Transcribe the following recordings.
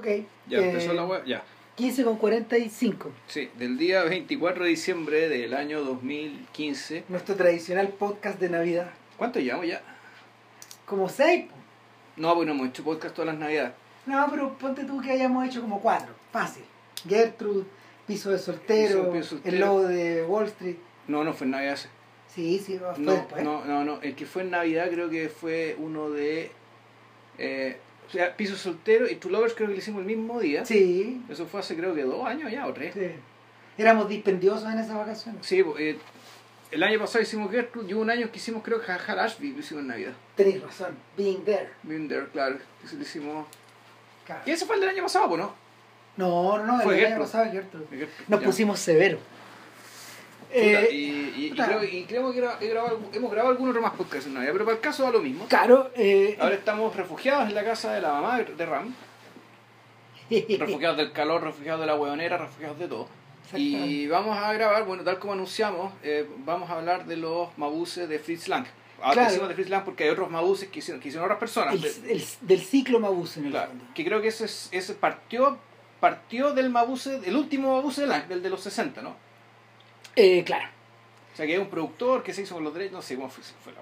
Ok. Ya eh, empezó la web, ya. 15 con 45. Sí, del día 24 de diciembre del año 2015. Nuestro tradicional podcast de Navidad. ¿Cuánto llevamos ya? Como 6. No, pues no hemos hecho podcast todas las navidades. No, pero ponte tú que hayamos hecho como 4. Fácil. Gertrude, Piso de Soltero, Piso de Soltero. El Lobo de Wall Street. No, no fue en Navidad. Sí, sí, fue No, después. no, no, no. El que fue en Navidad creo que fue uno de. Eh, o sea, Piso Soltero y True Lovers creo que lo hicimos el mismo día. Sí, Eso fue hace creo que dos años ya o tres. sí. Éramos dispendiosos en esas vacaciones. Sí, pues, eh, el año pasado hicimos Gertrude y hubo un año que hicimos creo que Hal Ashby lo hicimos en Navidad. Tenéis razón. Being there. Been there, claro. Eso lo hicimos. Claro. Y ese fue el del año pasado, pues, ¿no? No, no, no. El año pasado Gertrude. De Gertrude, Nos ya. pusimos severo. Puta, Eh, y, y, y creo, y creo que gra- grabado- hemos grabado algún otro más podcast en Navidad, pero para el caso da lo mismo. Claro, eh, Ahora estamos refugiados en la casa de la mamá de Ram, refugiados del calor, refugiados de la hueonera, refugiados de todo. Y vamos a grabar, bueno, tal como anunciamos, eh, vamos a hablar de los mabuses de Fritz Lang. Ahora Claro. decimos de Fritz Lang porque hay otros mabuses que hicieron, que hicieron otras personas. el, el- del ciclo Mabuse en el claro, que creo que ese, es- ese partió, partió del mabuse, el último mabuse de Lang, del de los 60, ¿no? Eh, claro. O sea, que hay un productor que se hizo con los derechos, no sé cómo fue, fue la.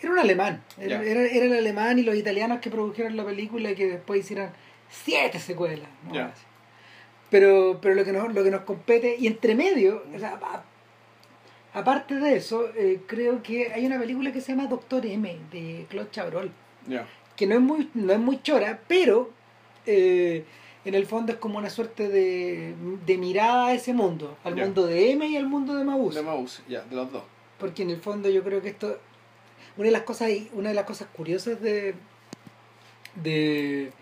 Era un alemán. Era, Ya. era, era el alemán y los italianos que produjeron la película y que después hicieron siete secuelas. ¿no? Ya. Así. Pero, pero lo que nos, lo que nos compete, y entre medio, o sea, aparte de eso, eh, creo que hay una película que se llama Doctor M de Claude Chabrol, Ya. que no es muy, no es muy chora, pero eh, en el fondo es como una suerte de, de mirada a ese mundo, al mundo de M y al mundo de Mabuse. De mabuse, ya, de los dos. porque en el fondo yo creo que esto una de las cosas una de las cosas curiosas de de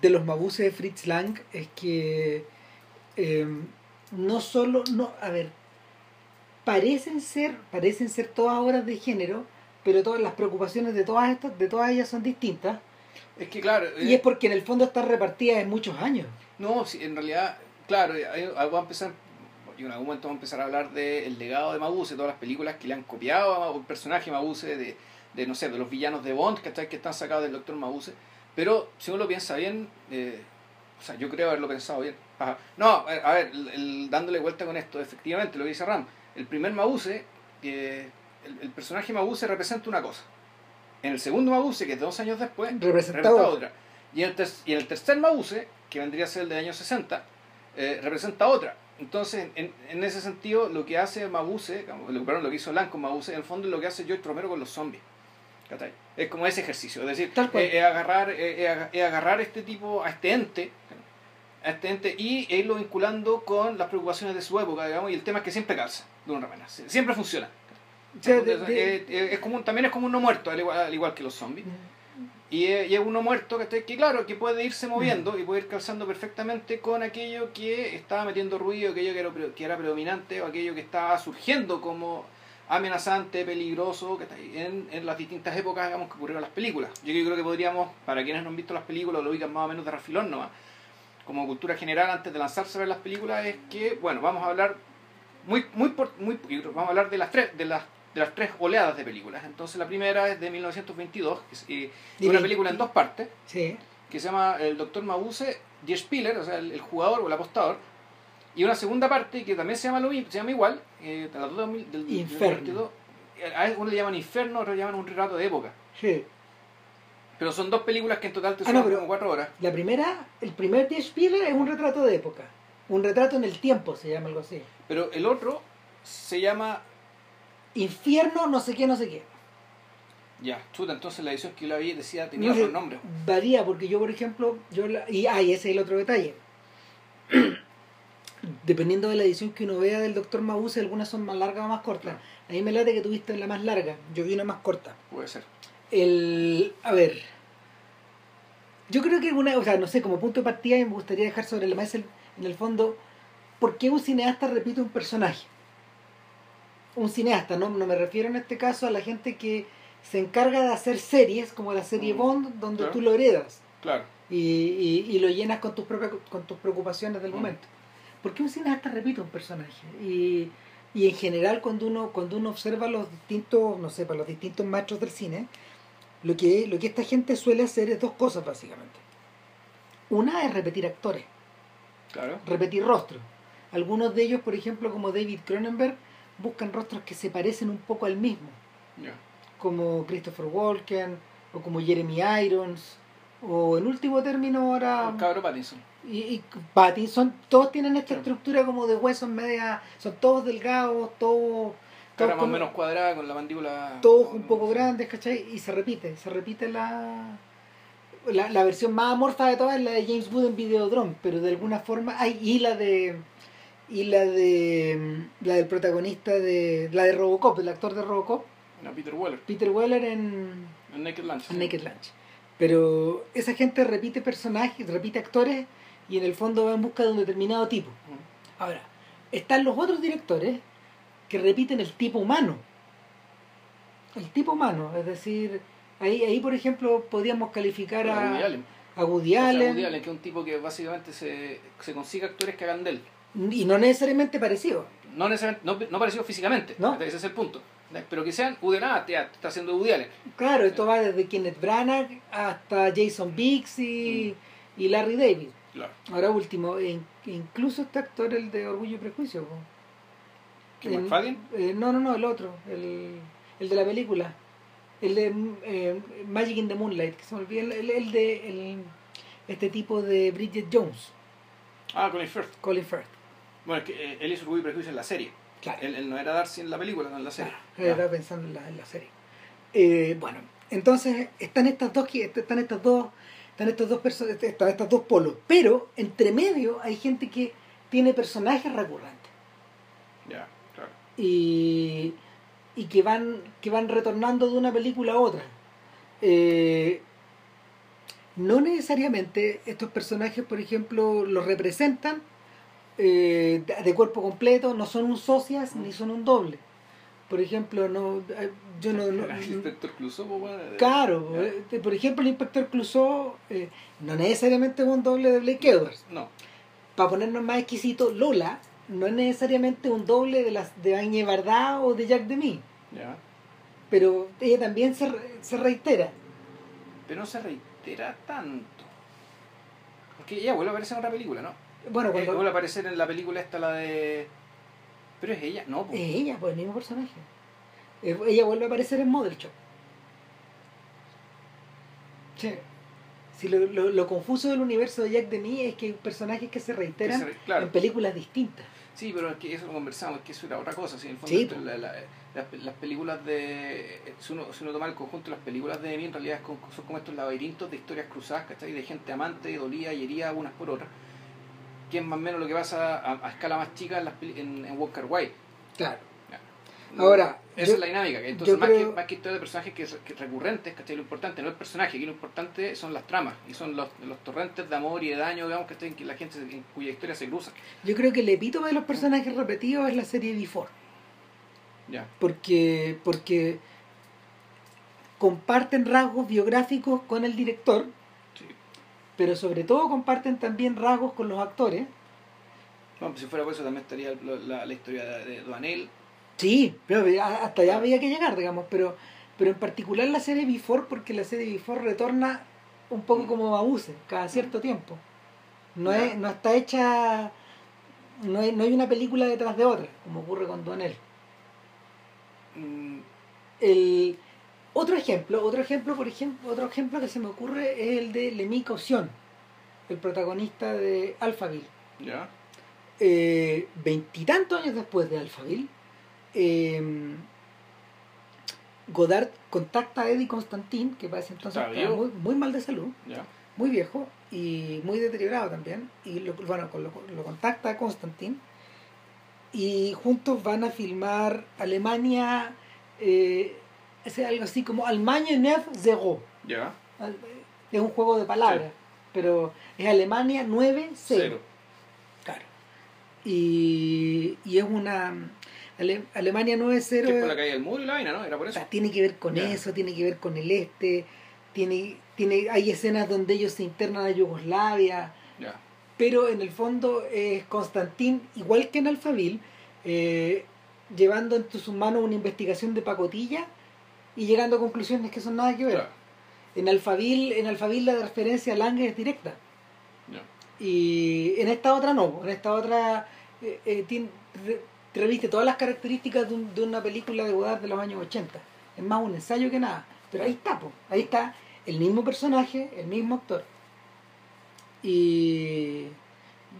de los mabuses de Fritz Lang es que eh, no solo no a ver parecen ser parecen ser todas obras de género pero todas las preocupaciones de todas estas de todas ellas son distintas Es que claro, y eh, es porque en el fondo están repartidas en muchos años no, sí, en realidad, claro, ahí voy a empezar, y en algún momento vamos a empezar a hablar del legado de Mabuse, todas las películas que le han copiado a un personaje Mabuse, de, de, no sé, de los villanos de Bond, ¿cachai? que están sacados del Doctor Mabuse. Pero si uno lo piensa bien, eh, o sea, yo creo haberlo pensado bien. Ajá. No, a ver, a ver, el- el- dándole vuelta con esto, efectivamente, lo que dice Ram, el primer Mabuse, eh, el, el personaje Mabuse representa una cosa. En el segundo Mabuse, que es dos años después, Representa representa otra. otra. Y, el y en el tercer Mabuse, que vendría a ser el del año 60, eh, representa otra. Entonces, en, en ese sentido, lo que hace Mabuse, lo, perdón, lo que hizo Lang con Mabuse, en el fondo es lo que hace George Romero con los zombies. Es como ese ejercicio, es decir, eh, es, agarrar, eh, es aga- es agarrar este tipo, a este ente, a este ente y e irlo vinculando con las preocupaciones de su época, digamos, y el tema es que siempre calza, de una manera, Sie- siempre funciona. O sea, de- Es- de- es- es como un- también es como un no muerto, al igual, al igual que los zombies. Y es, y es uno muerto que, que claro, que puede irse moviendo y puede ir calzando perfectamente con aquello que estaba metiendo ruido, aquello que era, que era predominante o aquello que estaba surgiendo como amenazante, peligroso, que está ahí en, en las distintas épocas digamos, que ocurrieron las películas. Yo creo que podríamos, para quienes no han visto las películas, lo ubican más o menos de refilón nomás, como cultura general antes de lanzarse a ver las películas, es que, bueno, vamos a hablar muy, muy, por- muy, vamos a hablar de las tres, de las de las tres oleadas de películas. Entonces la primera es de 1922, que es eh, una película en dos partes, sí que se llama El Doctor Mabuse, Die Spieler, o sea, el, el jugador o el apostador, y una segunda parte que también se llama, lo, mismo- se llama igual, eh, de las dos del, del Inferno. 22. A uno le llaman Inferno, otros le llaman un retrato de época. sí Pero son dos películas que en total te Ah, no, como cuatro horas. La primera, el primer Die Spieler es un retrato de época. Un retrato en el tiempo, se llama algo así. Pero el otro se llama... Infierno, no sé qué, no sé qué. Ya, chuta, entonces la edición que yo la vi decía, tenía No sé, otro nombre. Varía, porque yo, por ejemplo, yo la, y ah, y ese es el otro detalle. Dependiendo de la edición que uno vea del Doctor Mabuse, algunas son más largas o más cortas. A mí me late que tuviste la más larga, yo vi una más corta. Puede ser. El, a ver, yo creo que una, o sea, no sé, como punto de partida me gustaría dejar sobre la mesa, el- en el fondo, ¿por qué un cineasta repite un personaje? Un cineasta, no, no me refiero en este caso a la gente que se encarga de hacer series, como la serie Mm, Bond, donde claro. tú lo heredas Claro. y, y, y lo llenas con tus, propias, con tus preocupaciones del Mm. momento. ¿Por qué un cineasta repite un personaje? Y, y en general cuando uno, cuando uno observa los distintos, no sé, para los distintos maestros del cine, lo que, lo que esta gente suele hacer es dos cosas básicamente. Una es repetir actores, Claro. repetir rostros. Algunos de ellos, por ejemplo, como David Cronenberg, buscan rostros que se parecen un poco al mismo, como Christopher Walken o como Jeremy Irons o en último término ahora El cabro Pattinson. y, y Pattinson, todos tienen esta estructura como de huesos media, son todos delgados, todos, Cara más o menos cuadrada con la mandíbula. todos un poco grandes, ¿cachai? Y se repite, se repite la, la, la versión más amorfa de todas es la de James Wood en Videodrome, pero de alguna forma hay y la de y la de la del protagonista de la de Robocop, el actor de Robocop, No, Peter Weller. Peter Weller en, En Naked Lunch. en Naked Lunch. Pero esa gente repite personajes, repite actores y en el fondo va en busca de un determinado tipo. Ahora, están los otros directores que repiten el tipo humano. El tipo humano, es decir, ahí, ahí por ejemplo podríamos calificar a, Woody Allen. a Woody O sea, Allen, Woody Allen, que es un tipo que básicamente se, se consigue actores que hagan de él. Y no necesariamente parecido. No necesariamente, no, no parecido físicamente, No. ese es el punto. Pero que sean Woody ah, te, te está haciendo Woody Allen. Claro, esto va desde Kenneth Branagh hasta Jason Biggs y, y Larry David. Claro. Ahora último, in- incluso este actor, el de Orgullo y Prejuicio. po. ¿Que En- McFadden? eh, no, no, no, el otro, el, el de la película. El de eh, Magic in the Moonlight, que se me olvida, el, el- el de el- este tipo de Bridget Jones, Ah, Colin Firth. Colin Firth. Bueno, es que eh, él hizo Orgullo y Prejuicio en la serie. Claro, Él, él no era Darcy en la película, no en la serie. claro, estaba pensando en la, en la serie. Eh, bueno, entonces están estas dos, están estas dos, están estos dos perso- están estos dos polos, pero entre medio hay gente que tiene personajes recurrentes. Ya, claro. y, y que van que van retornando de una película a otra Eh, no necesariamente estos personajes por ejemplo los representan eh, de, cuerpo completo no son un socias ni son un doble por ejemplo no eh, yo no, no- El inspector Clouseau, pues, bueno, de- claro eh, por ejemplo el inspector Clouseau eh, no necesariamente es un doble de Blake Edwards No, para ponernos más exquisitos, Lola no es necesariamente un doble de las de Agne Bardá o de Jack Demy, ya. pero ella también se, se reitera. Pero no se reitera tanto. Porque ella vuelve a aparecer en otra película, ¿no? Bueno, Eh, cuando vuelve a aparecer en la película esta, la de... Pero es ella, no, es pues. ella, pues el mismo personaje. Eh, Ella vuelve a aparecer en Model Shop. Sí. Si lo, lo, lo confuso del universo de Jack Demy es que hay personajes que se reiteran Que se re- claro. en películas distintas. Sí, pero es que eso lo conversamos, es que eso era otra cosa. Si en el fondo Sí, esto- la- la- las, las películas de. Si uno, si uno toma el conjunto de las películas de Demi, en realidad es son como estos laberintos de historias cruzadas, ¿cachai? De gente amante, dolida y herida unas por otras. Que es más o menos lo que pasa a, a escala más chica en, las en, en Walker White. Claro. Ahora, Esa yo- es la dinámica. Entonces, más, creo- que, más que historia de personajes que, que recurrentes, ¿cachai? Lo importante no es el personaje, aquí lo importante son las tramas y son los, los torrentes de amor y de daño, digamos, que en que la gente en cuya historia se cruzan. Yo creo que el epítome de los personajes repetidos es la serie Before. Ya. porque porque comparten rasgos biográficos con el director. Pero sobre todo comparten también rasgos con los actores. Bueno, si fuera por eso también estaría la, la- la historia de, Duanel. sí pero hasta allá había que llegar digamos pero pero en particular la serie Before porque la serie Before retorna un poco como Mabuse cada cierto tiempo. No es no está hecha no hay, no hay una película detrás de otra como ocurre con Donel Mm, el otro ejemplo otro ejemplo por ejemplo otro ejemplo que se me ocurre es el de Lemmy Caution el protagonista de Alphaville ya. Eh, veintitantos años después de Alphaville eh, Godard contacta a Eddie Constantin que parece entonces muy, muy mal de salud Ya. muy viejo y muy deteriorado también. Y lo, bueno, lo contacta a Constantin y juntos van a filmar Alemania, eh, es algo así como Allemagne 9-0. Ya. Al- Es un juego de palabras, pero es Alemania 9-0. Cero. Claro. Y, y es una. Ale- Alemania 9-0. Que es por la caída del muro y la vaina, ¿no? Era por o eso. sea, tiene que ver con Ya. eso, tiene que ver con el este, tiene, tiene, hay escenas donde ellos se internan a Yugoslavia, Ya. pero en el fondo es Constantín, igual que en Alphaville, eh, llevando en sus manos una investigación de pacotilla y llegando a conclusiones que son nada que ver. Claro. En Alphaville, en Alphaville la referencia a Lange es directa. Y en esta otra no, en esta otra eh, eh, tiene, re- reviste todas las características de, un- de una película de Godard de los años 80. Es más un ensayo que nada. Pero ahí está, po. ahí está el mismo personaje, el mismo actor. Y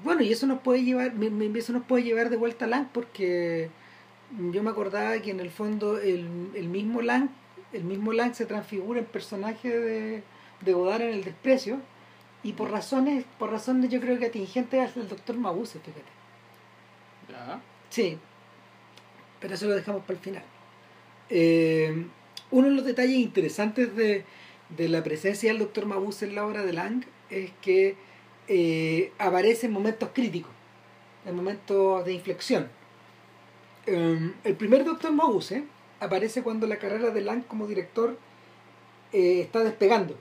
bueno, y eso nos puede llevar, eso nos puede llevar de vuelta a Lang porque yo me acordaba que en el fondo el, el mismo Lang, el mismo Lang se transfigura en personaje de, de Godard en el desprecio y por razones, por razones yo creo que atingentes al doctor Mabuse, fíjate. Ya. Sí, pero eso lo dejamos para el final. Eh, uno de los detalles interesantes de, de la presencia del doctor Mabuse en la obra de Lang es que eh, aparece en momentos críticos, en momentos de inflexión. Eh, el primer doctor Mabuse aparece cuando la carrera de Lang como director eh, está despegando.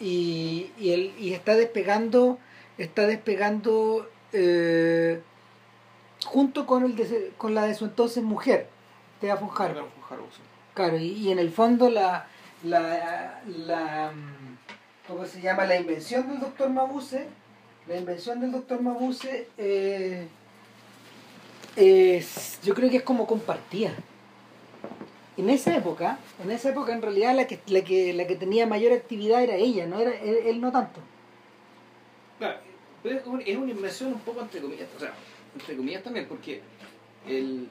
Y, y, él- y está despegando, está despegando eh, junto con, el de- con la de su entonces mujer, Thea von. Claro, y en el fondo la, la, la, mm, ¿cómo se llama? La invención del doctor Mabuse, la invención del doctor Mabuse, eh, es, yo creo que es como compartida. En esa época, en esa época en realidad la que, la que, la que tenía mayor actividad era ella, no era él, él no tanto. Claro, pero es un- es una inversión un poco entre comillas, o sea, entre comillas también, porque el,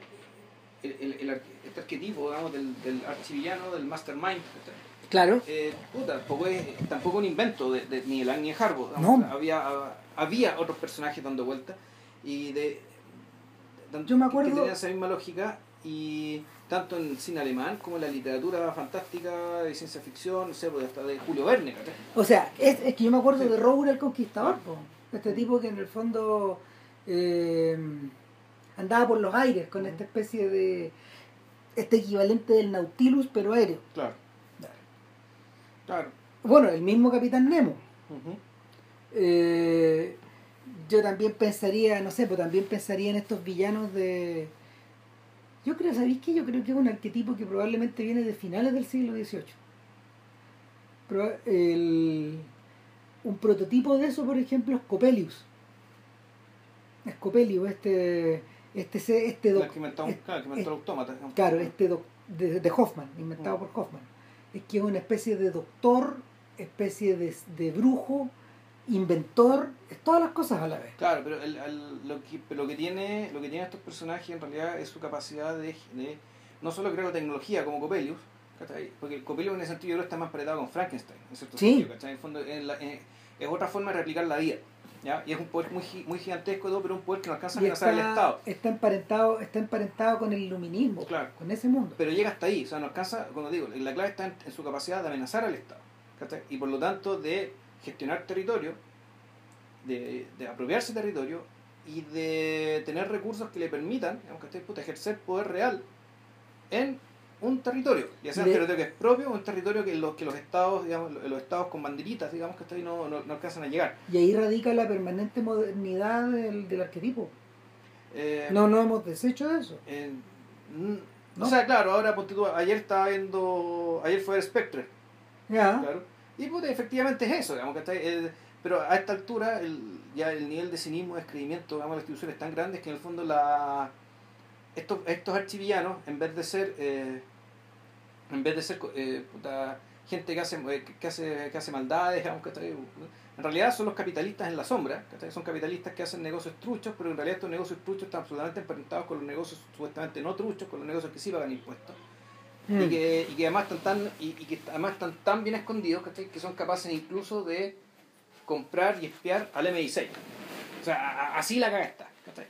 el, el, el este arquetipo, digamos, del, del archivillano, del mastermind. Claro. eh, puta, tampoco es tampoco un invento de, de ni Elan ni de Harbo. No. Había, había otros personajes dando vueltas y de, de- Yo me que- acuerdo- que tenían esa misma lógica y tanto en el cine alemán como en la literatura fantástica de ciencia ficción, no sé, pues, hasta de Julio Verne. O sea, es, es que yo me acuerdo Sí. de Roger el Conquistador, po. este tipo que en el fondo eh, andaba por los aires con esta especie de. este equivalente del Nautilus, pero aéreo. Claro. Claro. Bueno, el mismo Capitán Nemo. Eh, yo también pensaría, no sé, pues también pensaría en estos villanos de. Yo creo, ¿sabéis qué? Yo creo que es un arquetipo que probablemente viene de finales del siglo XVIII. El- un prototipo de eso, por ejemplo, es Copelius. Es Copelius, este. Este, este doc- que inventó, es- claro, que inventó el autómata. Claro, este doc- de, de Hoffman, inventado Mm. por Hoffman. Es que es una especie de doctor, especie de, de brujo, inventor, es todas las cosas a la vez. Claro, pero el, el- lo, que, lo que tiene lo que tienen estos personajes en realidad es su capacidad de, de no solo crear la tecnología como Coppelius, ¿cachai? porque el Coppelius en ese sentido yo creo está más apretado con Frankenstein, en cierto Sí. sentido, ¿cachai? En el fondo es, la- es- es otra forma de replicar la vida, ¿ya? Y es un poder muy, muy gigantesco, todo, pero un poder que no alcanza a Y amenazar al está, Estado. está emparentado, está emparentado con el iluminismo, Claro. con ese mundo. Pero llega hasta ahí, o sea, no alcanza, como digo, la clave está en, en su capacidad de amenazar al Estado, ¿cachai? Y por lo tanto de gestionar territorio, de, de apropiarse territorio y de tener recursos que le permitan, ¿cachai? Puta, ejercer poder real en un territorio, ya sea un territorio que es propio o un territorio que los, que los estados, digamos, los estados con banderitas, digamos, que no, no, no alcanzan a llegar. Y ahí radica la permanente modernidad del, del arquetipo. Eh, No, no hemos deshecho de eso. eh, ¿No? O sea, claro, ahora ayer estaba viendo, ayer fue el Spectre, Ya. Claro. Y puta, efectivamente es eso, digamos. El- pero a esta altura el, ya el nivel de cinismo, de descreimiento, digamos, de la institución es tan grande que en el fondo la estos, estos archivillanos, en vez de ser eh, en vez de ser eh, puta, gente que hace, eh, que hace que hace maldades, digamos, ¿cachai? en realidad son los capitalistas en la sombra, ¿cachai? son capitalistas que hacen negocios truchos, pero en realidad estos negocios truchos están absolutamente emparentados con los negocios supuestamente no truchos, con los negocios que sí pagan impuestos y Mm. que, y que además están tan y, y que además están tan bien escondidos ¿cachai? que son capaces incluso de comprar y espiar al MI6 o sea a- a- así la caga está ¿cachai?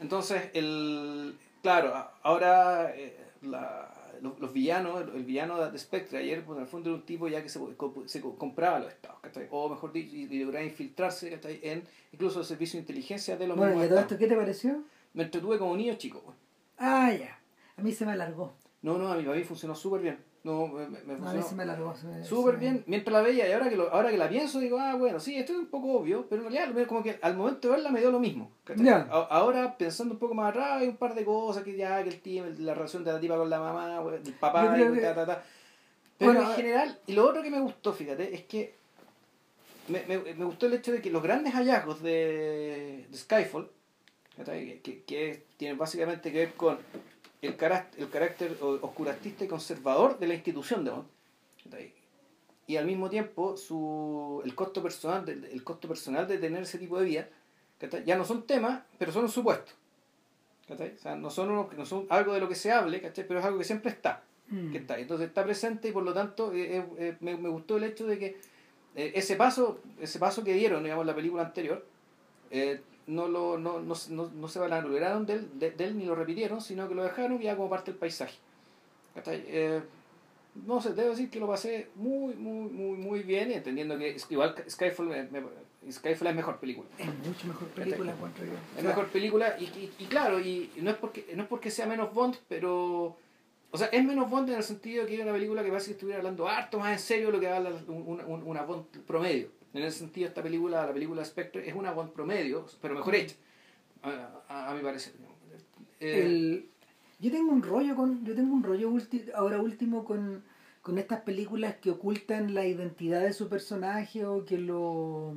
entonces el claro ahora eh, la- los, los villanos el, el villano de Spectre ayer pues, en el fondo era un tipo ya que se, se co- compraba los estados ¿cachai? o mejor dicho y, y lograba infiltrarse ¿cachai? en incluso el servicio de inteligencia de los Bueno, ¿y mismos a todo estados. esto qué te pareció? me entretuve como niño chico pues. Ah, ya. A mí se me alargó. No no a mí, a mí funcionó súper bien no me, me- No, a mí funcionó se me me- Súper me- bien, mientras la veía y ahora que, lo, ahora que la pienso digo, ah, bueno, sí, esto es un poco obvio, pero en realidad como que al momento de verla me dio lo mismo. A- Ahora pensando un poco más atrás hay un par de cosas que ya, que el tío, la relación de la tipa con la mamá, Yo papá, y que- ta, ta, ta. Pero Bueno, en general, y lo otro que me gustó, fíjate, es que me, me, me gustó el hecho de que los grandes hallazgos de, de Skyfall, ¿cachai? que, que tienen básicamente que ver con el carácter, el carácter oscurantista y conservador de la institución de Bond, ¿cachai? y al mismo tiempo su, el, costo personal de, el costo personal de tener ese tipo de vida, ya no son temas, pero son un supuesto. O sea, no son, uno- no son algo de lo que se hable, pero es algo que siempre está Mm. que está. Entonces está presente y por lo tanto eh, eh, eh, me, me gustó el hecho de que eh, ese paso ese paso que dieron, digamos, en la película anterior, no, lo, no, no, no, no se valoraron de él, de, de él ni lo repitieron, sino que lo dejaron ya como parte del paisaje. Eh, no sé, debo decir que lo pasé muy, muy, muy, muy bien, entendiendo que igual Skyfall, me- me- Skyfall es mejor película. Es mucho mejor película, encuentro yo. Es mejor película y, y, y claro, y no es porque no es porque sea menos Bond, pero o sea, es menos Bond en el sentido de que es una película que parece que estuviera hablando harto más en serio de lo que habla un- un- una Bond promedio. En ese sentido, esta película, la película Spectre, es una Bond promedio, pero mejor hecha, a, a, a mi parecer. Eh, el- yo tengo un rollo con yo tengo un rollo ulti- ahora último con, con estas películas que ocultan la identidad de su personaje o que lo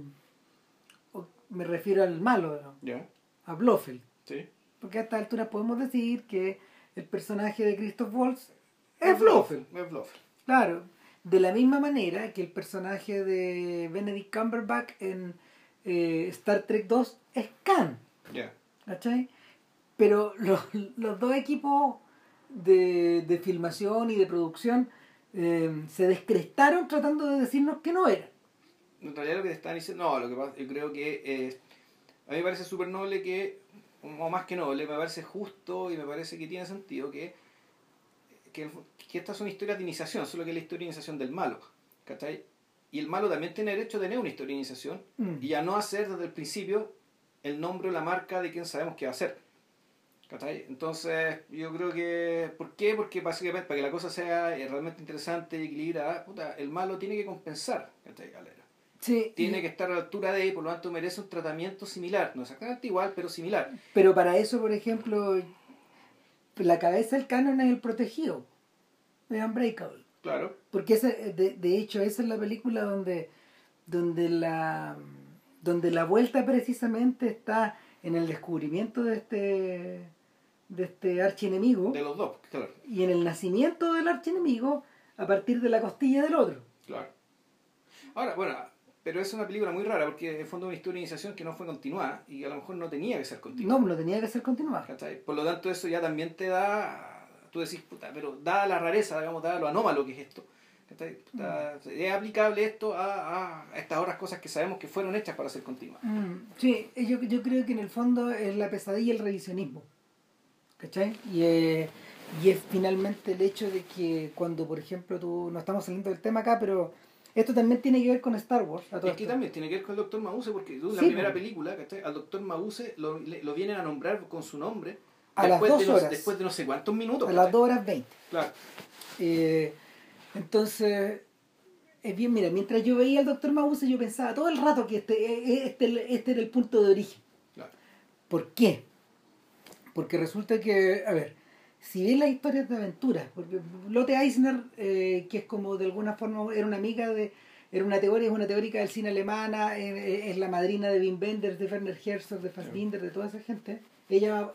o- me refiero al malo ¿no? a Blofeld sí. porque a esta altura podemos decir que el personaje de Christoph Waltz es Blofeld Es Blofeld. claro de la misma manera que el personaje de Benedict Cumberbatch en eh, Star Trek 2 es Khan Ya. ¿cachai? Pero los, los dos equipos de, de filmación y de producción eh, se descrestaron tratando de decirnos que no eran. En realidad lo que te están diciendo, no, lo que pasa, yo creo que eh, a mí me parece súper noble que, o más que noble, me parece justo y me parece que tiene sentido que, que, que estas son historias de iniciación, solo que es la historia de iniciación del malo, ¿cachai? Y el malo también tiene derecho a tener una historia de iniciación Mm. y a no hacer desde el principio el nombre o la marca de quien sabemos que va a ser. ¿Cachai? Entonces, yo creo que. ¿Por qué? Porque básicamente, para que la cosa sea eh, realmente interesante y equilibrada, puta, el malo tiene que compensar, ¿cachai? Galera Sí, tiene y- que estar a la altura de y por lo tanto merece un tratamiento similar, no exactamente igual, pero similar. Pero para eso, por ejemplo, la cabeza del canon es el protegido, es Unbreakable. Claro. Porque ese, de, de hecho esa es la película donde, donde, la, donde la vuelta precisamente está en el descubrimiento de este, de este archienemigo. De los dos, claro. y en el nacimiento del archienemigo a partir de la costilla del otro. claro. Ahora, bueno, pero es una película muy rara porque en el fondo es una historia de iniciación que no fue continuada y a lo mejor no tenía que ser continuada. No, lo tenía que hacer continuar. ¿cachai? Por lo tanto, eso ya también te da, tú decís, puta, pero dada la rareza, digamos, dada lo anómalo que es esto. Puta, es aplicable esto a, a estas otras cosas que sabemos que fueron hechas para ser continuadas. Mm, sí, yo, yo creo que en el fondo es la pesadilla el revisionismo. ¿Cachai? Y, eh, y es finalmente el hecho de que cuando, por ejemplo, tú, no estamos saliendo del tema acá, pero esto también tiene que ver con Star Wars. a todo Es que esto. también tiene que ver con el Doctor Mabuse, porque en la Sí, primera pues. película, ¿cachai? al Doctor Mabuse lo, lo vienen a nombrar con su nombre A las dos de no, horas. después de no sé cuántos minutos. A las ¿cachai? 2 horas 20. Claro. Eh, entonces, es bien, mira, mientras yo veía al doctor Mabuse, yo pensaba todo el rato que este, eh, este, este era el punto de origen. claro. ¿Por qué? Porque resulta que, a ver, si ves las historias de aventuras, porque Lotte Eisner, eh, que es como de alguna forma, era una amiga de, era una teoría, es una teórica del cine alemana, eh, es la madrina de Wim Wenders, de Werner Herzog, de Fassbinder, de toda esa gente. Ella,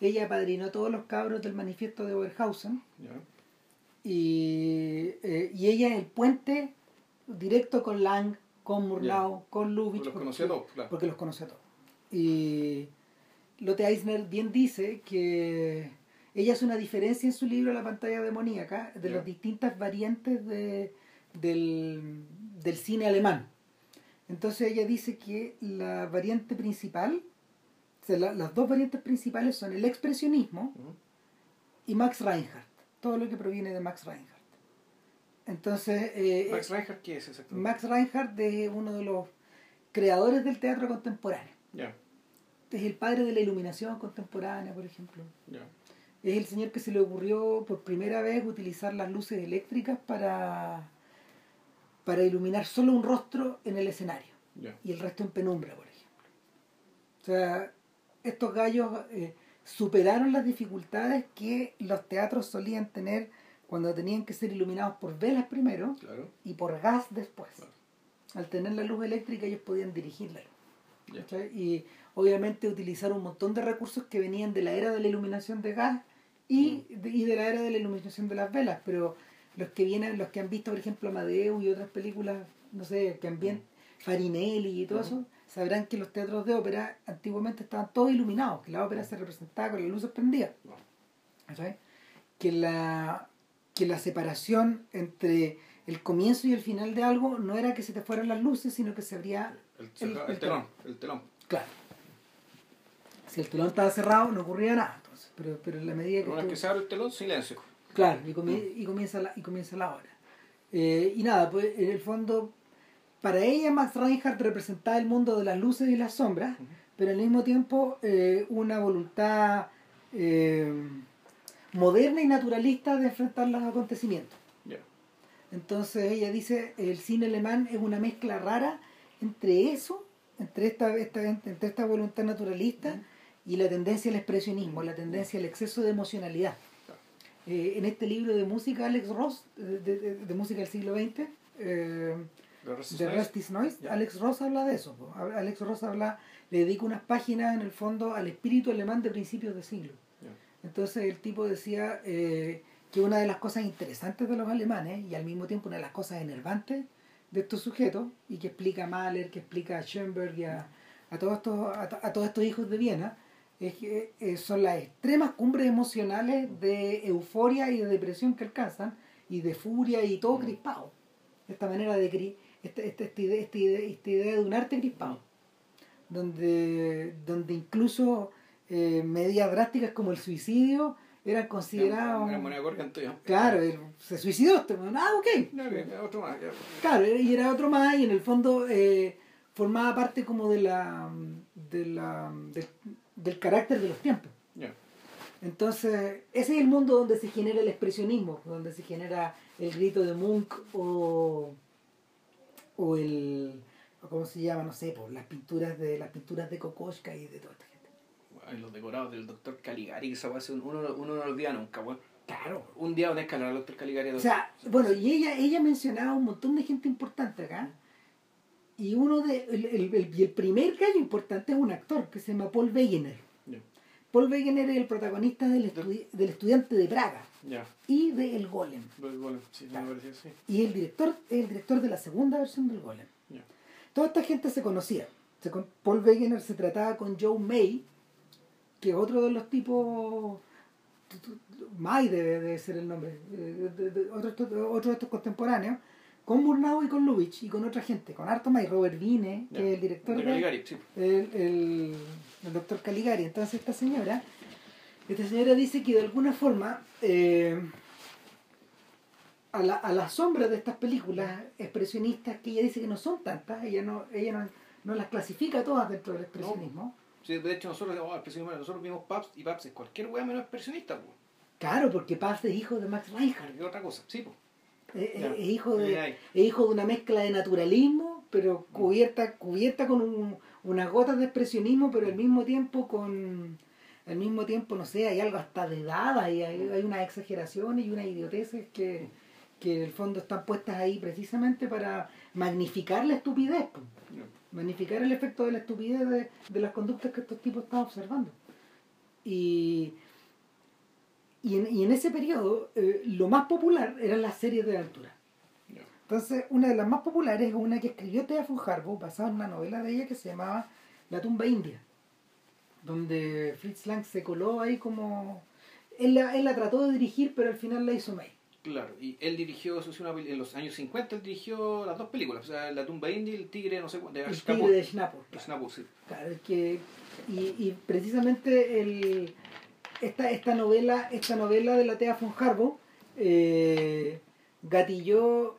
ella apadrinó a todos los cabros del manifiesto de Oberhausen y, eh, y ella es el puente directo con Lang, con Murnau, con Lubitsch. Los porque- a todos, claro. Porque los conoce a todos. Y Lotte Eisner bien dice que ella hace una diferencia en su libro La pantalla demoníaca de las distintas variantes de, del, del cine alemán. Entonces ella dice que la variante principal, o sea, la- las dos variantes principales son el expresionismo Ujú. y Max Reinhardt, todo lo que proviene de Max Reinhardt. Entonces, eh, Max Reinhardt, ¿qué es exactamente? Max Reinhardt es uno de los creadores del teatro contemporáneo. Es el padre de la iluminación contemporánea, por ejemplo. Es el señor que se le ocurrió por primera vez utilizar las luces eléctricas para, para iluminar solo un rostro en el escenario y el resto en penumbra, por ejemplo. O sea, estos gallos eh, superaron las dificultades que los teatros solían tener cuando tenían que ser iluminados por velas primero Claro. y por gas después. Claro. al tener la luz eléctrica ellos podían dirigir la luz. Ya. ¿cachai? Y obviamente utilizaron un montón de recursos que venían de la era de la iluminación de gas y de, y de la era de la iluminación de las velas, pero los que vienen, los que han visto, por ejemplo, Amadeus y otras películas, no sé, que han bien Farinelli y todo Ujú. eso, sabrán que los teatros de ópera antiguamente estaban todos iluminados, que la ópera se representaba con las luces prendidas. Que la, que la separación entre el comienzo y el final de algo no era que se te fueran las luces, sino que se abría El, El- el el telón, el telón. Claro. Si el telón estaba cerrado, no ocurría nada. Pero, pero en la medida que. Una vez que se abre el telón, silencio. Claro, y, comie- y comienza la, y comienza la hora. Eh, y nada, pues en el fondo, para ella Max Reinhardt representaba el mundo de las luces y las sombras, pero al mismo tiempo eh, una voluntad eh, moderna y naturalista de enfrentar los acontecimientos. Entonces ella dice, el cine alemán es una mezcla rara entre eso, entre esta, esta, entre esta voluntad naturalista Ujú. Y la tendencia al expresionismo, la tendencia al exceso de emocionalidad. Eh, en este libro de música, Alex Ross, de, de- de música del siglo XX, eh, The Rest is de. Rest is Noise. Alex Ross habla de eso. po. Alex Ross habla, le dedica unas páginas en el fondo al espíritu alemán de principios de siglo. Entonces el tipo decía eh, que una de las cosas interesantes de los alemanes y al mismo tiempo una de las cosas enervantes de estos sujetos y que explica a Mahler, que explica a Schoenberg y a, a todos estos a, a todos estos hijos de Viena es que eh, son las extremas cumbres emocionales de euforia y de depresión que alcanzan y de furia y todo Mm. crispado esta manera de cri- esta, esta, esta idea, esta, idea, esta idea de un arte crispado donde donde incluso eh, medidas drásticas como el suicidio eran consideradas Era claro él se suicidó este ah ok ok, ya, otro más. ya. Claro, y era otro más y en el fondo eh, formaba parte como de la, de la del carácter de los tiempos. Ya. Entonces, ese es el mundo donde se genera el expresionismo, donde se genera el grito de Munch o, o el cómo se llama, no sé, por las pinturas de las pinturas de Kokoschka y de toda esta gente. Ay, los decorados del doctor Caligari, que esa weá, uno, uno no lo olvida nunca, weón. Claro. Un día van a escalar al doctor Caligari. O sea, bueno, y ella, ella mencionaba un montón de gente importante acá. Y uno de el, el- el- primer gallo importante es un actor que se llama Paul Wegener. Paul Wegener es el protagonista del, estudi- del estudiante de Praga y de El Golem. Sí, me parecía así. Y el director es el director de la segunda versión del Golem. Toda esta gente se conocía. Se con- Paul Wegener se trataba con Joe May, que es otro de los tipos. May debe, debe ser el nombre. eh, de- otro- otro de estos contemporáneos. Con Murnau y con Lubitsch y con otra gente. Con Arto May, Robert Vine, que es el director De de, Caligari, sí. el, el, el doctor Caligari. Entonces esta señora, esta señora dice que de alguna forma eh, a, la, a la sombra de estas películas expresionistas, que ella dice que no son tantas, ella no, ella no, no las clasifica todas dentro del expresionismo. Sí, de hecho, nosotros, oh, expresionismo, nosotros vimos Paps y Paps es cualquier weá menos expresionista, weón. Claro, porque Paz es hijo de Max Reinhardt, Y otra cosa, sí, pues. Es, Ya. es- hijo de, es hijo de una mezcla de naturalismo, pero cubierta, cubierta con un- unas gotas de expresionismo, pero al mismo tiempo con al mismo tiempo, no sé, hay algo hasta de dada y hay, hay unas exageraciones y unas idioteces que, que en el fondo están puestas ahí precisamente para magnificar la estupidez, magnificar el efecto de la estupidez de, de las conductas que estos tipos estaban observando. Y, y, en, y en ese periodo, eh, lo más popular eran las series de aventura. Ya. Entonces, una de las más populares es una que escribió Thea von Harbour, basada en una novela de ella que se llamaba La tumba india, donde Fritz Lang se coló ahí como... Él la, él la trató de dirigir, pero al final la hizo May. Claro, y él dirigió, eso sí, una, en los años 50, él dirigió las dos películas, o sea, La tumba india y El tigre, no sé cuánto, de El tigre de Schnapper. claro. Snapur, sí. Claro, es que y, y precisamente el, esta, esta novela esta novela de la Tea von Harbour eh, gatilló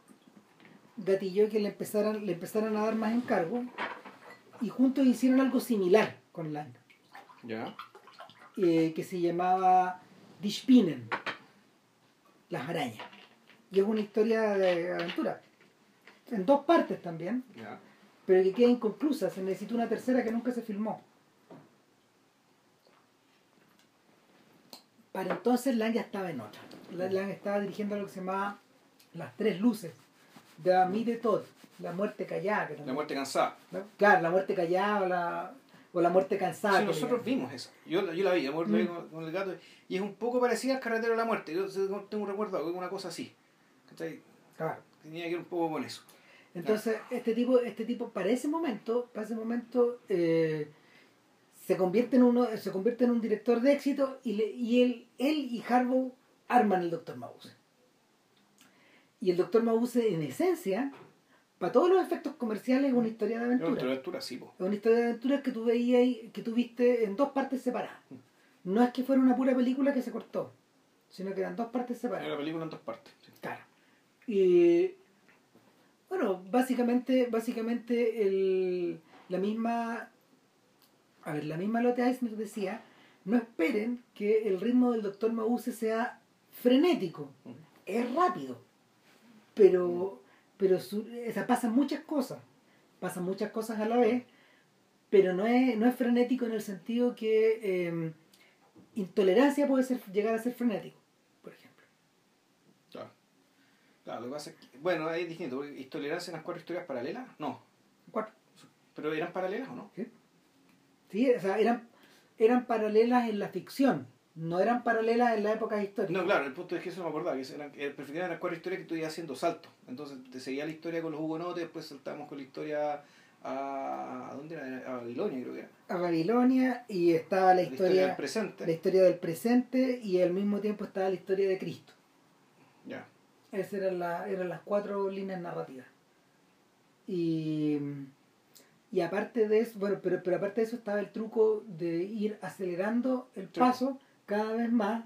gatilló que le empezaran le empezaran a dar más encargos y juntos hicieron algo similar con Lang Ya. eh, que se llamaba Die Spinnen las arañas y es una historia de aventura en dos partes también Ya. pero que queda inconclusa, se necesita una tercera que nunca se filmó. Para entonces Lang ya estaba en otra. La- Lang estaba dirigiendo lo que se llamaba Las Tres Luces, de Ami de Todd, la muerte callada. La muerte cansada. ¿no? Claro, la muerte callada o la, o la muerte cansada. Sí, nosotros vimos esa. Yo, yo la vi, amor, mm. con, con, el gato. Y es un poco parecida al carretero de la muerte. Yo tengo un recuerdo de una cosa así. Claro. Tenía que ir un poco con eso. Entonces, este tipo, este tipo, para ese momento, para ese momento, eh, se convierte en uno, se convierte en un director de éxito y, le, y él, él y Harbaugh arman el Doctor Mabuse. Y el Doctor Mabuse, en esencia, para todos los efectos comerciales, es una historia de aventura. Es una aventura, sí. Es una historia de aventuras que tú veías, que tú viste en dos partes separadas. Mm. No es que fuera una pura película que se cortó, sino que eran dos partes separadas. Era la película en dos partes. Claro. Y bueno, básicamente, básicamente el, la misma, a ver, la misma Lotte Eisner decía, no esperen que el ritmo del Doctor Mabuse sea frenético, es rápido, pero, pero pasan muchas cosas, pasan muchas cosas a la vez, pero no es, no es frenético en el sentido que em, intolerancia puede ser, llegar a ser frenético. Claro, lo que pasa es que, bueno, hay distinto, porque ¿tolerancia en las cuatro historias paralelas? No. Cuatro. ¿Pero eran paralelas o no? Sí, sí o sea, eran, eran paralelas en la ficción, no eran paralelas en la época histórica. No, claro, el punto es que eso no me acordaba, que eran, eran las cuatro historias que tú ibas haciendo saltos. Entonces te seguía la historia con los hugonotes, después saltábamos con la historia a, ¿a dónde era? A Babilonia creo que era. A Babilonia y estaba la historia, la historia del presente. La historia del presente y al mismo tiempo estaba la historia de Cristo. Ya. Esas eran, la, eran las cuatro líneas narrativas. Y, y aparte de eso, bueno, pero, pero aparte de eso estaba el truco de ir acelerando el paso cada vez más.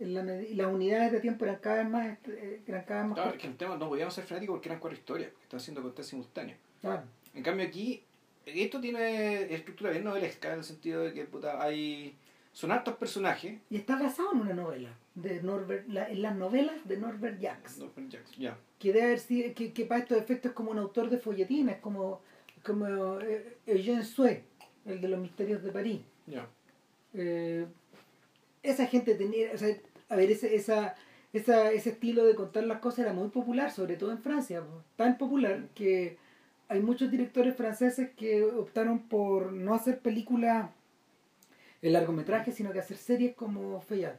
En la, las unidades de tiempo eran cada vez más eh, eran cada vez más claro, que el tema no podíamos ser frenéticos porque eran cuatro historias, porque estaban haciendo contes simultáneos. Claro. En cambio aquí, esto tiene estructura bien novelesca, en el sentido de que puta, hay son hartos personajes. Y está basado en una novela, de Norbert, en las novelas de Norbert Jacks. Norbert Jacks, ya. Que, debe haber que, que, para estos efectos es como un autor de folletines, como, como eh, Eugène Sue, el de los misterios de París. Eh, esa gente tenía, o sea, a ver, ese, esa, esa, ese estilo de contar las cosas era muy popular, sobre todo en Francia, tan popular que hay muchos directores franceses que optaron por no hacer películas el largometraje, sino que hacer series como Fayad.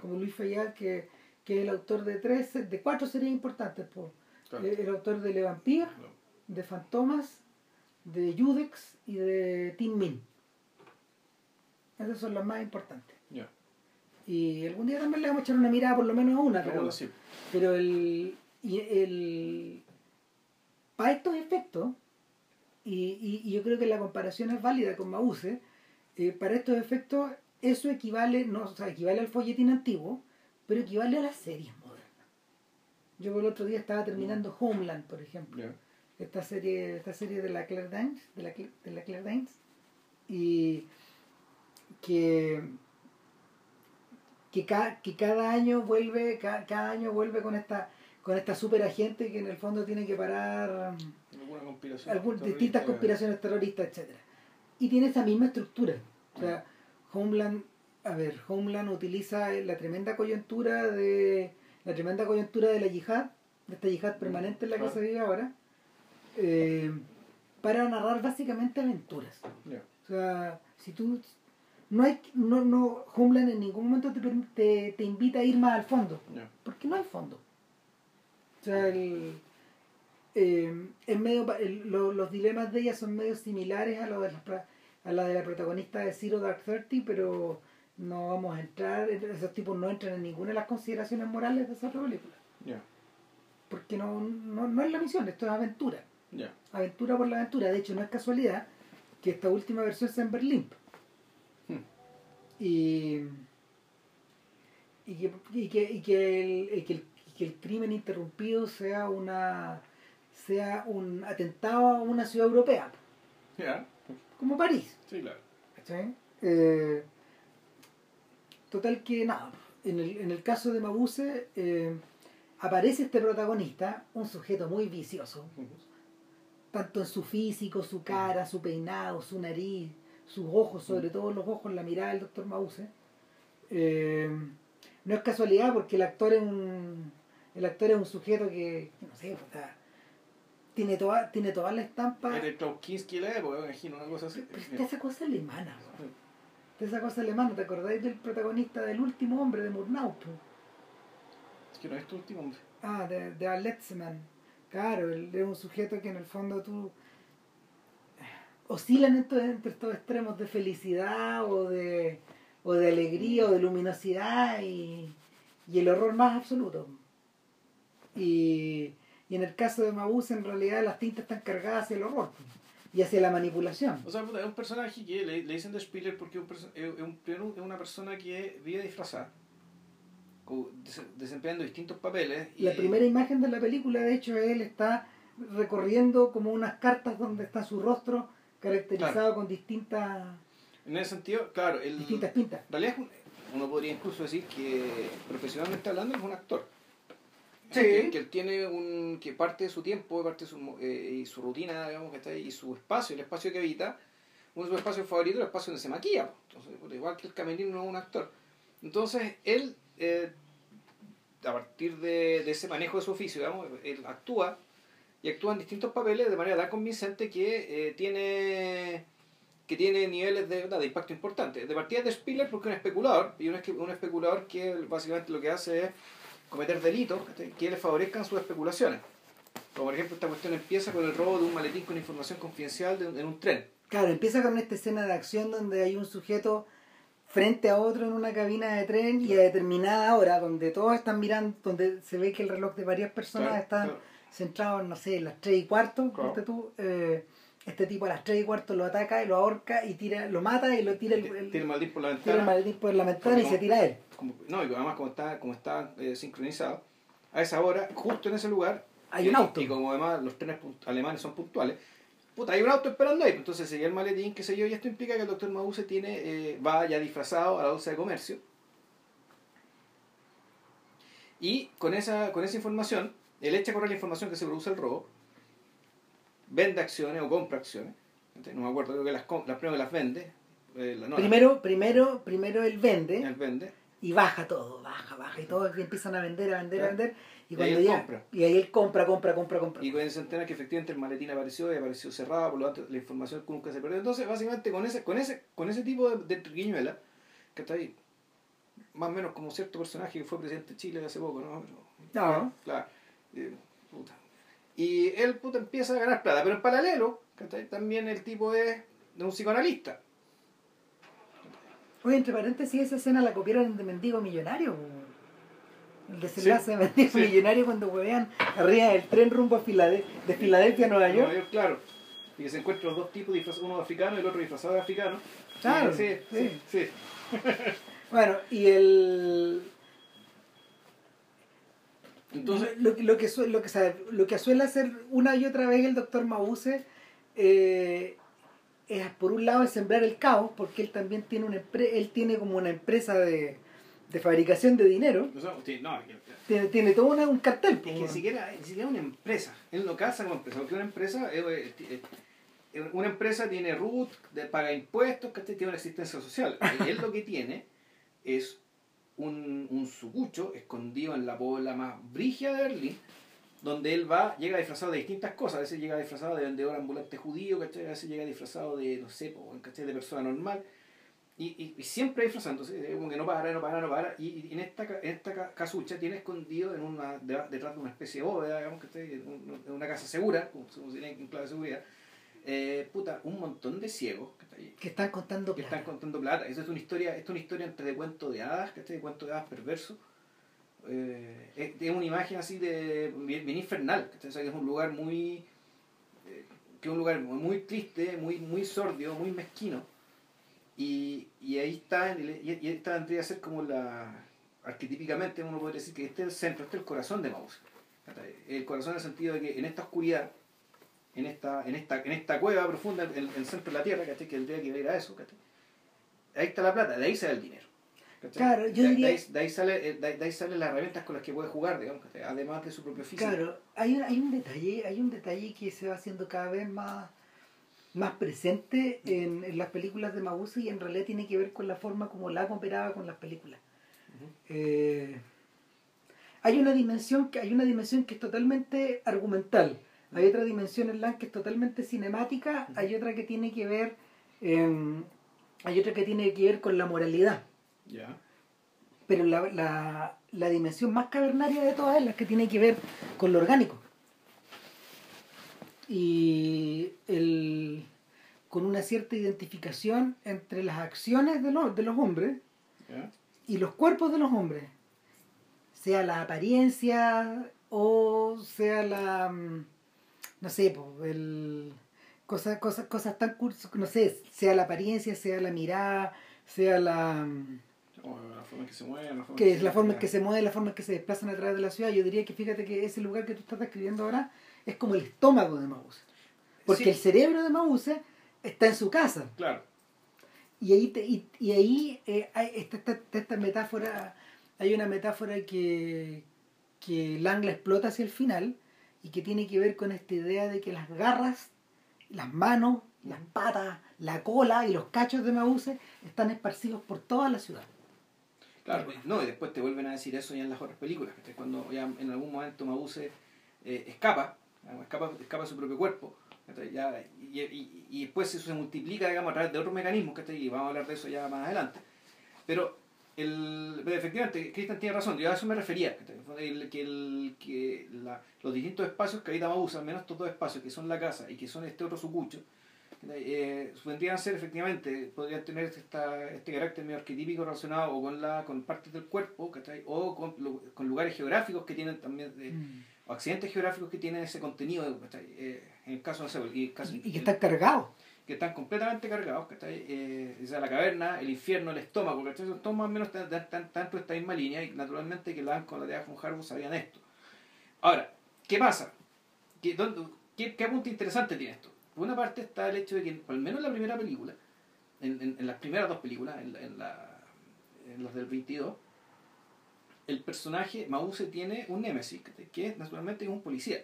Como Luis Fayad, que, que, es el autor de tres, de cuatro series importantes. El, autor de Le Vampire, de Fantomas, de Judex y de Tin Min. Esas son las más importantes. Y algún día también le vamos a echar una mirada por lo menos a una, pero, pero el, y el para estos efectos, y, y, yo creo que la comparación es válida con Mause, eh, para estos efectos eso equivale, no, o sea, equivale al folletín antiguo, pero equivale a las series modernas. Yo el otro día estaba terminando mm. Homeland, por ejemplo. Esta serie, esta serie de la Claire Danes, de la, de la Claire Danes, y que que, que cada año vuelve, cada, año vuelve con esta con esta super agente que en el fondo tiene que parar distintas conspiraciones terroristas, etcétera. Y tiene esa misma estructura. O sea, Homeland, a ver, Homeland utiliza la tremenda coyuntura de la tremenda coyuntura de la yihad, de esta yihad permanente en la que se vive ahora, eh, para narrar básicamente aventuras. O sea, si tú no hay no no Homeland en ningún momento te, te, invita a ir más al fondo, porque no hay fondo. O sea, el eh, medio, los dilemas de ella son medio similares a los de la, a la de la protagonista de Zero Dark Thirty, pero no vamos a entrar, esos tipos no entran en ninguna de las consideraciones morales de esa película. Porque no, no, es la misión, esto es aventura. Aventura por la aventura. De hecho, no es casualidad que esta última versión sea en Berlín. Hmm. Y, y, que, y, que, y que, el, que, el, que el crimen interrumpido sea una sea un atentado a una ciudad europea. Como París. Sí, claro. Eh, total que nada, en el, en el caso de Mabuse eh, aparece este protagonista, un sujeto muy vicioso, tanto en su físico, su cara, su peinado, su nariz, sus ojos, sobre todo los ojos, la mirada del doctor Mabuse. Eh, no es casualidad porque el actor es un el actor es un sujeto que, no sé, pues, tiene toda, tiene toda la estampa. Era el Klaus Kinski de la época, me imagino, una cosa así. Pero está esa cosa alemana. Está esa cosa alemana. ¿Te acordáis del protagonista del último hombre de Murnau? Es que no es tu último hombre. Ah, de, de Aletzman. Claro, es un sujeto que en el fondo tú oscilan entre, entre estos extremos de felicidad o de, o de alegría o de luminosidad y, y el horror más absoluto. Y, y en el caso de Mabuse, en realidad las tintas están cargadas hacia el horror y hacia la manipulación. O sea, es un personaje que le, le dicen de Spiller porque es, un es, un- es una persona que vive disfrazada, desempeñando distintos papeles. Y, La primera imagen de la película, de hecho, él está recorriendo como unas cartas donde está su rostro caracterizado Claro. con distintas, En ese sentido, claro, el, distintas pintas. en realidad uno podría incluso decir que profesionalmente hablando es un actor. Sí. Que, que él tiene un que parte de su tiempo, parte de su, eh, y su rutina, digamos, que está ahí, y su espacio, el espacio que habita, uno de sus espacios favoritos es el espacio donde se maquilla. Entonces, igual que el camerino no es un actor. Entonces, él, eh, a partir de, de ese manejo de su oficio, digamos, él actúa y actúa en distintos papeles de manera tan convincente que eh, tiene que tiene niveles de, de impacto importante. De partida de Spiller porque es un especulador, y un, un especulador que básicamente lo que hace es cometer delitos que le favorezcan sus especulaciones. Como por ejemplo esta cuestión empieza con el robo de un maletín con información confidencial de en un tren. Claro, empieza con esta escena de acción donde hay un sujeto frente a otro en una cabina de tren y a determinada hora, donde todos están mirando, donde se ve que el reloj de varias personas Claro, está claro. centrado en, no sé, las 3 y cuarto, tú, eh, este tipo a las 3 y cuarto lo ataca y lo ahorca y tira, lo mata y lo tira el, el- Tiene el maletín por la tira el ventana. por la ventana y Porque se tira a él. como- no, y además como está, como está eh, sincronizado, a esa hora, justo en ese lugar, Hay y- un auto. Y como además los trenes alemanes son puntuales, puta, hay un auto esperando ahí. Entonces seguía el maletín, qué sé yo, y esto implica que el doctor Mabuse tiene, eh, va ya disfrazado a la bolsa de comercio. Y con esa, con esa información, él echa a correr la información que se produce el robo, vende acciones o compra acciones. No me acuerdo, creo que las, las primero que las vende. eh, la- no, primero, primero, primero él vende él vende. y baja todo, baja, baja y todos empiezan a vender, a vender, a vender y Y cuando ahí él ya compra. y ahí él compra, compra, compra, compra. Y con se entera que efectivamente el maletín apareció y apareció cerrado, por lo tanto la información nunca se perdió. Entonces, básicamente con ese, con ese, con ese tipo de, de triquiñuela, que está ahí, más o menos como cierto personaje que fue presidente de Chile hace poco, ¿no? Pero- No. Claro. eh, puta. Y él puta, empieza a ganar plata, pero en paralelo, ¿cachai? también el tipo es de un psicoanalista. Oye, entre paréntesis, esa escena la copiaron de Mendigo Millonario. El desenlace de Mendigo sí. Millonario cuando huevean arriba del tren rumbo a Filade- de Filadelfia a Nueva York. Nueva York, claro. Y que se encuentran los dos tipos, uno africano y el otro disfrazado de africano. Claro, sí, sí, sí. Bueno, y el... Entonces, lo, lo que, su- lo, que, sabe- lo que suele hacer una y otra vez el doctor Mabuse eh, es, por un lado, es sembrar el caos, porque él también tiene una él tiene como una empresa de, de fabricación de dinero. no, que- Tiene, tiene todo una- un cartel. Es que ni siquiera, ni siquiera una empresa. Él no casa como empresa, porque una empresa, eh, una empresa tiene de- paga impuestos, ¿cachai? tiene una existencia social. Y él lo que tiene es un, un sucucho escondido en la bola más brígida de Berlín, donde él va, llega disfrazado de distintas cosas. A veces llega disfrazado de vendedor ambulante judío, ¿cachai? a veces llega disfrazado de, no sé, ¿cachai? de persona normal. Y, y, y siempre disfrazándose, como que no para, no para, no para. Y, y en esta, en esta ca- casucha tiene escondido en una, de- detrás de una especie de bóveda, digamos que esté en un- en una casa segura, como, si tiene en clave de seguridad, eh, puta, un montón de ciegos que, está ahí, Que están contando que plata. están contando plata. Eso es una historia, esto es una historia entre de cuento de hadas, ¿cachai? De cuento de hadas perverso. Eh, es, es una imagen así de bien, bien infernal, ¿cachai? O sea, que es un lugar muy eh, que es un lugar muy triste, muy, muy sordio, muy mezquino. Y, y ahí está, y, y ahí está vendría a ser como la arquetípicamente uno podría decir que este es el centro, este es el corazón de Maus. El corazón en el sentido de que en esta oscuridad, en esta, en esta, en esta cueva profunda, en el centro de la tierra, ¿cachai? que tendría que ver a eso, ¿cachai? ahí está la plata, de ahí sale el dinero. ¿cachai? Claro, yo de, diría- de ahí, de ahí sale, eh, de, ahí- de ahí salen las herramientas con las que puede jugar, digamos, además de su propio físico. Claro, hay, un- hay un detalle, hay un detalle que se va haciendo cada vez más, más presente en, en las películas de Mabuse y en realidad tiene que ver con la forma como la operaba con las películas. Eh, hay una dimensión que hay una dimensión que es totalmente argumental. Hay otra dimensión en Lang que es totalmente cinemática, hay otra que tiene que ver, em, hay otra que tiene que ver con la moralidad. Pero la, la, la dimensión más cavernaria de todas es la que tiene que ver con lo orgánico. Y el, con una cierta identificación entre las acciones de, los de los hombres y los cuerpos de los hombres, sea la apariencia o sea la, mm, no sé, el, cosas, cosas, cosas tan cursi, no sé, sea la apariencia, sea la mirada, sea la, mm, O la forma en que se mueve, la forma que es se la forma en que se mueven, la forma en que se desplazan a través de la ciudad. Yo diría que fíjate que ese lugar que tú estás describiendo ahora es como el estómago de Mause. Porque Sí. el cerebro de Mause está en su casa. Claro. Y ahí, te- y, y ahí eh, hay esta, esta, esta metáfora, hay una metáfora que, que Lang la explota hacia el final y que tiene que ver con esta idea de que las garras, las manos, las patas, la cola y los cachos de Mause están esparcidos por toda la ciudad. Claro, no, y después te vuelven a decir eso ya en las otras películas, que cuando ya en algún momento Mabuse eh, escapa, escapa, escapa su propio cuerpo, ya, y, y- y después eso se multiplica digamos, a través de otros mecanismos, y vamos a hablar de eso ya más adelante. Pero, el, pero efectivamente, Cristian tiene razón, yo a eso me refería. El- que, el, que la- los distintos espacios que habita Mabuse, al menos estos dos espacios, que son la casa y que son este otro sucucho, eh, vendrían ser efectivamente, podrían tener esta, este carácter medio arquetípico relacionado o con la con partes del cuerpo, ¿cachai? o con lugares geográficos que tienen también, eh, Mm. O accidentes geográficos que tienen ese contenido. Eh, en el caso, no sé, y, el caso- Y que están cargados. que están completamente cargados, ¿cachai? Eh, o sea, la caverna, el infierno, el estómago, ¿cachai? Son todos más o menos tan- tan- tanto esta misma línea y naturalmente que la con la de von Harbour sabían esto. Ahora, ¿qué pasa? ¿Qué, dónde- qué, qué apunte interesante tiene esto? Por una parte está el hecho de que, al menos en la primera película, en, en- en las primeras dos películas, en, la- en, la, en las del 22, el personaje Mause tiene un némesis, que naturalmente es un policía.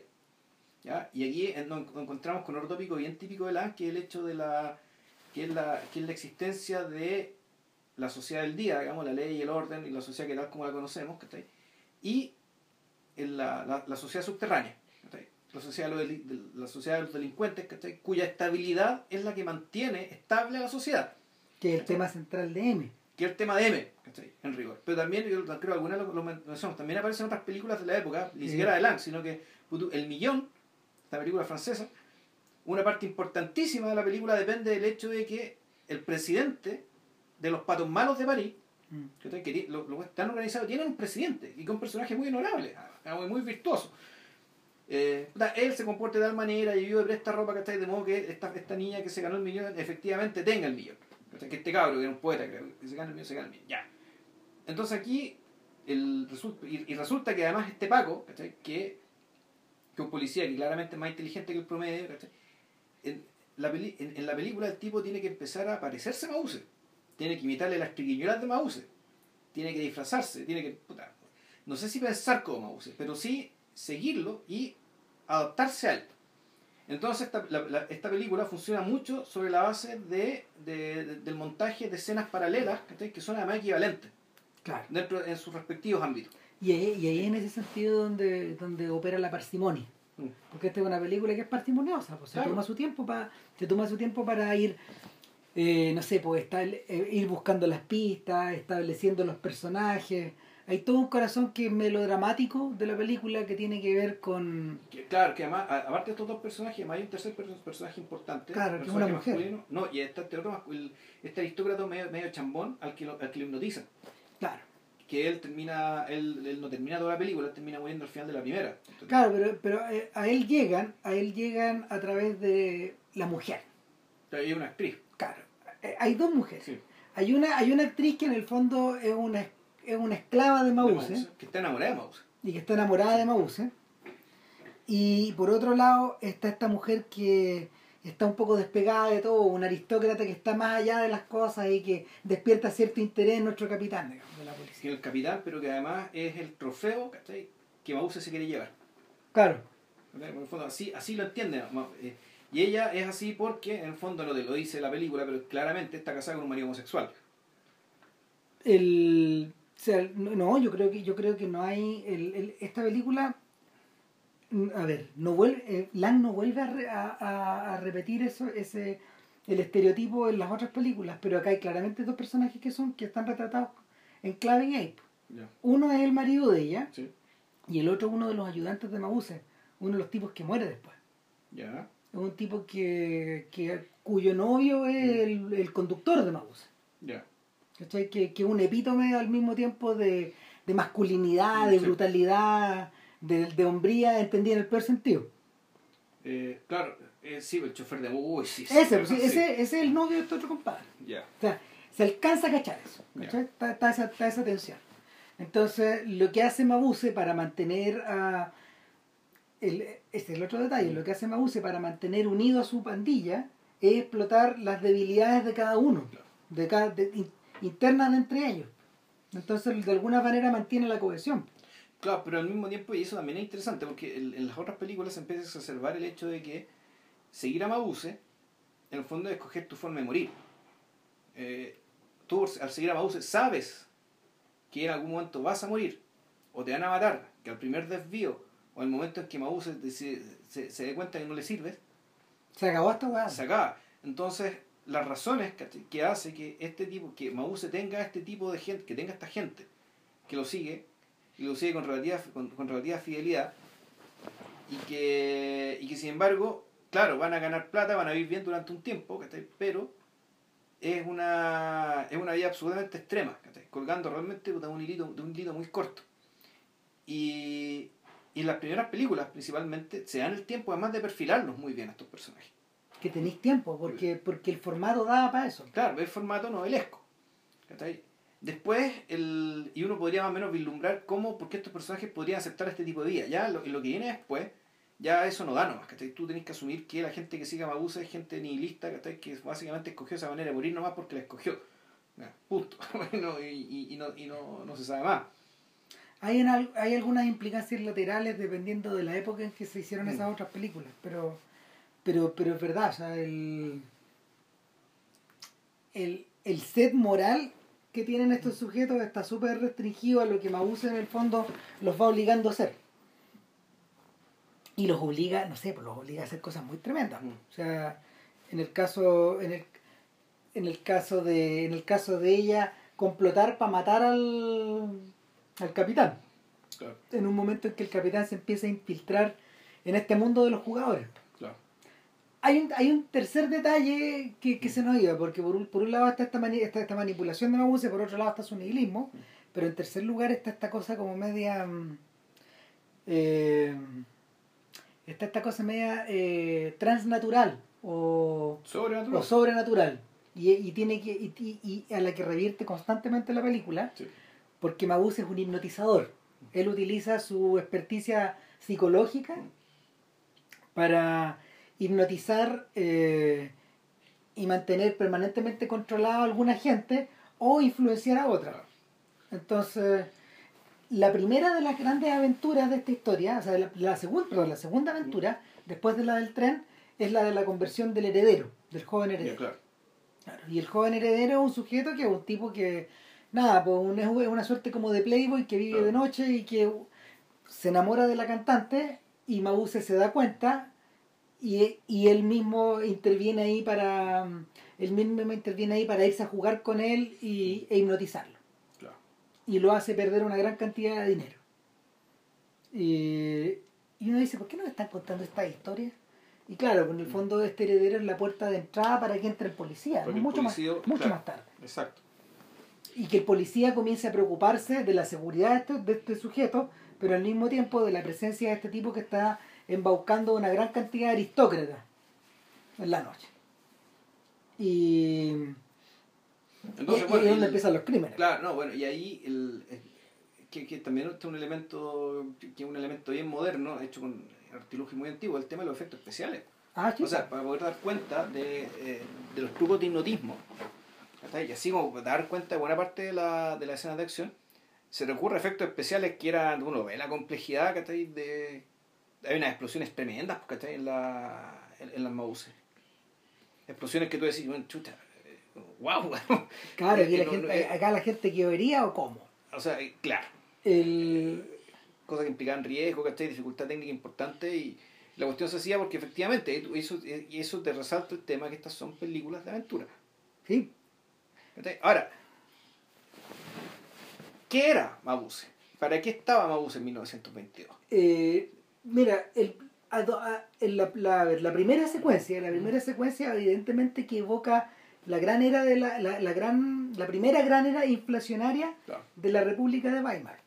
¿ya? Y aquí eh, nos encontramos con otro tópico bien típico de la que es el hecho de la que es la, que es la existencia de la sociedad del día, digamos, la ley y el orden y la sociedad que tal como la conocemos, ¿cachai? y en la, la, la sociedad subterránea, ¿cachai? la sociedad, de los, la sociedad de los delincuentes, ¿cachai? cuya estabilidad es la que mantiene estable a la sociedad, que es el tema central de M. que es el tema de M, ¿cachai? en rigor. Pero también, yo creo que algunas lo, lo mencionamos, también aparecen otras películas de la época, ni Sí. siquiera de Lang, sino que El Millón, esta película francesa, una parte importantísima de la película depende del hecho de que el presidente de los patos malos de París, Mm. que lo, lo que están organizados, tienen un presidente y que es un personaje muy honorable, ah, muy, muy virtuoso. Eh, él se comporta de tal manera y vive de esta ropa, ¿cachai? De modo que esta, esta niña que se ganó el millón efectivamente tenga el millón. Que este cabro, que era un poeta, creo, que se gana el millón, se gana el millón. Ya. Entonces aquí, el, y, resulta que además este Paco. Que, que un policía que claramente es más inteligente que el promedio, ¿cachai? En la, en, la película el tipo tiene que empezar a parecerse a Mause. Tiene que imitarle las triquiñuelas de Mause. Tiene que disfrazarse, tiene que... no sé si pensar como Mause, pero sí seguirlo y adaptarse a él. Entonces esta, la- la- esta película funciona mucho sobre la base de, de- de- del montaje de escenas paralelas que son además equivalentes Claro. dentro en sus respectivos ámbitos. Y ahí, y ahí en ese sentido donde, donde opera la parsimonia. Mm. Porque esta es una película que es parsimoniosa, pues se toma su tiempo para se toma su tiempo para ir eh, no sé, pues estar, eh, ir buscando las pistas, estableciendo los personajes. Hay todo un corazón que es melodramático de la película que tiene que ver con claro, que además, aparte de estos dos personajes, además hay un tercer perso- personaje importante. Claro, que es una mujer. masculino. No, y este otro este aristócrata medio, medio chambón al que, lo, al que lo hipnotizan. claro, Que él termina, él, él no termina toda la película, él termina muriendo al final de la primera. Entonces, claro, pero, pero eh, a él llegan, a él llegan a través de la mujer. Hay una actriz. Claro, eh, hay dos mujeres. Sí. Hay una, hay una actriz que en el fondo es una, es una esclava de de Mause. Que está enamorada de Mause. y que está enamorada de Mause. Y por otro lado está esta mujer que está un poco despegada de todo, una aristócrata que está más allá de las cosas y que despierta cierto interés en nuestro capitán digamos, de la Que policía. es el capitán, pero que además es el trofeo ¿cachai? que Mause se quiere llevar. Claro. En el fondo, así, así lo entiende. Eh, Y ella es así porque, en el fondo, no te lo dice la película, pero claramente está casada con un marido homosexual. el, sea, no, yo creo que yo creo que no hay el, el- esta película mm, a ver, no vuelve, eh, Lang no vuelve a, re- a- a- repetir eso, ese el estereotipo en las otras películas, pero acá hay claramente dos personajes que son que están retratados en clave y ape. Uno es el marido de ella Sí. y el otro uno de los ayudantes de Mabuse, uno de los tipos que muere después. Es un tipo que, que cuyo novio es el, el conductor de Mabuse. ¿Cachai? Que, que es un epítome al mismo tiempo de, de masculinidad, de Sí. brutalidad, de, de hombría, entendida en el peor sentido. Eh, claro, eh, sí, el chofer de Uy, sí. sí, Ese, sí, ese, ese es el novio de este otro compadre. Ya. O sea, se alcanza a cachar eso. ¿cachai? Está, está esa, está esa tensión. Entonces, lo que hace Mabuse para mantener a. El, este es el otro detalle. Lo que hace Mabuse para mantener unido a su pandilla es explotar las debilidades de cada uno, Claro. de cada, de- internas de entre ellos. Entonces, de alguna manera mantiene la cohesión. Claro, pero al mismo tiempo, y eso también es interesante, porque en, las otras películas se empieza a exacerbar el hecho de que seguir a Mabuse, en el fondo es escoger tu forma de morir. Eh, tú, al seguir a Mabuse, sabes que en algún momento vas a morir, o te van a matar, que al primer desvío, o el momento en que Mabuse decide- se, se dé cuenta que no le sirves, Se acabó esta weá. se acaba. Entonces, las razones ¿cachai? que hace que este tipo, que Mabuse tenga este tipo de gente, que tenga esta gente que lo sigue, y lo sigue con relativa, con, con relativa fidelidad, y que, y que sin embargo, claro, van a ganar plata, van a vivir bien durante un tiempo, ¿cachai? pero es una, es una vida absolutamente extrema, colgando realmente de un hilito, de un hilito muy corto. Y, y en las primeras películas, principalmente, se dan el tiempo además de perfilarlos muy bien a estos personajes. Que tenéis tiempo, porque, porque el formato daba para eso. Claro, es formato novelesco. Después, el, y uno podría más o menos vislumbrar cómo, por qué estos personajes podrían aceptar este tipo de vida. Ya lo, lo que viene después, ya eso no da nomás. ¿cachai? Tú tenés que asumir que la gente que sigue a Mabuse es gente nihilista, ¿cachai? que básicamente escogió esa manera de morir nomás porque la escogió. Punto. Bueno, y, y, y no, y no, no se sabe más. Hay, en al- hay algunas implicancias laterales dependiendo de la época en que se hicieron Mm. esas otras películas, pero, pero, pero es verdad, o sea, el, el, el set moral que tienen estos sujetos está súper restringido a lo que Mabuse en el fondo los va obligando a hacer. Y los obliga, no sé, pues los obliga a hacer cosas muy tremendas. Mm. O sea, en el caso, en el, en el caso de, en el caso de ella, complotar para matar al, al capitán Claro, en un momento en que el capitán se empieza a infiltrar en este mundo de los jugadores. Hay un, hay un tercer detalle que, que se nos iba, porque por un, por un lado está esta, mani- esta manipulación de Mabuse, por otro lado está su nihilismo, pero en tercer lugar está esta cosa como media... mm, eh, está esta cosa media eh, transnatural o, Sobrenatural. o sobrenatural y, y tiene que y, y- y a la que revierte constantemente la película Sí. porque Mabuse es un hipnotizador él utiliza su experticia psicológica para hipnotizar eh, y mantener permanentemente controlado a alguna gente o influenciar a otra entonces la primera de las grandes aventuras de esta historia o sea la, la segunda perdón, la segunda aventura después de la del tren es la de la conversión del heredero del joven heredero claro. Claro, Y el joven heredero es un sujeto que es un tipo que, nada, pues un- es una suerte como de playboy que vive Claro. de noche y que se enamora de la cantante y Mabuse se da cuenta y, y él mismo interviene ahí para él mismo interviene ahí para irse a jugar con él y, e hipnotizarlo Claro. y lo hace perder una gran cantidad de dinero y, y uno dice ¿por qué nos están contando esta historia? y claro, en el fondo este heredero es la puerta de entrada para que entre el policía, Para que el mucho, policía- más, mucho claro. más tarde Exacto. y que el policía comience a preocuparse de la seguridad de este, de este sujeto, pero al mismo tiempo de la presencia de este tipo que está embaucando una gran cantidad de aristócratas en la noche. Y, Entonces, y- bueno, es donde el- empiezan los crímenes. Claro, no, bueno, y ahí el, el- que, que también es un elemento que es un elemento bien moderno, hecho con artilugio muy antiguo, el tema de los efectos especiales. Ah. O sea, para poder dar cuenta de, eh, de los trucos de hipnotismo, y así como dar cuenta de buena parte de la, de la escena de acción, se recurre a efectos especiales que eran, uno ve la complejidad, ¿cachai? De, hay unas explosiones tremendas, ¿cachai? En, la, en, en las Mauser. Explosiones que tú decís, bueno, chuta, eh, wow. claro, aquí la no, gente- no, eh, acá la gente que vería o cómo. o sea, eh, claro. El, cosas que implicaban riesgo, ¿cachai? Dificultad técnica importante y la cuestión se hacía porque efectivamente, eso, y eso te resalta el tema que estas son películas de aventura. Sí. ¿Cachai? Ahora, ¿qué era Mabuse? ¿Para qué estaba Mabuse en 1922? Eh, mira, el, a a- en la, la, la primera secuencia, la primera secuencia evidentemente que evoca la gran era de la, la, la gran, la primera gran era inflacionaria Claro. de la República de Weimar.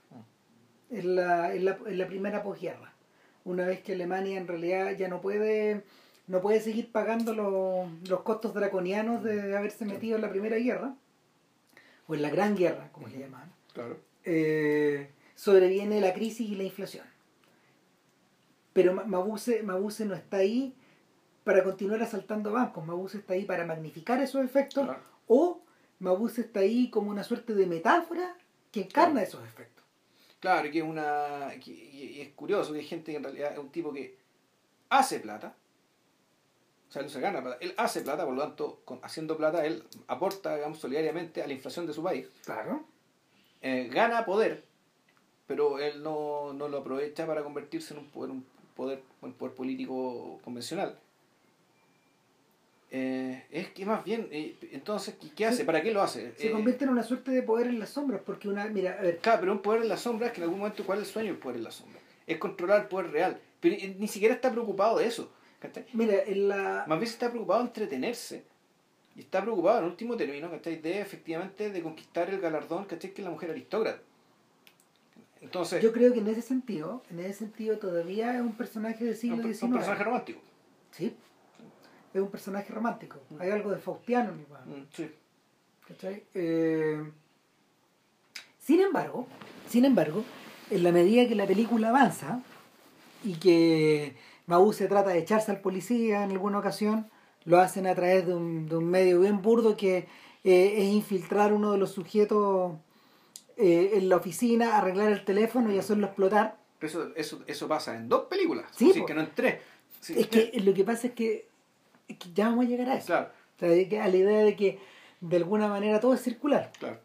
En la, en la, en la primera posguerra. Una vez que Alemania en realidad ya no puede no puede seguir pagando los, los costos draconianos de haberse metido en la primera guerra, o en la gran guerra, como le llamaban Claro. eh, sobreviene la crisis y la inflación. Pero Ma- Mabuse, Mabuse no está ahí para continuar asaltando bancos, Mabuse está ahí para magnificar esos efectos Claro. o Mabuse está ahí como una suerte de metáfora que encarna esos efectos. Claro, y que es una. que- y es curioso que hay gente que en realidad es un tipo que hace plata. O sea, no se gana plata. Él hace plata, por lo tanto, con- haciendo plata, él aporta, digamos, solidariamente a la inflación de su país. Claro. Eh, gana poder, pero él no, no lo aprovecha para convertirse en un poder, un poder, un poder político convencional. Eh, es que más bien, eh, entonces, ¿qué, qué hace? Sí. ¿Para qué lo hace? Se Eh, convierte en una suerte de poder en las sombras, porque una, mira, a ver, Claro, pero un poder en la sombra es que en algún momento, ¿cuál es el sueño del poder en la sombra? Es controlar el poder real. Pero él ni siquiera está preocupado de eso. ¿cachai? mira, en la Más bien está preocupado de entretenerse. Y está preocupado, en último término, ¿cachai? de efectivamente de conquistar el galardón, ¿cachai? que es la mujer aristócrata. Entonces, yo creo que en ese sentido, en ese sentido todavía es un personaje del es siglo XIX. un personaje romántico. Sí. Es un personaje romántico. Hay algo de Faustiano en. Mm, sí. ¿Cachai? Eh, sin embargo, sin embargo, en la medida que la película avanza y que Maú se trata de echarse al policía en alguna ocasión, lo hacen a través de un, de un medio bien burdo que eh, es infiltrar uno de los sujetos eh, en la oficina, arreglar el teléfono y hacerlo explotar. Pero eso, eso, eso pasa en dos películas. Sí, que no en tres. Es que lo que pasa es que, es que ya vamos a llegar a eso. Claro, O sea, a la idea de que de alguna manera todo es circular. claro.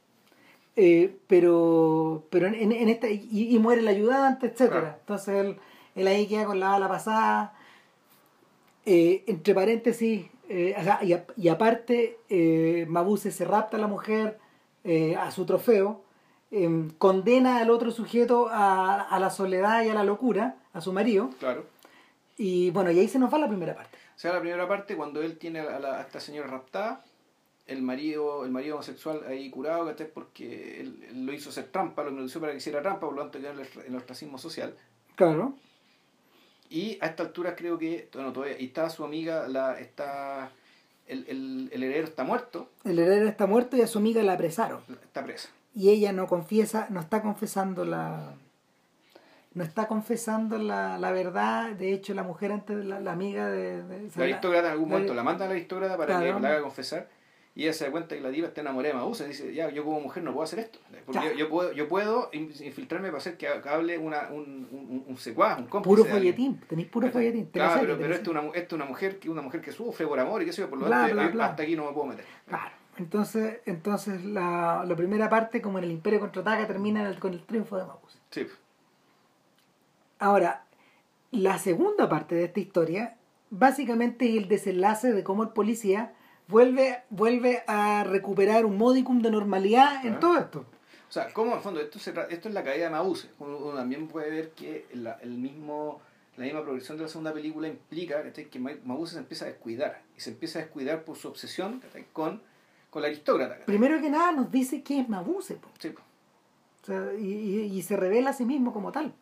Eh, pero pero en, en esta y, y muere el ayudante etcétera Claro. entonces él, él ahí queda con la bala pasada Eh, entre paréntesis eh, y, a- y aparte eh, Mabuse se rapta a la mujer a su trofeo eh, condena al otro sujeto a, a la soledad y a la locura a su marido Claro. y bueno y ahí se nos va la primera parte O sea, la primera parte, cuando él tiene a, la- a esta señora raptada, el marido, el marido homosexual ahí curado, ¿cachai? Porque él, él lo hizo hacer trampa, lo hizo para que hiciera trampa, por lo tanto quedó en el, en el ostracismo social. claro Y a esta altura creo que, bueno, todavía, y está su amiga, la, está, el, el, el heredero está muerto, el heredero está muerto y a su amiga la apresaron está presa. Y ella no confiesa, no está confesando la no está confesando la, la verdad, de hecho la mujer antes la, la amiga de, de- La aristócrata en algún momento la manda a la aristócrata para Claro. que la haga confesar. Y ella se da cuenta que la diva está enamorada de Maús y dice, ya, yo como mujer no puedo hacer esto. Porque yo, yo puedo, yo puedo in- infiltrarme para hacer que hable una, un, un, un secuaz, un cómplice. puro folletín, tenéis puro folletín. Claro, pero, pero esta es una, mu- esta es una mujer que una mujer que sufre por amor y qué sé yo, por lo Bla, tanto bla, bla. hasta aquí no me puedo meter. Claro. Entonces, entonces la, la primera parte, como en el Imperio contraataca, termina en el- con el triunfo de Mabuse. Sí. Ahora, la segunda parte de esta historia, básicamente es el desenlace de cómo el policía vuelve, vuelve a recuperar un modicum de normalidad en Ah. todo esto. O sea, ¿cómo en el fondo? Esto, se esto es la caída de Mabuse. Uno, también puede ver que la, el mismo, la misma progresión de la segunda película implica que Ma- Mabuse se empieza a descuidar. Y se empieza a descuidar por su obsesión con, con la aristócrata. Primero que nada nos dice que es Mabuse. Sí. O sea, y, y- y se revela a sí mismo como tal.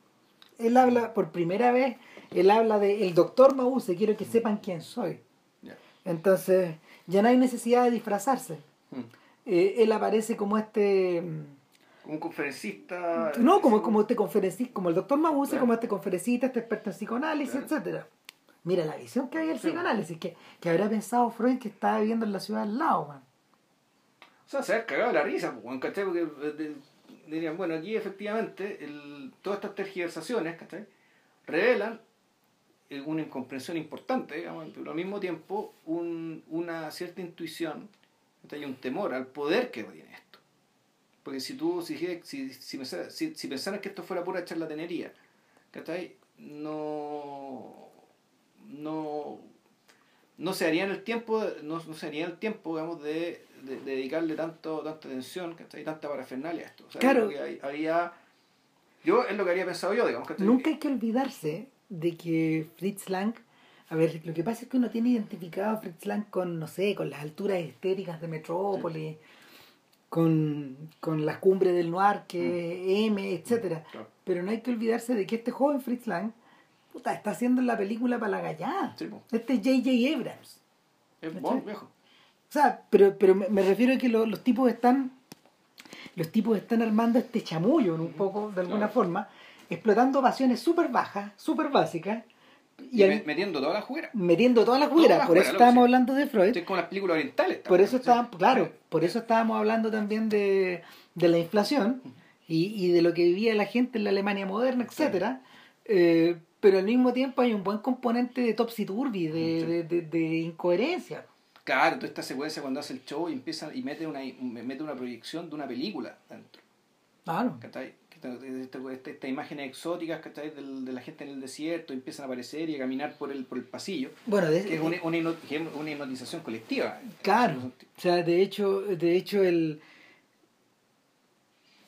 Él habla, por primera vez, él habla de el doctor Mabuse, quiero que sepan quién soy. Entonces, ya no hay necesidad de disfrazarse. Mm. Eh, él aparece como este... mm, Como un conferencista. No, como, como este conferencista, como el doctor Mabuse, Claro. como este conferencista, este experto en psicoanálisis, Claro. etcétera. Mira la visión que hay del Sí. psicoanálisis, que, que habrá pensado Freud que estaba viviendo en la ciudad al lado, man. O sea, se ha cagado la risa, pues, ¿cachai? Porque eh, dirían, bueno, aquí efectivamente el, todas estas tergiversaciones, ¿cachai? Revelan eh, una incomprensión importante, digamos, pero al mismo tiempo un, una cierta intuición ¿cachai? y un temor al poder que tiene esto. Porque si tú, si, si, si, si, pensaras que esto fuera pura charlatanería, ¿cachai? No, no, no se haría el tiempo, no, no se haría el tiempo, digamos, de, de- de dedicarle tanto, tanta atención, ¿cachai? Tanta parafernalia a esto. O sea, Claro. que había, yo es lo que habría pensado yo, digamos, ¿cachai? Nunca hay que olvidarse de que Fritz Lang, a ver, lo que pasa es que uno tiene identificado a Fritz Lang con, no sé, con las alturas estéticas de Metrópolis, con, con las cumbres del noir que es M, etcétera. Claro. Pero no hay que olvidarse de que este joven Fritz Lang puta, está haciendo la película para la gallada. Sí. Este es J.J. Abrams. Es bueno, viejo. O sea, pero, pero me, me refiero a que lo- los tipos están los tipos están armando este chamullo en un poco, de alguna Claro. forma, explotando pasiones súper bajas, súper básicas, y Y al- me- metiendo toda la juguera. metiendo todas las Todas jugueras. las Por eso estábamos sí. hablando de Freud. Estoy con las películas orientales. Por eso estábamos, ¿sí? claro, por eso estábamos hablando también de, de la inflación y, y de lo que vivía la gente en la Alemania moderna, etcétera. Eh, pero al mismo tiempo hay un buen componente de topsy-turvy, de, Sí. de, de- de incoherencia. Claro, toda esta secuencia cuando hace el show y empieza y mete una, mete una proyección de una película dentro. Claro. Estas imágenes exóticas ¿cachai? De la gente en el desierto empiezan a aparecer y a caminar por el, por el pasillo. Bueno, de- Que es una, una, hipnotización colectiva. Claro, o sea, de hecho, de hecho el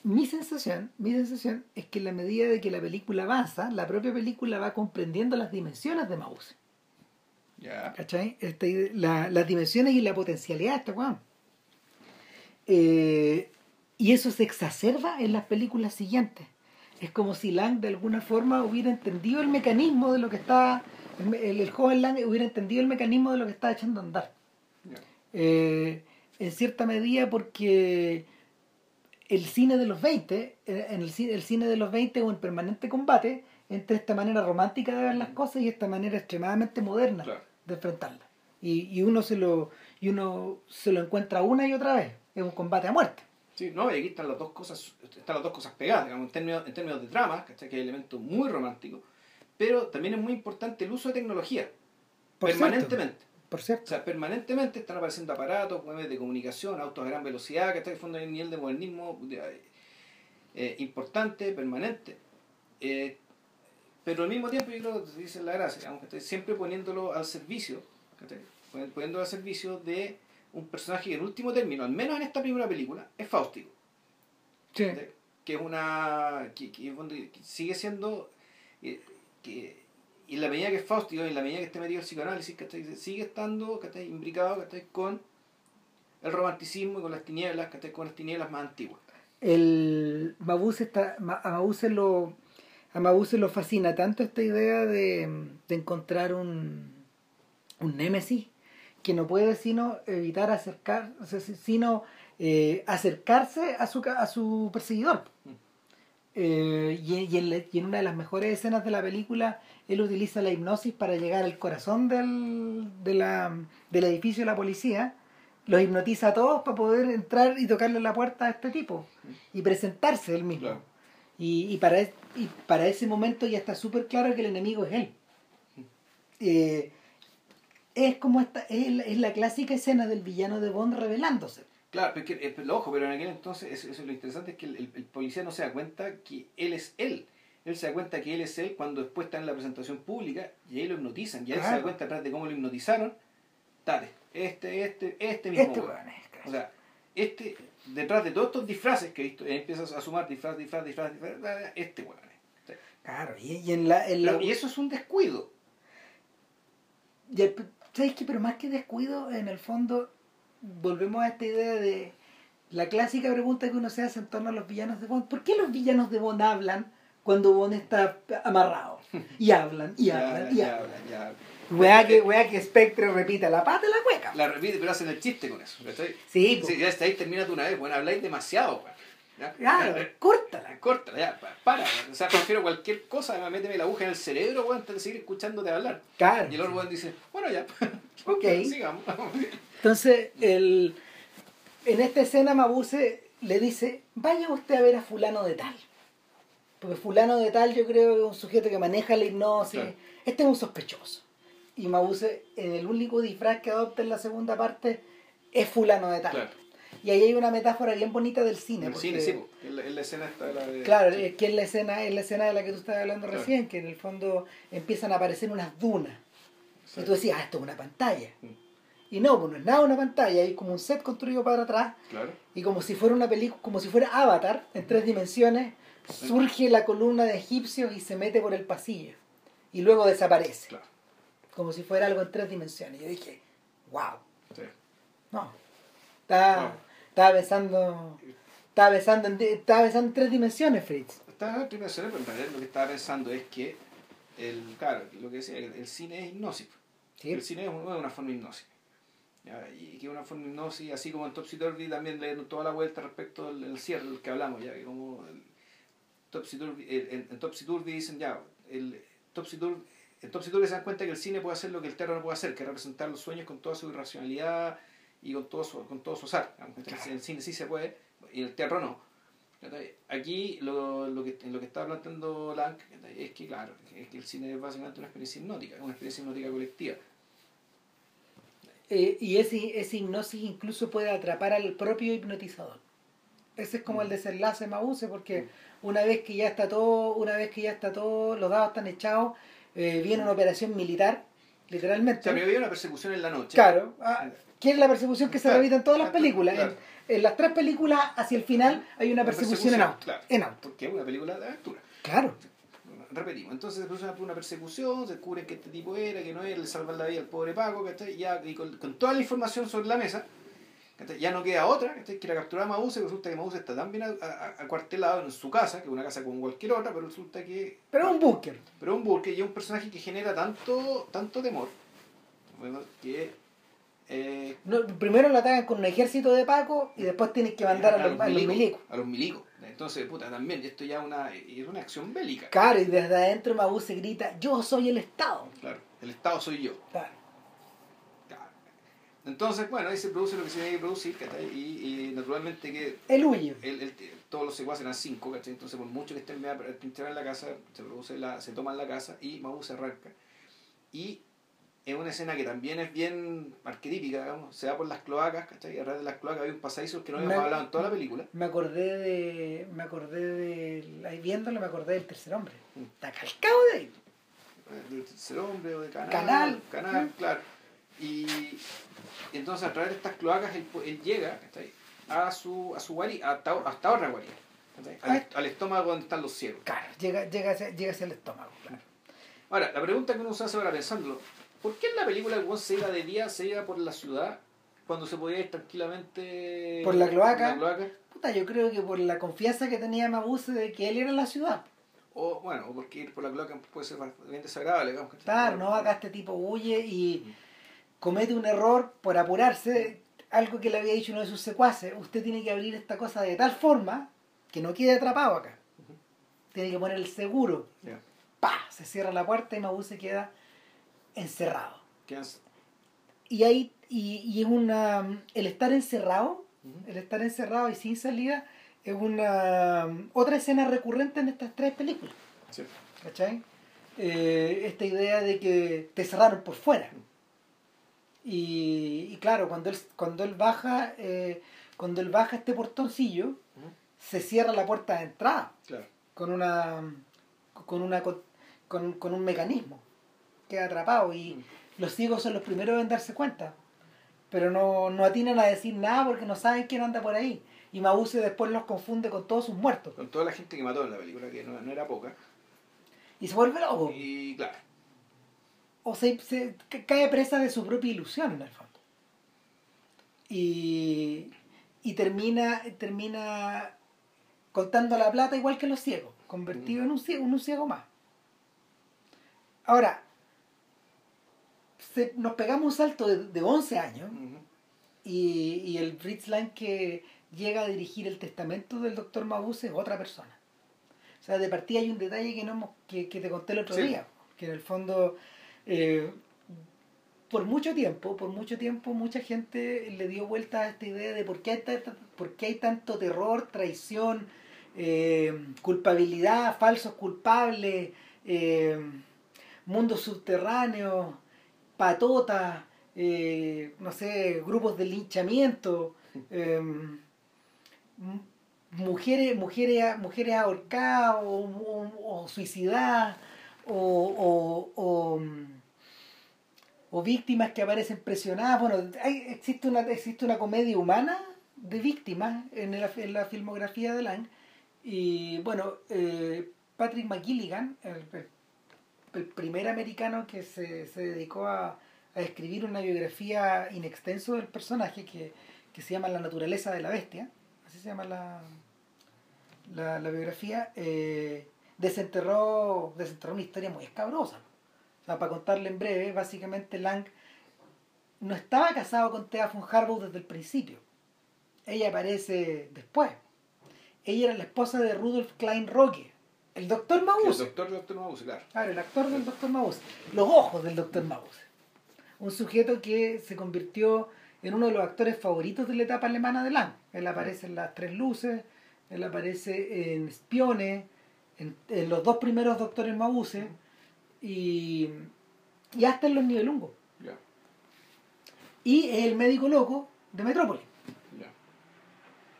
mi sensación, mi sensación es que en la medida de que la película avanza, la propia película va comprendiendo las dimensiones de Mause, Esta ide- la- las dimensiones y la potencialidad de este weón. Eh, y eso se exacerba en las películas siguientes. Es como si Lang de alguna forma hubiera entendido el mecanismo de lo que está, el, el- el joven Lang hubiera entendido el mecanismo de lo que está echando a andar. ya. Eh, en cierta medida porque el cine de los 20, eh, en el, el cine de los 20 es un permanente combate entre esta manera romántica de ver las cosas y esta manera extremadamente moderna Claro. de enfrentarlas. Y, y uno se lo y uno se lo encuentra una y otra vez. Es un combate a muerte. Sí, no, y aquí están las dos cosas, están las dos cosas pegadas, digamos, en términos, en términos de trama, ¿cachai? que hay elementos muy románticos, pero también es muy importante el uso de tecnología, Por permanentemente. Por O cierto. sea, permanentemente están apareciendo aparatos, medios de comunicación, autos a gran velocidad, que está en fondo hay un nivel de modernismo de- eh, importante, permanente. Eh, pero al mismo tiempo, yo creo que dice la gracia, digamos, que siempre poniéndolo al servicio, poniéndolo al servicio de un personaje que en último término, al menos en esta primera película, es Faustico. Sí. Que es una. que, que que sigue siendo. eh, que, y en la medida que es Faustico, y en la medida que esté metido el psicoanálisis, ¿cachai? sigue estando ¿cachai? imbricado ¿cachai? con el romanticismo y con las tinieblas, ¿cachai? con las tinieblas más antiguas. el Mabuse está Ma- a Mabuse lo a Mabuse lo fascina tanto esta idea de, de encontrar un un némesis que no puede sino evitar acercar sino eh, acercarse a su a su perseguidor. Eh, y, y en, una de las mejores escenas de la película él utiliza la hipnosis para llegar al corazón del, de la, del edificio de la policía los hipnotiza a todos para poder entrar y tocarle la puerta a este tipo y presentarse él mismo. Y, y, para, y para ese momento ya está súper claro que el enemigo es él Eh, es como esta es la, es la clásica escena del villano de Bond revelándose Claro, pero, es que, pero ojo, pero en aquel entonces, eso, eso lo interesante es que el, el- el policía no se da cuenta que él es él. Él se da cuenta que él es él cuando después está en la presentación pública y ahí lo hipnotizan. Y él se da Claro. cuenta atrás de cómo lo hipnotizaron. Dale, este, este, este mismo. este weón es, O sea, este, detrás de todos estos disfraces que he visto, empiezas a sumar disfraz, disfraz, disfraz, disfraz, este weón. Sí. claro y, y en la, en la- Pero- y eso es un descuido. Y el- ¿Sabes qué? Pero más que descuido, en el fondo, volvemos a esta idea de la clásica pregunta que uno se hace en torno a los villanos de Bond. ¿Por qué los villanos de Bond hablan cuando Bond está amarrado? Y hablan, y Ya, hablan, y ya, hablan. Wea que, wea que Spectre repita la pata y la cueca. La repite, pero hacen el chiste con eso. Sí. Sí, ya está ahí, termina de una vez. Bueno, habláis demasiado. ¿Ya? claro, Ya, córtala. Corta, ya, pa- para. O sea, prefiero cualquier cosa, méteme la aguja en el cerebro, weón, antes de seguir escuchándote hablar. Claro. Y el otro dice, bueno, ya, Ok. sigamos. Entonces, el, en esta escena Mabuse le dice, vaya usted a ver a fulano de tal. Porque fulano de tal yo creo que es un sujeto que maneja la hipnosis. Claro. Este es un sospechoso. Y Mabuse, en el único disfraz que adopta en la segunda parte, es fulano de tal. Claro. Y ahí hay una metáfora bien bonita del cine. El porque- cine, sí, po, en la, en la escena está la de... Claro, sí. es que es la escena, es la escena de la que tú estabas hablando Claro. recién, que en el fondo empiezan a aparecer unas dunas. Y tú decías, ah, esto es una pantalla. Mm. Y no, pues no es nada una pantalla, hay como un set construido para atrás, Claro. y como si fuera una película, como si fuera Avatar, en tres dimensiones, surge la columna de egipcios y se mete por el pasillo. Y luego desaparece. Claro. Como si fuera algo en tres dimensiones. Yo dije, wow. Sí. No. Estaba, Wow. estaba pensando. Estaba pensando, en, estaba pensando en tres dimensiones, Fritz. Estaba en dimensiones, pero en realidad lo que estaba pensando es que, el, claro, lo que decía, el, el cine es hipnosis. ¿sí? El cine es un- es una forma de hipnosis. ¿ya? Y que una forma de hipnosis, así como en Topsy Turvy también le toda la vuelta respecto al, cierre del que hablamos, ya que como el Topsy Turvy, el- en, en Topsy Turvy dicen ya, el Topsy Turvy, en Topsy Turvy se dan cuenta que el cine puede hacer lo que el terror no puede hacer, que es representar los sueños con toda su irracionalidad y con todo su, con todo su azar. Entonces, el cine sí se puede y el terror no. Aquí lo, lo, que, lo que está planteando Lang es que, claro, es que el cine es básicamente una experiencia hipnótica, una experiencia hipnótica colectiva. Eh, y ese, ese hipnosis incluso puede atrapar al propio hipnotizador. Ese es como el desenlace Mabuse, porque una vez que ya está todo, una vez que ya está todo, los dados están echados, eh, viene una operación militar, O literalmente. sea, había una persecución en la noche. Claro, ah, que es la persecución que se Claro, repite en todas las películas. claro. En, en las tres películas, hacia el final, hay una persecución, en auto. claro. En auto. Porque es una película de aventura. Claro. Repetimos, entonces se produce una- persecución, se descubre que este tipo era, que no era, le salvan la vida al pobre Paco, ¿cachai? Ya, y con, con toda la información sobre la mesa. Ya no queda otra, que era capturar a Mabuse, resulta que Mabuse está tan bien a- a- acuartelado en su casa, que es una casa como cualquier otra, pero resulta que Pero es un búnker. pero es un Burke y es un personaje que genera tanto, tanto temor, bueno, que eh, No, primero lo atacan con un ejército de Paco y después tienen que mandar a, los, a los milicos. A los milicos. Entonces, puta, también, esto ya una, es una acción bélica. Claro, y desde adentro Mabuse grita, yo soy el Estado. Claro, el Estado soy yo. Claro. Entonces, bueno, ahí se produce lo que se tiene que producir, ¿cachai? Y, y naturalmente que Él huye. el, el- todos los secuaces eran cinco, ¿cachai? Entonces, por mucho que estén en la casa, se produce la, se toman la casa y Mabu se arranca. Y es una escena que también es bien arquetípica, digamos. Se va por las cloacas, ¿cachai? Y alrededor de las cloacas hay un pasadizo que no habíamos Me- hablado en toda la película. Me acordé de. Me acordé de. Ahí viéndolo me acordé del tercer hombre. Mm. Está calcado de ahí. del tercer hombre o de canal. Canal. Canal, Sí. claro. Y entonces a través de estas cloacas él, él llega a su, a su guarida, hasta, hasta otra guarida. ¿cachai? Al, Ah. al estómago donde están los ciegos. Claro, llega, llega, hacia, llega hacia el estómago. Claro. Ahora, la pregunta que uno se hace ahora pensándolo, ¿por qué en la película el se iba de día, se iba por la ciudad, cuando se podía ir tranquilamente Por la cloaca. por la cloaca? Puta, yo creo que por la confianza que tenía Mabuse de que él era la ciudad. O bueno, o porque ir por la cloaca puede ser bien desagradable, digamos. Claro, no, acá este tipo huye y comete un error por apurarse. Algo que le había dicho uno de sus secuaces. Usted tiene que abrir esta cosa de tal forma que no quede atrapado acá. Tiene que poner el seguro. Ya. ¡Pah! Se cierra la puerta y Mabuse queda encerrado. ¿Qué hace? Y ahí, y, y es una. El estar encerrado, el estar encerrado y sin salida, es una. Otra escena recurrente en estas tres películas. Sí. ¿Cachai? Eh, esta idea de que te cerraron por fuera. Y, y claro, cuando él, cuando él baja, eh, cuando él baja este portoncillo, se cierra la puerta de entrada Claro. con una con una con, con- un mecanismo. Queda atrapado y los ciegos son los primeros en darse cuenta. Pero no, no atinan a decir nada porque no saben quién anda por ahí. Y Mabuse después los confunde con todos sus muertos. Con toda la gente que mató en la película, que no, no era poca. Y se vuelve loco. Y claro, o se, se ca- cae presa de su propia ilusión en el fondo. Y, y termina, termina contando la plata igual que los ciegos, convertido en un ciego, en un ciego más. Ahora, se- nos pegamos un salto de, de 11 años y, y el Fritz Lang que llega a dirigir el testamento del doctor Mabuse es otra persona. O sea, de partida hay un detalle que, no hemos- que, que te conté el otro Sí. día, que en el fondo, eh, por mucho tiempo, por mucho tiempo, mucha gente le dio vuelta a esta idea de por qué hay, por qué hay tanto terror, traición, eh, culpabilidad, falsos culpables, eh, mundos subterráneos, patotas, eh, no sé, grupos de linchamiento, mujeres, mujeres, mujeres ahorcadas o, o- o suicidadas o, o, o, víctimas que aparecen presionadas. Bueno, hay, existe, una, existe una comedia humana de víctimas en la, en la filmografía de Lang. Y bueno, eh, Patrick McGilligan, el, el- primer americano que se, se dedicó a, a escribir una biografía in extenso del personaje que, que se llama La naturaleza de la bestia, así se llama la, la, la biografía, eh, desenterró, desenterró una historia muy escabrosa. O sea, para contarle en breve, básicamente Lang no estaba casado con Thea von Harbaugh desde el principio. Ella aparece después. Ella era la esposa de Rudolf Klein Rocke, el doctor El Mabuse. doctor, doctor Mabuse, claro. Claro, el actor del Dr. Mabuse. Los ojos del Dr. Mabuse. Un sujeto que se convirtió en uno de los actores favoritos de la etapa alemana de Lang. Él aparece en Las Tres Luces, él aparece en Espiones, en, en los dos primeros Doctores Mabuse y, y hasta en Los Nivelungos. Y es el médico loco de Metrópolis.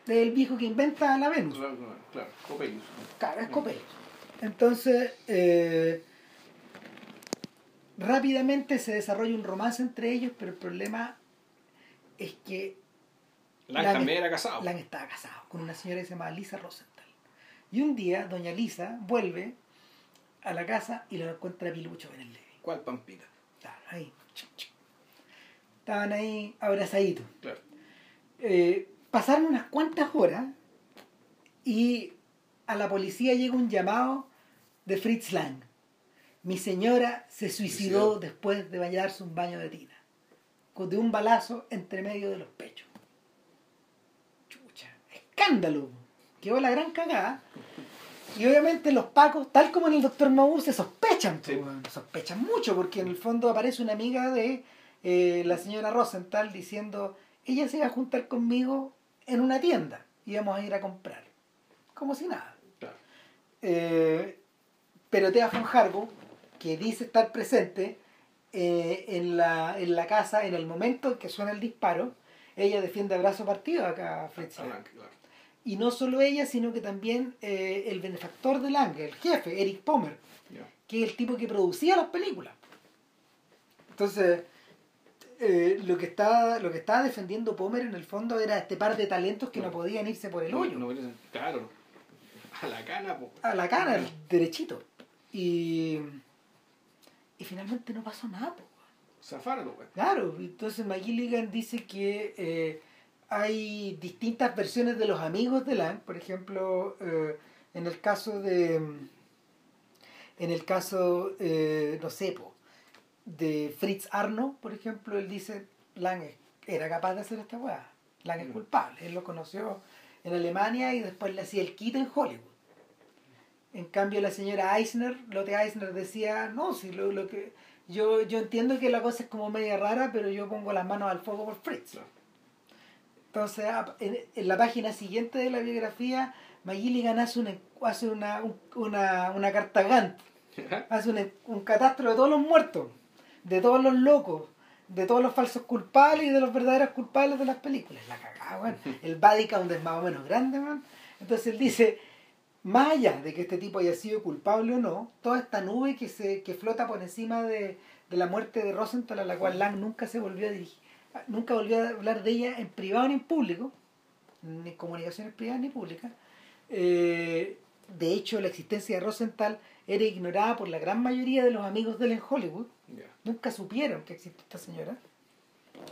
Es el viejo que inventa la Venus. Claro, claro, claro. Es Coppelius. Entonces, eh, rápidamente se desarrolla un romance entre ellos, pero el problema es que Lang Lang- también era casado. Lang estaba casado con una señora que se llama Lisa Rosenthal. Y un día, doña Lisa vuelve a la casa y lo encuentra pilucho en el living. ¿Cuál pampita? Estaban ahí. Estaban ahí abrazaditos. Claro. Eh, pasaron unas cuantas horas y a la policía llega un llamado de Fritz Lang. Mi señora se suicidó Suicidó. después de bañarse un baño de tina, con de un balazo entre medio de los pechos. Chucha, escándalo. Quedó la gran cagada. Y obviamente los pacos, tal como en el doctor Mabuse, sospechan, Sí. sospechan mucho, porque en el fondo aparece una amiga de eh, la señora Rosenthal diciendo, ella se iba a juntar conmigo en una tienda, íbamos a ir a comprar, como si nada. Claro. Eh, pero Thea von Harbaugh, que dice estar presente eh, en, la, en la casa en el momento en que suena el disparo, ella defiende a brazo partido acá a Fritz A Lang. Lang, claro. Y no solo ella, sino que también eh, el benefactor de Lang, el jefe, Eric Pomer, Ya. que es el tipo que producía las películas. Entonces, eh, lo, que estaba, lo que estaba defendiendo Pomer en el fondo era este par de talentos que no, No. podían irse por el No, hoyo. no claro. A la cana, po. a la cara, el derechito. Y, y finalmente no pasó nada. po. Zafarlo, güey. Claro, entonces McGilligan dice que eh, hay distintas versiones de los amigos de Lang. Por ejemplo, eh, en el caso de. En el caso, eh, no sé, po, de Fritz Arno, por ejemplo, él dice: Lang era capaz de hacer esta weá. Lang es Mm. culpable. Él lo conoció en Alemania y después le hacía el kit en Hollywood. En cambio, la señora Eisner, Lotte Eisner decía: No, si lo, lo que. Yo, yo entiendo que la cosa es como media rara, pero yo pongo las manos al fuego por Fritz. Claro. Entonces, a- en, en la página siguiente de la biografía, McGilligan hace una, hace una, un- una, una carta Gantt, hace un, un catastro de todos los muertos, de todos los locos, de todos los falsos culpables y de los verdaderos culpables de las películas. La cagada, weón. El body count es más o menos grande, man. Entonces él dice, más allá de que este tipo haya sido culpable o no, toda esta nube que se que flota por encima de, de la muerte de Rosenthal, a la cual Lang nunca se volvió a dirigir, nunca volvió a hablar de ella en privado ni en público, ni en comunicaciones privadas ni públicas. Eh, de hecho, la existencia de Rosenthal era ignorada por la gran mayoría de los amigos de él en Hollywood. Nunca supieron que existía esta señora.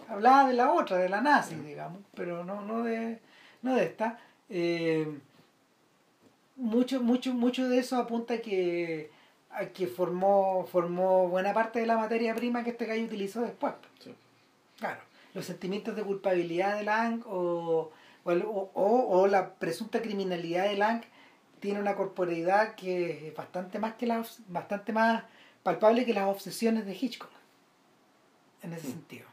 Hablaba de la otra, de la nazi, digamos, pero no, no, de, no de esta. Eh, mucho, mucho, mucho de eso apunta a que, a que formó, formó buena parte de la materia prima que este gallo utilizó después. Sí. Claro, los sentimientos de culpabilidad de Lang o, o, o- o- la presunta criminalidad de Lang tiene una corporeidad que es bastante más que las bastante más palpable que las obsesiones de Hitchcock en ese Mm. sentido.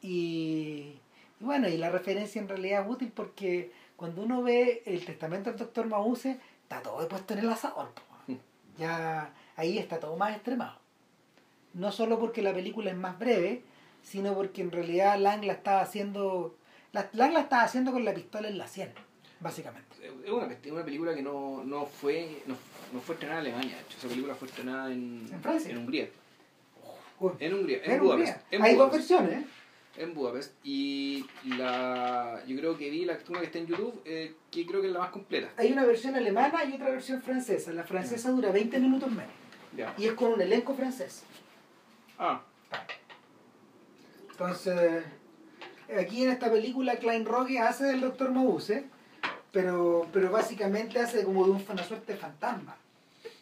Y, y bueno, y la referencia en realidad es útil porque cuando uno ve el testamento del doctor Mause, está todo puesto en el asador. Mm. Ya ahí está todo más extremado. No solo porque la película es más breve, sino porque en realidad Lang la estaba haciendo La, Lang la estaba haciendo con la pistola en la sien, básicamente. Es una, una película que no, no fue no, no fue estrenada en Alemania, de hecho. Esa película fue estrenada en, ¿En Francia? en Hungría. En Hungría, en en Budapest. Hungría. En Hay dos versiones, ¿eh? En Budapest. Y la yo creo que vi la una que está en YouTube, eh, que creo que es la más completa. Hay una versión alemana y otra versión francesa. La francesa dura 20 minutos menos. Ya. Y es con un elenco francés. Ah, Entonces, aquí en esta película Klein Rogue hace del Dr. Mabuse, pero, pero básicamente hace como de un, una suerte de fantasma.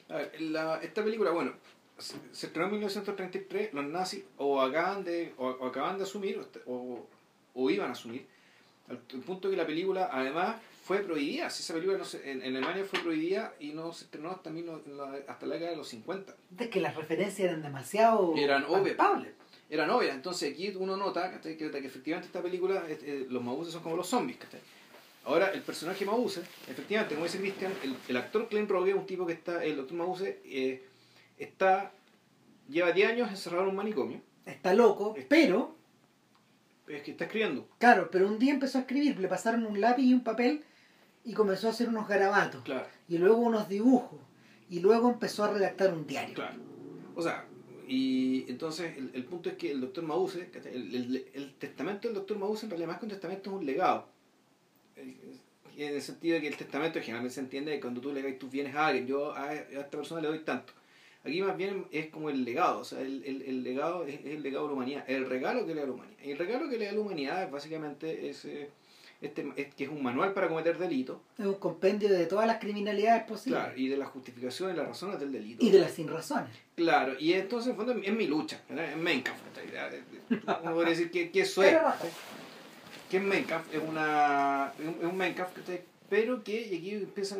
a ver, la- esta película, bueno, se, se estrenó en 1933, los nazis o acaban de, o, o acaban de asumir, o, o iban a asumir, al al punto que la película además fue prohibida. Si esa película no se- en, en Alemania fue prohibida y no se estrenó hasta, hasta la década de los 50. Es que las referencias eran demasiado Eran obvias. palpables. Era novia, entonces aquí uno nota que, que efectivamente esta película, eh, los Mabuse son como los zombies. ¿cachai? Ahora, el personaje Mabuse, efectivamente, como dice Christian, el, el actor Rogue es un tipo que está, el doctor Mabuse, eh, está, lleva 10 años encerrado en un manicomio, Está loco, pero, es que está escribiendo. claro, pero un día empezó a escribir, le pasaron un lápiz y un papel y comenzó a hacer unos garabatos. Claro, Y luego unos dibujos. Y luego empezó a redactar un diario. claro. O sea, y entonces el, el punto es que el doctor ¿cachai? el, el- el testamento del doctor Mabuse en realidad más que un testamento es un legado. Eh, En el sentido de que el testamento generalmente se entiende que cuando tú legas tus bienes a alguien, yo a, esta persona le doy tanto. Aquí más bien es como el legado, o sea, el, legado es, el legado de la humanidad, el regalo que le da la humanidad. Y el regalo que le da la humanidad básicamente es, este, es que es un manual para cometer delitos, Es un compendio de todas las criminalidades posibles. claro, y de la justificación y las razones del delito. Y de las sin razones. Claro, y entonces en el fondo es mi lucha, es. ¿cachai? Uno podría decir que, que eso es. Que es Mein Kampf, es, una, es un- ¿cachai? pero que y aquí empieza,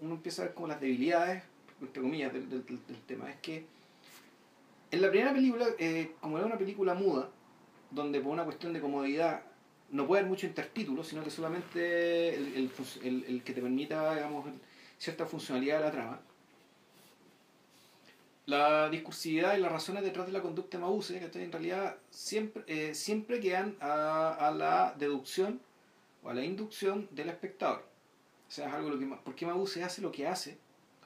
uno empieza a ver como las debilidades, entre comillas, del, del- del- del tema. Es que en la primera película, eh, como era una película muda, donde por una cuestión de comodidad no puede haber mucho intertítulo, sino que solamente el, el, el- que te permita, digamos, cierta funcionalidad de la trama. La discursividad y las razones detrás de la conducta de Mabuse, ¿cachai? en realidad siempre, eh, siempre quedan a, a la deducción o a la inducción del espectador. O sea, es algo lo que, ¿por qué Mabuse hace lo que hace?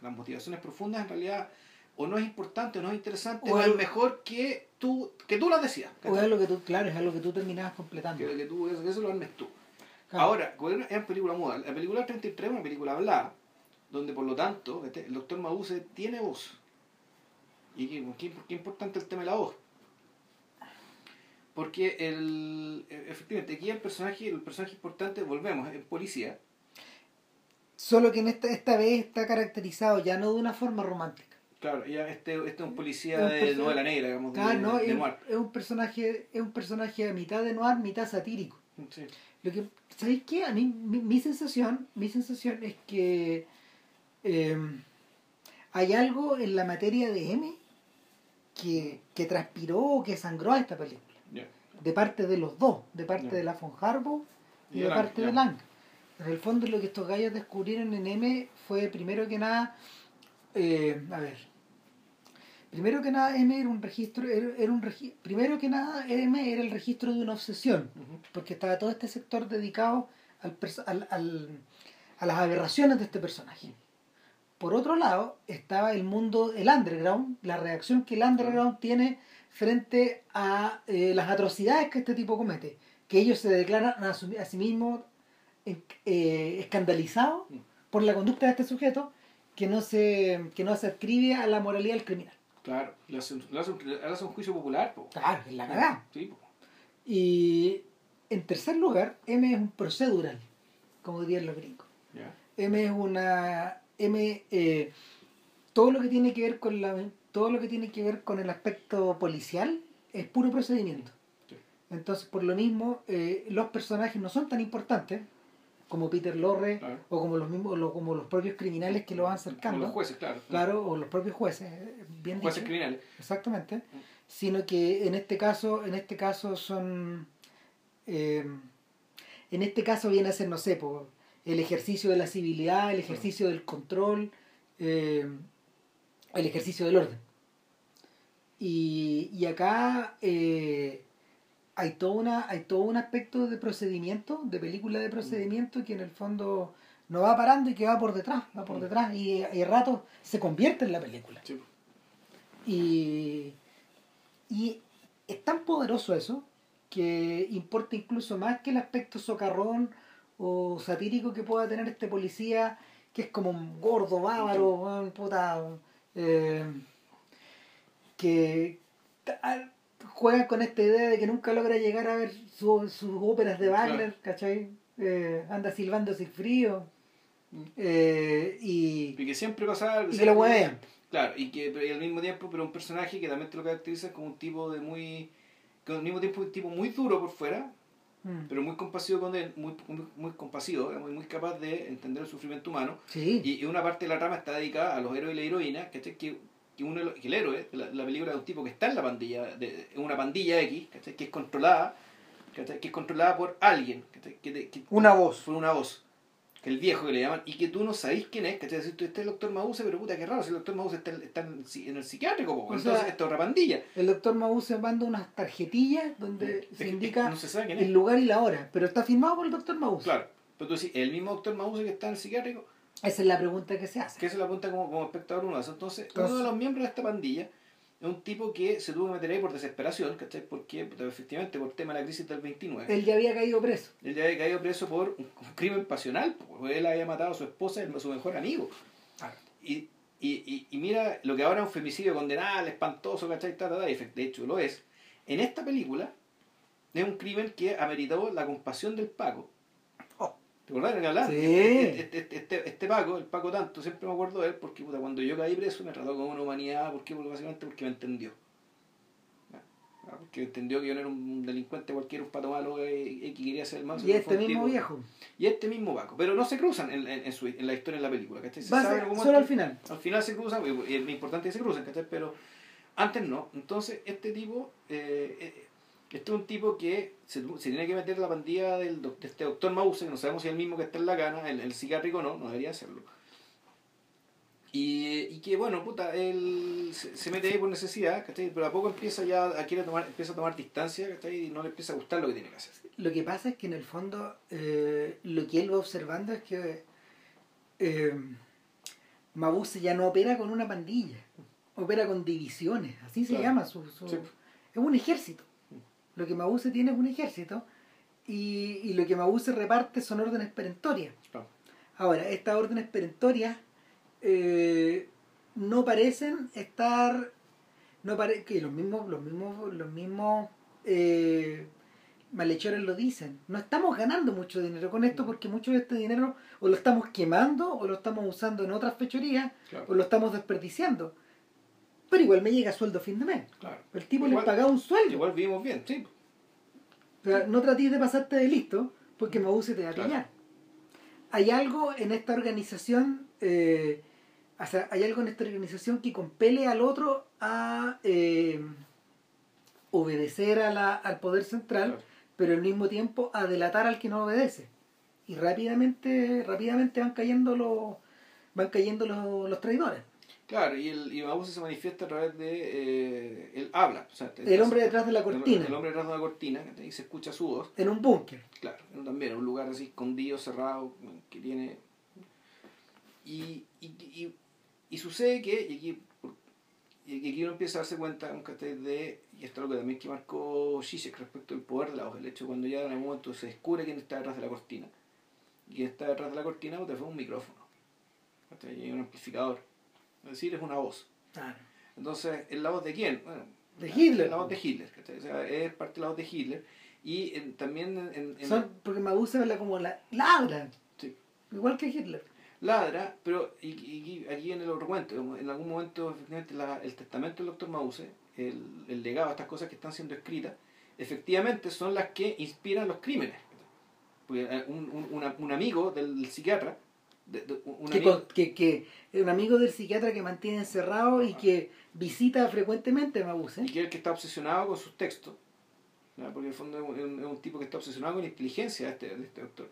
Las motivaciones profundas en realidad o no es importante o no es interesante O o, es mejor que tú, que tú las decidas. O es algo que tú, claro, es algo que tú terminabas completando. Que, que tú, eso, eso lo armes tú. Claro. Ahora, era una película muda. La película 33 es una película hablada, donde por lo tanto ¿viste? el doctor Mabuse tiene voz. ¿Y qué, qué- qué importante el tema de la voz? Porque el, e- efectivamente aquí el personaje, el personaje importante, volvemos, es policía. Solo que en esta, esta vez está caracterizado ya no de una forma romántica. Claro, ya este, este es un policía Es un de novela negra, digamos, de, Claro, no, de es, un- noir. es un personaje, es un personaje de mitad de noir, mitad satírico. Sí. Lo que, ¿sabéis qué? A mí, mi, mi sensación, mi sensación es que eh, hay algo en la materia de M que, que transpiró o que sangró a esta película. De parte de los dos, de parte de la von Harbour y, Y de de Lang, parte de Lang. En el fondo lo que estos gallos descubrieron en M fue primero que nada, eh, a ver, primero que nada M era un registro, era, era un regi- primero que nada M era el registro de una obsesión porque estaba todo este sector dedicado al, al- al- a las aberraciones de este personaje. Por otro lado, estaba el mundo, el underground, la reacción que el underground tiene frente a eh, las atrocidades que este tipo comete, que ellos se declaran a, su- a sí mismos eh, escandalizados Mm. por la conducta de este sujeto que no se, que no se adscribe a la moralidad del criminal. Claro, le hace, un- le hace un, le hace un juicio popular. po. Claro, es la cagada. Sí, po. Y en tercer lugar, M es un procedural, como dirían los gringos. M es una M eh, todo lo que tiene que ver con la todo lo que tiene que ver con el aspecto policial es puro procedimiento. Sí. Entonces, por lo mismo, eh, los personajes no son tan importantes como Peter Lorre Claro. o como los mismos lo- como los propios criminales que lo van Como cercando. los jueces, claro. Claro, o los propios jueces, eh, bien Jueces dicho. criminales. Exactamente. Sino que en este caso, en este caso son eh, en este caso viene a ser, no sé, po, el ejercicio de la civilidad, el ejercicio del control, eh, el ejercicio del orden. Y, y acá eh, hay todo una hay todo un aspecto de procedimiento de película de procedimiento que en el fondo no va parando y que va por detrás va por Mm. detrás y, y rato se convierte en la película Sí. y y es tan poderoso eso que importa incluso más que el aspecto socarrón o satírico que pueda tener este policía que es como un gordo bávaro weón, puta eh, que ta- juega con esta idea de que nunca logra llegar a ver su- sus óperas de Wagner, ¿cachai? Eh, anda silbando sin frío eh, y, Y que siempre pasa algo. y que lo huevean. Claro, y que pero- y al mismo tiempo, pero un personaje que también te lo caracteriza como un tipo de muy. que al mismo tiempo un tipo muy duro por fuera, Mm. pero muy compasivo con él, muy, muy, muy compasivo, digamos, y muy capaz de entender el sufrimiento humano. Sí, Y, y una parte de la trama está dedicada a los héroes y la heroína, ¿cachai? Que, que, uno, de los- que el héroe, la, la película de un tipo que está en la pandilla, de, en una pandilla X, ¿cachai? Que es controlada, ¿cachai? Que es controlada por alguien. Que, te- que- una voz. por una voz, que el viejo que le llaman, y que tú no sabéis quién es, ¿cachai? Si tú este es el doctor Mause, pero puta, qué raro, si el doctor Mause está, está en, en el psiquiátrico, po, entonces sea, esto es otra pandilla. El doctor Mabuse manda unas tarjetillas donde se indica no se el lugar y la hora, pero está firmado por el doctor Mabuse. Claro, pero tú decís, el mismo doctor Mause que está en el psiquiátrico, Esa es la pregunta que se hace. que se la apunta como, como espectador uno hace. Entonces, uno de los miembros de esta pandilla es un tipo que se tuvo que meter ahí por desesperación, ¿cachai? Porque, puta, efectivamente, por tema de la crisis del 29. Él ya había caído preso. Él ya había caído preso por un, crimen pasional, porque él había matado a su esposa y a su mejor amigo. Y, y, y, y mira, lo que ahora es un femicidio condenable, espantoso, ¿cachai? Ta, ta, ta, de hecho lo es. En esta película es un crimen que ameritó la compasión del Paco. Oh. ¿Te acordás que hablaba? Sí. Este, este, este, este- este Paco, el Paco tanto, siempre me acuerdo de él porque puta, cuando yo caí preso me trató con una humanidad, ¿por qué? Porque básicamente porque me entendió. Porque entendió que yo no era un delincuente cualquiera, un pato malo eh, eh, que quería hacer el mal. Y que este mismo tipo- viejo. Y este mismo Paco. Pero no se cruzan en, en, en su, en la historia, en la película. ¿cachai? Se sabe ser solo al final. al final se cruzan, y es importante que se crucen, ¿cachai? Pero antes no. Entonces, este tipo, eh, eh, este es un tipo que se, tiene que meter la pandilla del, de este doctor Mause, que no sabemos si es el mismo que está en la cana, el, el psiquiátrico no, no debería hacerlo. Y, y que bueno, puta, él se, se mete ahí por necesidad, ¿cachai? Pero a poco empieza ya a querer tomar, empieza a tomar distancia, ¿cachai? Y no le empieza a gustar lo que tiene que hacer. Lo que pasa es que en el fondo eh, lo que él va observando es que eh, Mabuse ya no opera con una pandilla, opera con divisiones, así se Claro. llama. Su, su- Sí. Es un ejército. Lo que Mabuse tiene es un ejército y, y lo que Mabuse reparte son órdenes perentorias. Claro. Ahora, estas órdenes perentorias eh, no parecen estar, no pare, que los mismos, los mismos, los mismos eh, malhechores lo dicen. No estamos ganando mucho dinero con esto porque mucho de este dinero o lo estamos quemando o lo estamos usando en otras fechorías Claro. o lo estamos desperdiciando. Pero igual me llega sueldo a fin de mes. claro. El tipo Igual- le pagaba un sueldo. Igual vivimos bien, sí. Pero no trates de pasarte de listo porque Mabuse te va a Claro. pillar. Hay algo en esta organización, eh, o sea, hay algo en esta organización que compele al otro a eh, obedecer a la, al poder central, Claro. pero al mismo tiempo a delatar al que no obedece. Y rápidamente, rápidamente van cayendo los, van cayendo los, los traidores. Claro, y el y se manifiesta a través de. Eh, él habla. O sea, te- El hombre detrás de la cortina, El, hombre detrás de la cortina, y se escucha su voz. en un búnker. Claro, también, en un lugar así escondido, cerrado, que tiene. Y, y, y, y sucede que. Y aquí, y aquí uno empieza a darse cuenta. De. Y esto es lo que también que marcó Zizek respecto al poder de la voz. El hecho cuando ya en algún momento se descubre quién está detrás de la cortina. Y quien está detrás de la cortina te fue un micrófono. un amplificador. Es decir, es una voz. Entonces, ¿es la voz de quién? Bueno, De Hitler. La voz de Hitler. ¿cachai? O sea, es parte de la voz de Hitler. Y en- también en, Son, porque Mabuse habla como la ladra, sí, igual que Hitler. ladra, pero y, y- y aquí en el otro cuento, en algún momento efectivamente la- el testamento del doctor Mause, el, el legado, estas cosas que están siendo escritas, efectivamente son las que inspiran los crímenes. Porque eh, un, un, un amigo del psiquiatra, de- de- un que, amigo- que, un amigo del psiquiatra que mantiene encerrado y que visita frecuentemente a Mabuse. y que es el que está obsesionado con sus textos, porque en el fondo es un, es un tipo que está obsesionado con la inteligencia de este, de este doctor.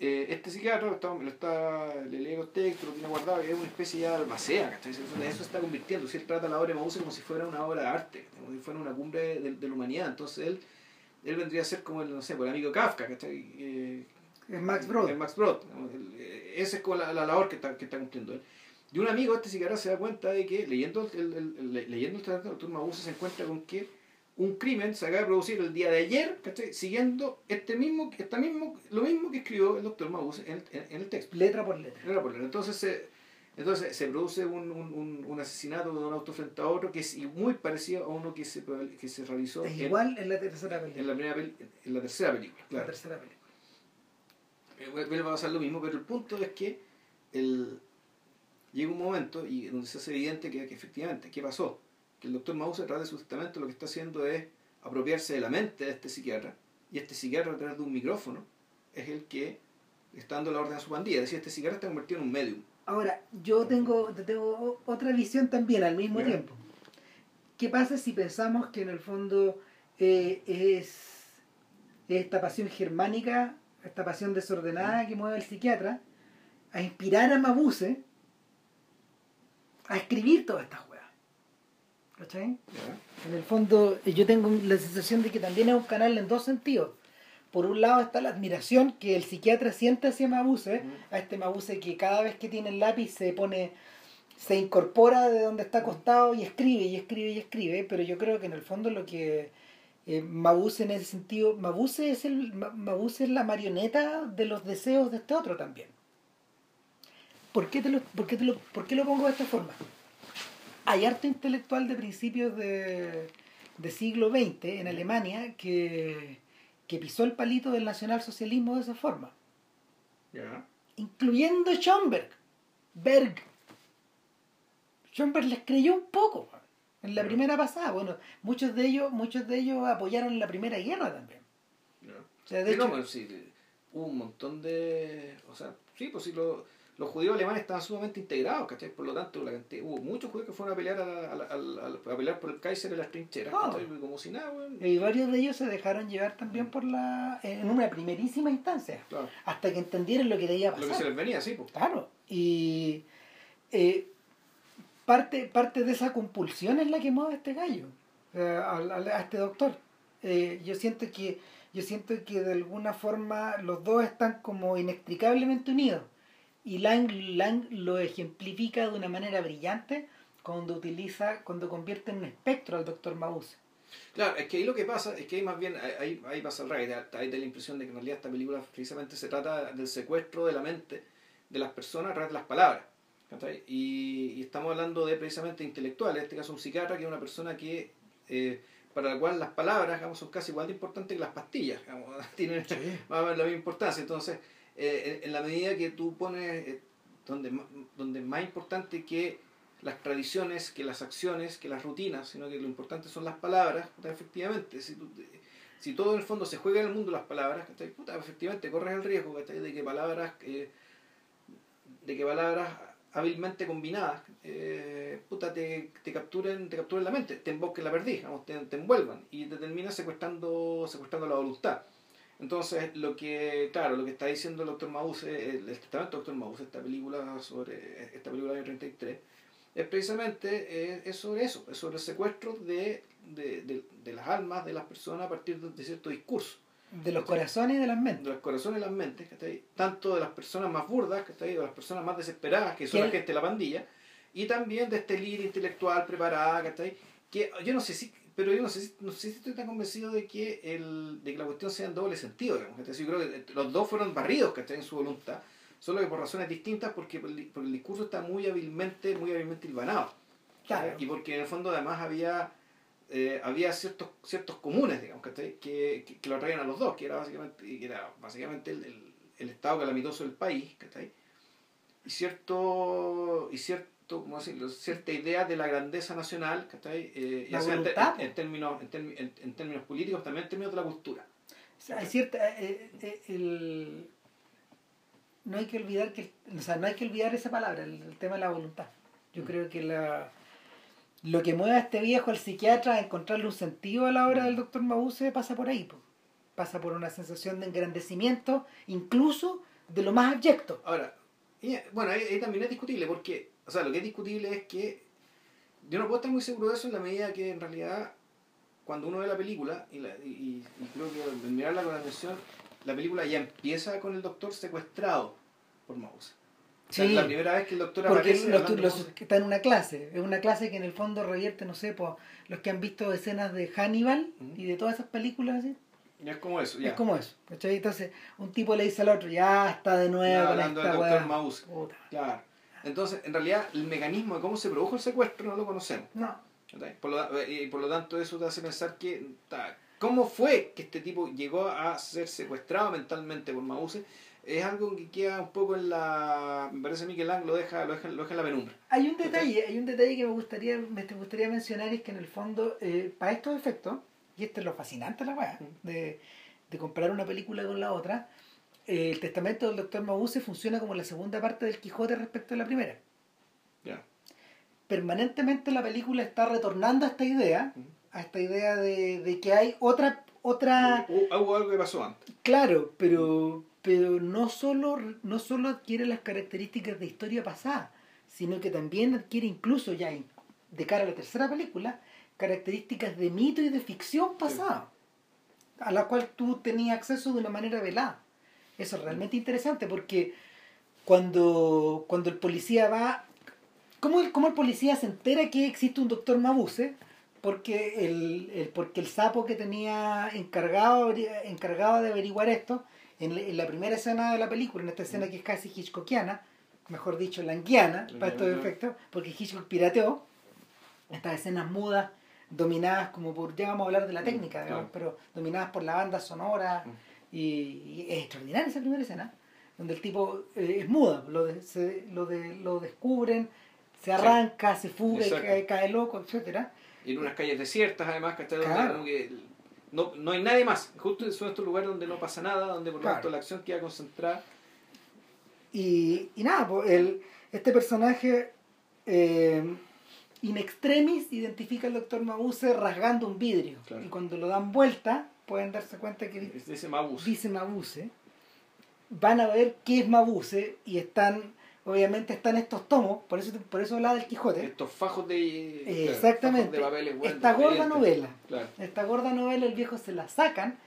Eh, este psiquiatra lo está, lo está, le lee los textos, lo tiene guardado, y es una especie ya de albacea, ¿cachai? Eso, eso se está convirtiendo, si él trata la obra de Mause como si fuera una obra de arte, como si fuera una cumbre de, de la humanidad, entonces él él vendría a ser como el, no sé, pues, el amigo Kafka, ¿cachai? Eh, Es Max Brod. el Max Brod. el- eh, Esa es como la, la labor que está, que está cumpliendo él. Y un amigo, este psiquiatra, se da cuenta de que leyendo el, el- el- le- leyendo el tratado del doctor Mabuse se encuentra con que un crimen se acaba de producir el día de ayer, ¿cachai? siguiendo este mismo, esta mismo, lo mismo que escribió el doctor Mabuse en, el- en- en el texto. Letra por letra. Era por leer. Entonces se, entonces se produce un, un, un, asesinato de un auto frente a otro que es muy parecido a uno que se, que se realizó Es en, igual en la tercera película. en la, primera en la tercera película. La Claro. tercera película. Eh, vuelve a pasar lo mismo, pero el punto es que el, llega un momento y donde se hace evidente que, que efectivamente, ¿qué pasó? Que el doctor Mause a través de su testamento lo que está haciendo es apropiarse de la mente de este psiquiatra y este psiquiatra a través de un micrófono es el que está dando la orden a su pandilla. Es decir, este psiquiatra está convertido en un medium. Ahora, yo tengo, tengo otra visión también al mismo tiempo. ¿Qué pasa si pensamos que en el fondo eh, es esta pasión germánica, esta pasión desordenada que mueve al psiquiatra a inspirar a Mabuse a escribir todas estas weas? ¿Cachai? En el fondo, yo tengo la sensación de que también es un canal en dos sentidos. Por un lado está la admiración que el psiquiatra siente hacia Mabuse, a este Mabuse que cada vez que tiene el lápiz se pone, se incorpora de donde está acostado y escribe y escribe y escribe, pero yo creo que en el fondo lo que eh, Mabuse en ese sentido, Mabuse es, el, Ma- Mabuse es la marioneta de los deseos de este otro también. ¿Por qué, te lo, por, qué te lo, ¿Por qué lo pongo de esta forma? Hay arte intelectual de principios de, de siglo XX en Alemania que, que pisó el palito del nacionalsocialismo de esa forma, ¿Ya? incluyendo Schomburg, Berg. Schomburg les creyó un poco en la primera pasada. Bueno, muchos de ellos, muchos de ellos apoyaron la primera guerra también. O sea, de no, hecho, pues, sí, hubo un montón de. O sea, sí, pues sí, lo- los judíos alemanes estaban sumamente integrados, ¿cachai? Por lo tanto, la cantidad- hubo muchos judíos que fueron a pelear, a, a a a pelear por el Kaiser en las trincheras. ¿cachai? Como si nada, weón. y varios de ellos se dejaron llevar también por la en una primerísima instancia, Claro. hasta que entendieron lo que debía Lo pasar. que se les venía, sí, pues. Claro, y eh, parte, parte de esa compulsión es la que mueve a este gallo, eh, a, a- este doctor. Eh, yo siento que yo siento que de alguna forma los dos están como inextricablemente unidos y Lang, Lang lo ejemplifica de una manera brillante cuando utiliza cuando convierte en un espectro al doctor Mabuse. Claro, es que ahí lo que pasa es que ahí más bien, ahí, ahí pasa al revés, ahí da la impresión de que en realidad esta película precisamente se trata del secuestro de la mente de las personas a través de las palabras. Y, y estamos hablando de precisamente intelectuales, en este caso un psiquiatra que es una persona que eh, para la cual las palabras digamos, son casi igual de importantes que las pastillas, digamos, tienen más o menos la misma importancia. Entonces, eh, en, en la medida que tú pones eh, donde, donde más importante que las tradiciones, que las acciones, que las rutinas, sino que lo importante son las palabras, puta, efectivamente, si, tú- si todo en el fondo se juega en el mundo las palabras, efectivamente corres el riesgo de que palabras, eh, de que palabras hábilmente combinadas, eh, puta, te, te capturen, te capturen la mente, te embosquen la perdiz, digamos, te, envuelvan y te terminan secuestrando, secuestrando la voluntad. Entonces, lo que, claro, lo que está diciendo el doctor Mause, el, el testamento del doctor Mause, esta película sobre, esta película del año 33, es precisamente eh, es sobre eso, es sobre el secuestro de, de, de, de las almas de las personas a partir de, de cierto discurso, De los corazones y de las mentes. de los corazones y las mentes, ¿cachai? tanto de las personas más burdas, ¿cachai? de las personas más desesperadas, que son Que- la gente de la pandilla, y también de este líder intelectual preparada, ¿cachai? que yo no sé si pero yo no sé, si- no sé si estoy tan convencido de que el de que la cuestión sea en doble sentido digamos, ¿cachai? yo creo que los dos fueron barridos ¿cachai? en su voluntad solo que por razones distintas porque, porque el discurso está muy hábilmente muy hábilmente hilvanado Claro. y porque en el fondo además había eh, había ciertos ciertos comunes digamos que, que, que lo atraían a los dos que era básicamente que era básicamente el, el, el estado calamitoso del país ¿cachai? y cierto y cierto ¿cómo decirlo? cierta idea de la grandeza nacional ¿cachai? Eh, La voluntad, en- en términos en, termi- en- en términos políticos también en términos de la cultura O sea, hay cierta, eh, eh, el, no hay que olvidar que, o sea, no hay que olvidar esa palabra, el, el tema de la voluntad. Yo Mm. creo que la, lo que mueve a este viejo al psiquiatra a encontrarle un sentido a la obra Mm. del doctor Mabuse pasa por ahí, po. pasa por una sensación de engrandecimiento, incluso de lo más abyecto. Ahora, bueno, ahí, ahí también es discutible, porque, o sea, lo que es discutible es que yo no puedo estar muy seguro de eso en la medida que en realidad cuando uno ve la película, y, la, y, y creo que al mirarla con atención, la película ya empieza con el doctor secuestrado por Mouse. Sí. la primera vez que el doctor Porque los, los- con Mouse. que está en una clase, es una clase que en el fondo revierte, no sé, pues los que han visto escenas de Hannibal Ujú. y de todas esas películas así, Ya es como eso, ya. es como eso, ¿cachai? Entonces, un tipo le dice al otro, ya está de nuevo Ya con hablando del esta doctor. Puta. Claro. Entonces, en realidad, el mecanismo de cómo se produjo el secuestro no lo conocemos. No. Por lo, y por lo tanto, eso te hace pensar que. ¿Cómo fue que este tipo llegó a ser secuestrado mentalmente por Mause? Es algo que queda un poco en la. Me parece a mí que Lang lo deja, lo deja, lo deja en la penumbra. Hay un detalle, hay un detalle que me gustaría, me te gustaría mencionar es que en el fondo, eh, para estos efectos, y esto es lo fascinante de la weá, de, de comparar una película con la otra, eh, el testamento del doctor Mabuse funciona como la segunda parte del Quijote respecto a la primera. Ya. Permanentemente la película está retornando a esta idea, Ujú. a esta idea de, de que hay otra, otra, hubo algo que pasó antes. claro, pero, pero no solo, no solo adquiere las características de historia pasada, sino que también adquiere incluso ya de cara a la tercera película, características de mito y de ficción pasada, a la cual tú tenías acceso de una manera velada. Eso es realmente interesante porque cuando, cuando el policía va... ¿cómo el, ¿Cómo el policía se entera que existe un doctor Mabuse? Porque el, el- porque el sapo que tenía encargado, encargado de averiguar esto, en, la- en la primera escena de la película, en esta escena que es casi hitchcockiana, mejor dicho, languiana, para estos efectos, porque Hitchcock pirateó estas escenas mudas dominadas como por, ya vamos a hablar de la Mm, técnica, digamos, claro. pero dominadas por la banda sonora Mm. y, y es extraordinaria esa primera escena, donde el tipo eh, es muda, lo, de- se- lo, de, lo descubren, se arranca, se fuga, cae, cae loco, etcétera Y en unas calles desiertas, además, que está donde Claro. que no, no hay nadie más. Justo son estos lugares donde no pasa nada, donde por lo Claro. tanto la acción queda concentrada. Y, y nada, pues el, este personaje eh, in extremis identifica al doctor Mabuse rasgando un vidrio. Claro. Y cuando lo dan vuelta, pueden darse cuenta que ese Mabuse. dice Mabuse. Van a ver qué es Mabuse y están, obviamente están estos tomos, por eso, por eso hablaba del Quijote. Estos fajos de. Eh, exactamente. fajos de papeles, bueno, Esta gorda novela. Claro. Esta gorda novela el viejo se la sacan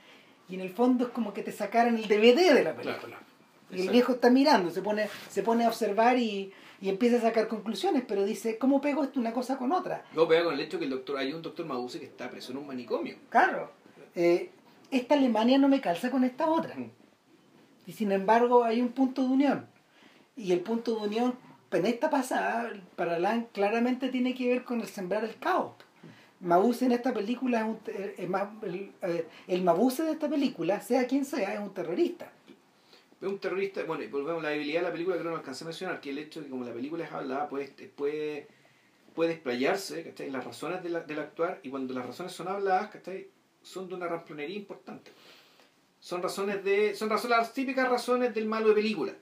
y en el fondo es como que te sacaran el DVD de la película. Claro. Y el viejo está mirando, se pone, se pone a observar y, y empieza a sacar conclusiones, pero dice, ¿cómo pego esto una cosa con otra? Luego pega con el hecho que el doctor, hay un doctor Mabuse que está preso en un manicomio. Claro, eh, esta Alemania no me calza con esta otra. Mm. Y sin embargo hay un punto de unión. Y el punto de unión en esta pasada, para Lang, claramente tiene que ver con el sembrar el caos. Mabuse en esta película es un, te- es más- el, eh, el Mabuse de esta película, sea quien sea, es un terrorista. Es un terrorista, bueno, y volvemos a la debilidad de la película que no alcancé a mencionar, que el hecho de que como la película es hablada, puede, puede, puede explayarse, ¿cachai? Las razones de la- del actuar, y cuando las razones son habladas, ¿cachai? Son de una ramplonería importante. Son razones de, son razones, las típicas razones del malo de película.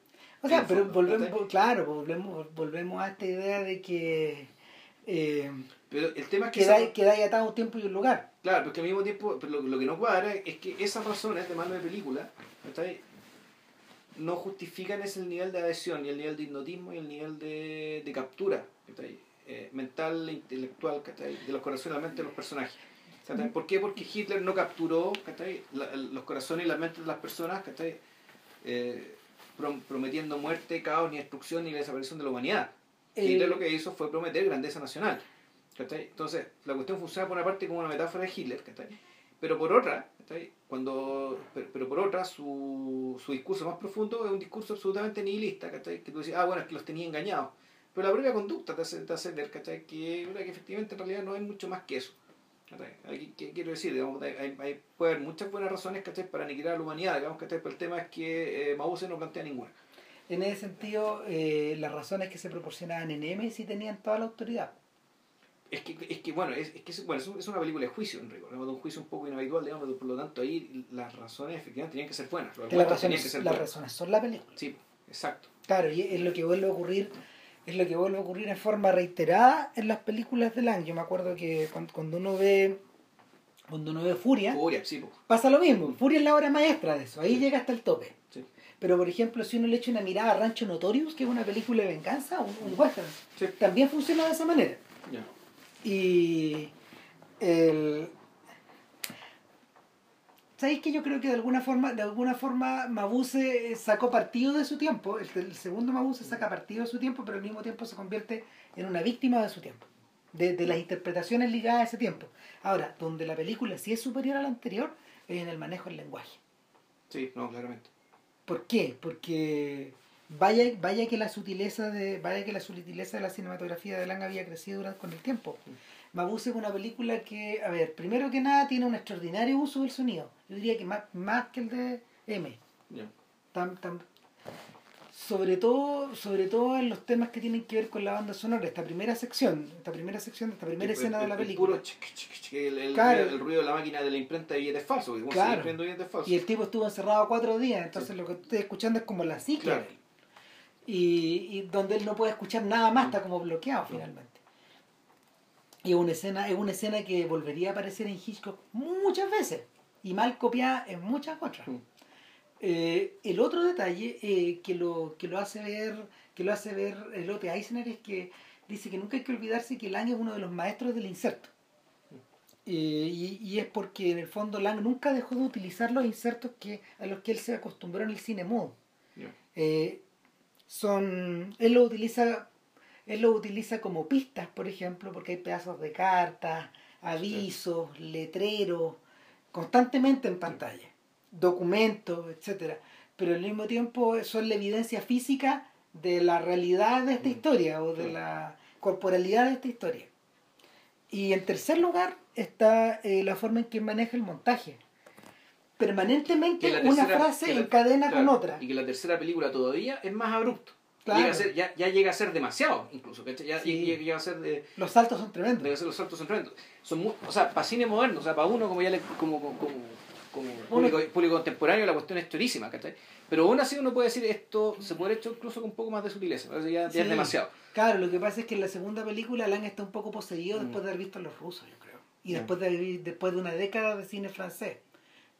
O sea, pero volvemos, claro, volvemos, volvemos a esta idea de que eh, Pero el tema es que... queda, esa- queda atado un tiempo y un lugar. Claro, porque al mismo tiempo, pero lo, lo que no cuadra es que esas razones de malo de película, no justifican ese nivel de adhesión, y el nivel de hipnotismo y el nivel de, de captura. Eh, mental e intelectual de los corazones y la mente de los personajes. ¿Por qué? Porque Hitler no capturó. La- los corazones y las mentes de las personas. Eh, prometiendo muerte, caos, ni destrucción, ni la desaparición de la humanidad. El- Hitler lo que hizo fue prometer grandeza nacional. Entonces, la cuestión funciona por una parte como una metáfora de Hitler, pero por otra. Cuando, pero, por otra, su, su discurso más profundo es un discurso absolutamente nihilista, que tú dices, ah, bueno, es que los tenía engañados. Pero la propia conducta te hace, te hace ver. Que, que efectivamente en realidad no hay mucho más que eso. ¿Qué quiero decir? Digamos, hay, hay- puede haber muchas buenas razones ¿cachai? para aniquilar a la humanidad, digamos, ¿cachai? pero el tema es que eh, Mauser no plantea ninguna. En ese sentido, eh, las razones que se proporcionaban en M sí tenían toda la autoridad. Es que, es que bueno, es, es que es, bueno, es un- es una película de juicio, en rigor, digamos, de un juicio un poco inhabitual, digamos, por lo tanto ahí las razones efectivamente tenían que ser buenas. Las razones, que ser las buenos. razones son la película. Sí, exacto. Claro, y es lo que vuelve a ocurrir, es lo que vuelve a ocurrir en forma reiterada en las películas de Lang. Yo me acuerdo que cuando, uno ve cuando uno ve Furia, Furia, sí, pasa lo mismo. Furia es la obra maestra de eso, ahí Sí. llega hasta el tope. sí. Pero por ejemplo, si uno le echa una mirada a Rancho Notorious, que es una película de venganza, un, un western, también funciona de esa manera. Ya. Y el, ¿Sabéis que yo creo que de alguna forma, de alguna forma Mabuse sacó partido de su tiempo? El, el segundo Mabuse saca partido de su tiempo, pero al mismo tiempo se convierte en una víctima de su tiempo. De, de las interpretaciones ligadas a ese tiempo. Ahora, donde la película sí es superior a la anterior, es en el manejo del lenguaje. Sí, no, claramente. ¿Por qué? Porque vaya, vaya que la sutileza de, vaya que la sutileza de la cinematografía de Lang había crecido durante con el tiempo. Mabuse es una película que, a ver, primero que nada tiene un extraordinario uso del sonido. Yo diría que más, más que el de M. Ya. Tan, tan, sobre todo, sobre todo en los temas que tienen que ver con la banda sonora, esta primera sección, esta primera sección, esta primera escena el- de la el película. puro chic, chic, chic, el, el- Claro. el ruido de la máquina de la imprenta de billetes falsos, Claro. billetes falsos. Y el tipo estuvo encerrado cuatro días, entonces lo que estoy escuchando es como la cicla Claro. Y, y donde él no puede escuchar nada más, está como bloqueado finalmente. Y es una escena, es una escena que volvería a aparecer en Hitchcock muchas veces y mal copiada en muchas otras. Mm. Eh, el otro detalle eh, que lo que lo hace ver que lo hace ver el Lotte Eisner es que dice que nunca hay que olvidarse que Lang es uno de los maestros del inserto Eh, y, y es porque en el fondo Lang nunca dejó de utilizar los insertos que a los que él se acostumbró en el cine mudo. Eh, son él lo utiliza él lo utiliza como pistas por ejemplo porque hay pedazos de cartas avisos letreros constantemente en pantalla documentos etcétera pero al mismo tiempo son la evidencia física de la realidad de esta Mm. historia o de Sí. la corporalidad de esta historia y en tercer lugar está eh, la forma en que maneja el montaje permanentemente una frase la- encadena claro, con otra Y que la tercera película todavía es más abrupto. Claro. Llega a ser, ya, ya llega a ser demasiado, incluso. ¿cachai? Ya Sí. llega, llega a ser de, los saltos son tremendos los saltos son tremendos. Son muy, o sea, para cine moderno, o sea, para uno como ya le, como, como, como, como público, público contemporáneo la cuestión es chorísima, ¿cachai? Pero aún así uno puede decir esto se puede hecho incluso con un poco más de sutileza, ya, ya Sí. es demasiado. Claro, lo que pasa es que en la segunda película Lang está un poco poseído Mm. después de haber visto a los rusos, yo creo. Y después de haber- después de una década de cine francés.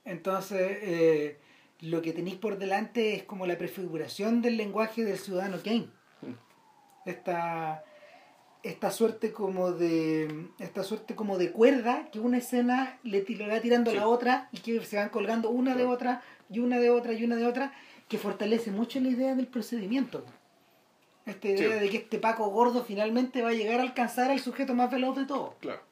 Entonces, eh, lo que tenéis por delante es como la prefiguración del lenguaje del ciudadano Kane. Mm. Esta, esta suerte como de esta suerte como de cuerda que una escena le, le va tirando a Sí. la otra y que se van colgando una de otra y una de otra y una de otra que fortalece mucho la idea del procedimiento esta idea Sí. de que este Paco gordo finalmente va a llegar a alcanzar al sujeto más veloz de todo Claro.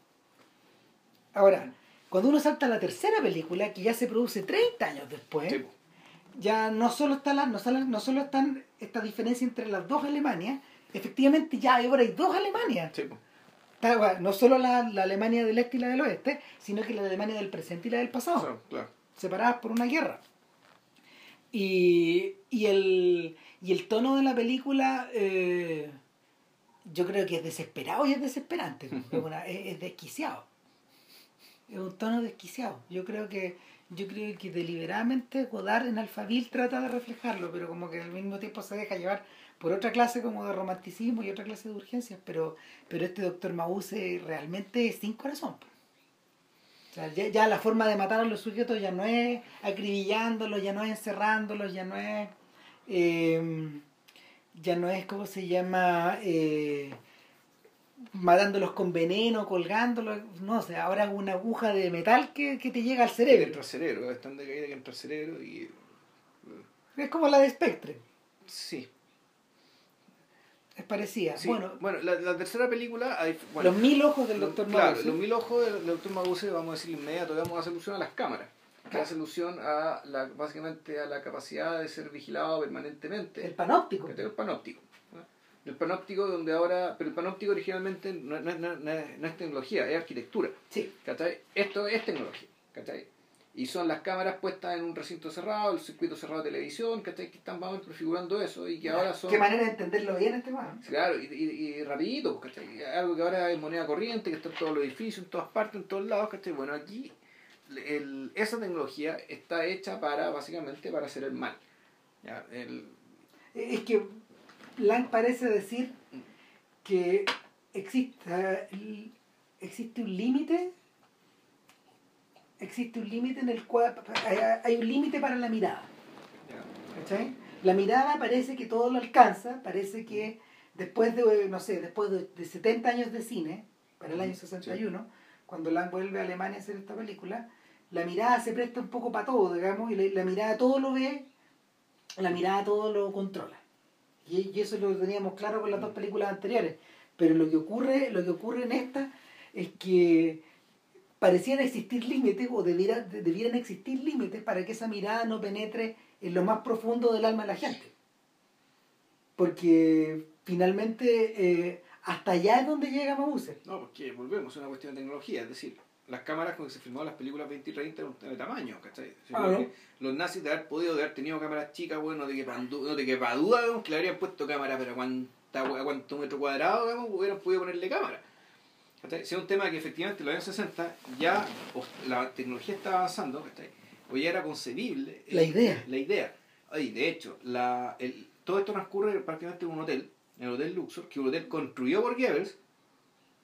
ahora cuando uno salta a la tercera película que ya se produce 30 años después Sí, ya no solo está la, no solo, no solo están esta diferencia entre las dos Alemanias efectivamente ya hay ahora hay dos Alemanias Sí. Está, no solo la, la Alemania del este y la del oeste, sino que la Alemania del presente y la del pasado, claro. separadas por una guerra. Y, y, el, y el tono de la película, eh, yo creo que es desesperado y es desesperante, es, una- es- es desquiciado. Es un tono desquiciado. Yo creo que yo creo que deliberadamente Godard en Alfabil trata de reflejarlo, pero como que al mismo tiempo se deja llevar por otra clase como de romanticismo y otra clase de urgencias, pero, pero este doctor Mabuse realmente es sin corazón. O sea, ya, ya la forma de matar a los sujetos ya no es acribillándolos, ya no es encerrándolos, ya no es... eh, ya no es, ¿cómo se llama? Eh, matándolos con veneno, colgándolos, no sé, ahora es una aguja de metal que, que te llega al Que cerebro. entra al cerebro, es tan decaída que entra al cerebro y. Es como la de Spectre, Sí. es parecida. sí. Bueno, Bueno, la, la tercera película. hay- bueno, los mil ojos del doctor Claro, Mabuse. los mil ojos del, doctor Mabuse, vamos a decir inmediato, vamos a hacer alusión a las cámaras. Que Claro. hace alusión a la, básicamente a la capacidad de ser vigilado permanentemente. El panóptico. que tengo el panóptico. ¿No? El panóptico donde ahora, pero el panóptico originalmente no, no, no- no es, no es tecnología, es arquitectura. Sí, ¿cachai? Esto es tecnología. ¿cachai? Y son las cámaras puestas en un recinto cerrado, el circuito cerrado de televisión, ¿cachai? que están vamos, prefigurando eso y que ahora son... Qué manera de entenderlo bien este man. Claro, y, y, y rapidito, pues, ¿cachai? Algo que ahora es moneda corriente, que está en todos los edificios, en todas partes, en todos lados, ¿cachai? Bueno, aquí el- esa tecnología está hecha para, básicamente, para hacer el mal. ¿ya? El, Es que Lang parece decir que existe, existe un límite, existe un límite en el cual hay, un límite para la mirada. ¿cachai? La mirada parece que todo lo alcanza, parece que después de, no sé, después de, de 70 años de cine, para el año 61, cuando Lang vuelve a Alemania a hacer esta película, la mirada se presta un poco para todo, digamos, y la, la mirada todo lo ve, la mirada todo lo controla. Y, eso lo teníamos claro con las dos películas anteriores. Pero lo que ocurre, lo que ocurre en esta es que parecían existir límites o debiera, de- debieran existir límites para que esa mirada no penetre en lo más profundo del alma de la gente. Porque finalmente eh, hasta allá es donde llega Mauser. No, porque volvemos, es una cuestión de tecnología, es decir, las cámaras con que se filmaban las películas 20 y 30 eran de tamaño, ¿cachai? Ah, ¿no? Los nazis de haber podido, de haber tenido cámaras chicas, bueno, no te quepa, du- no te quepa duda, digamos, que le habrían puesto cámara, pero cuánta, cuánto metro cuadrado, digamos, hubieran podido ponerle cámara. ¿Cachai? Si es un tema que efectivamente en los años 60 ya la tecnología estaba avanzando, ¿cachai? O ya era concebible. eh, La idea. La idea. Ay, de hecho, la, el, todo esto transcurre prácticamente en un hotel, en el Hotel Luxor, que un hotel construido por Goebbels,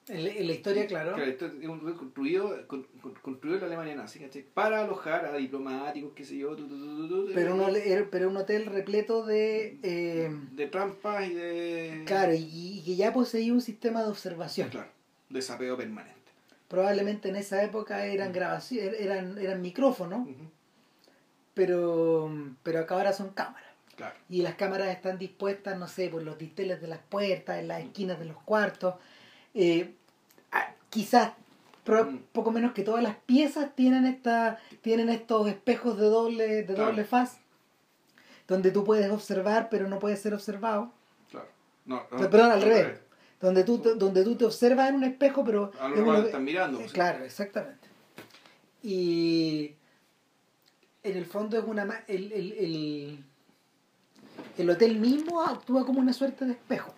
En, la- en la historia, claro. Claro, esto es un construido, con- con- construido en la Alemania nazi, ¿cachai? Para alojar a diplomáticos, qué sé yo, tu, tu, tu, tu, tu, Pero, un, pero un hotel repleto de... eh, de trampas y de... claro, y, y que ya poseía un sistema de observación. Claro, de sapeo permanente. Probablemente en esa época eran grabaciones, eran, eran micrófonos, pero, pero acá ahora son cámaras. Claro. Y las cámaras están dispuestas, no sé, por los dinteles de las puertas, en las esquinas de los cuartos. Eh, quizás Mm. poco menos que todas las piezas tienen esta, tienen estos espejos de doble, de Claro. doble faz, donde tú puedes observar, pero no puedes ser observado. Claro. No, O sea, perdón, al revés. Donde tú, donde tú te observas en un espejo, pero... A lo es mejor una- están mirando. pues. Claro, exactamente. Y en el fondo es una el, el, el, el hotel mismo actúa como una suerte de espejo.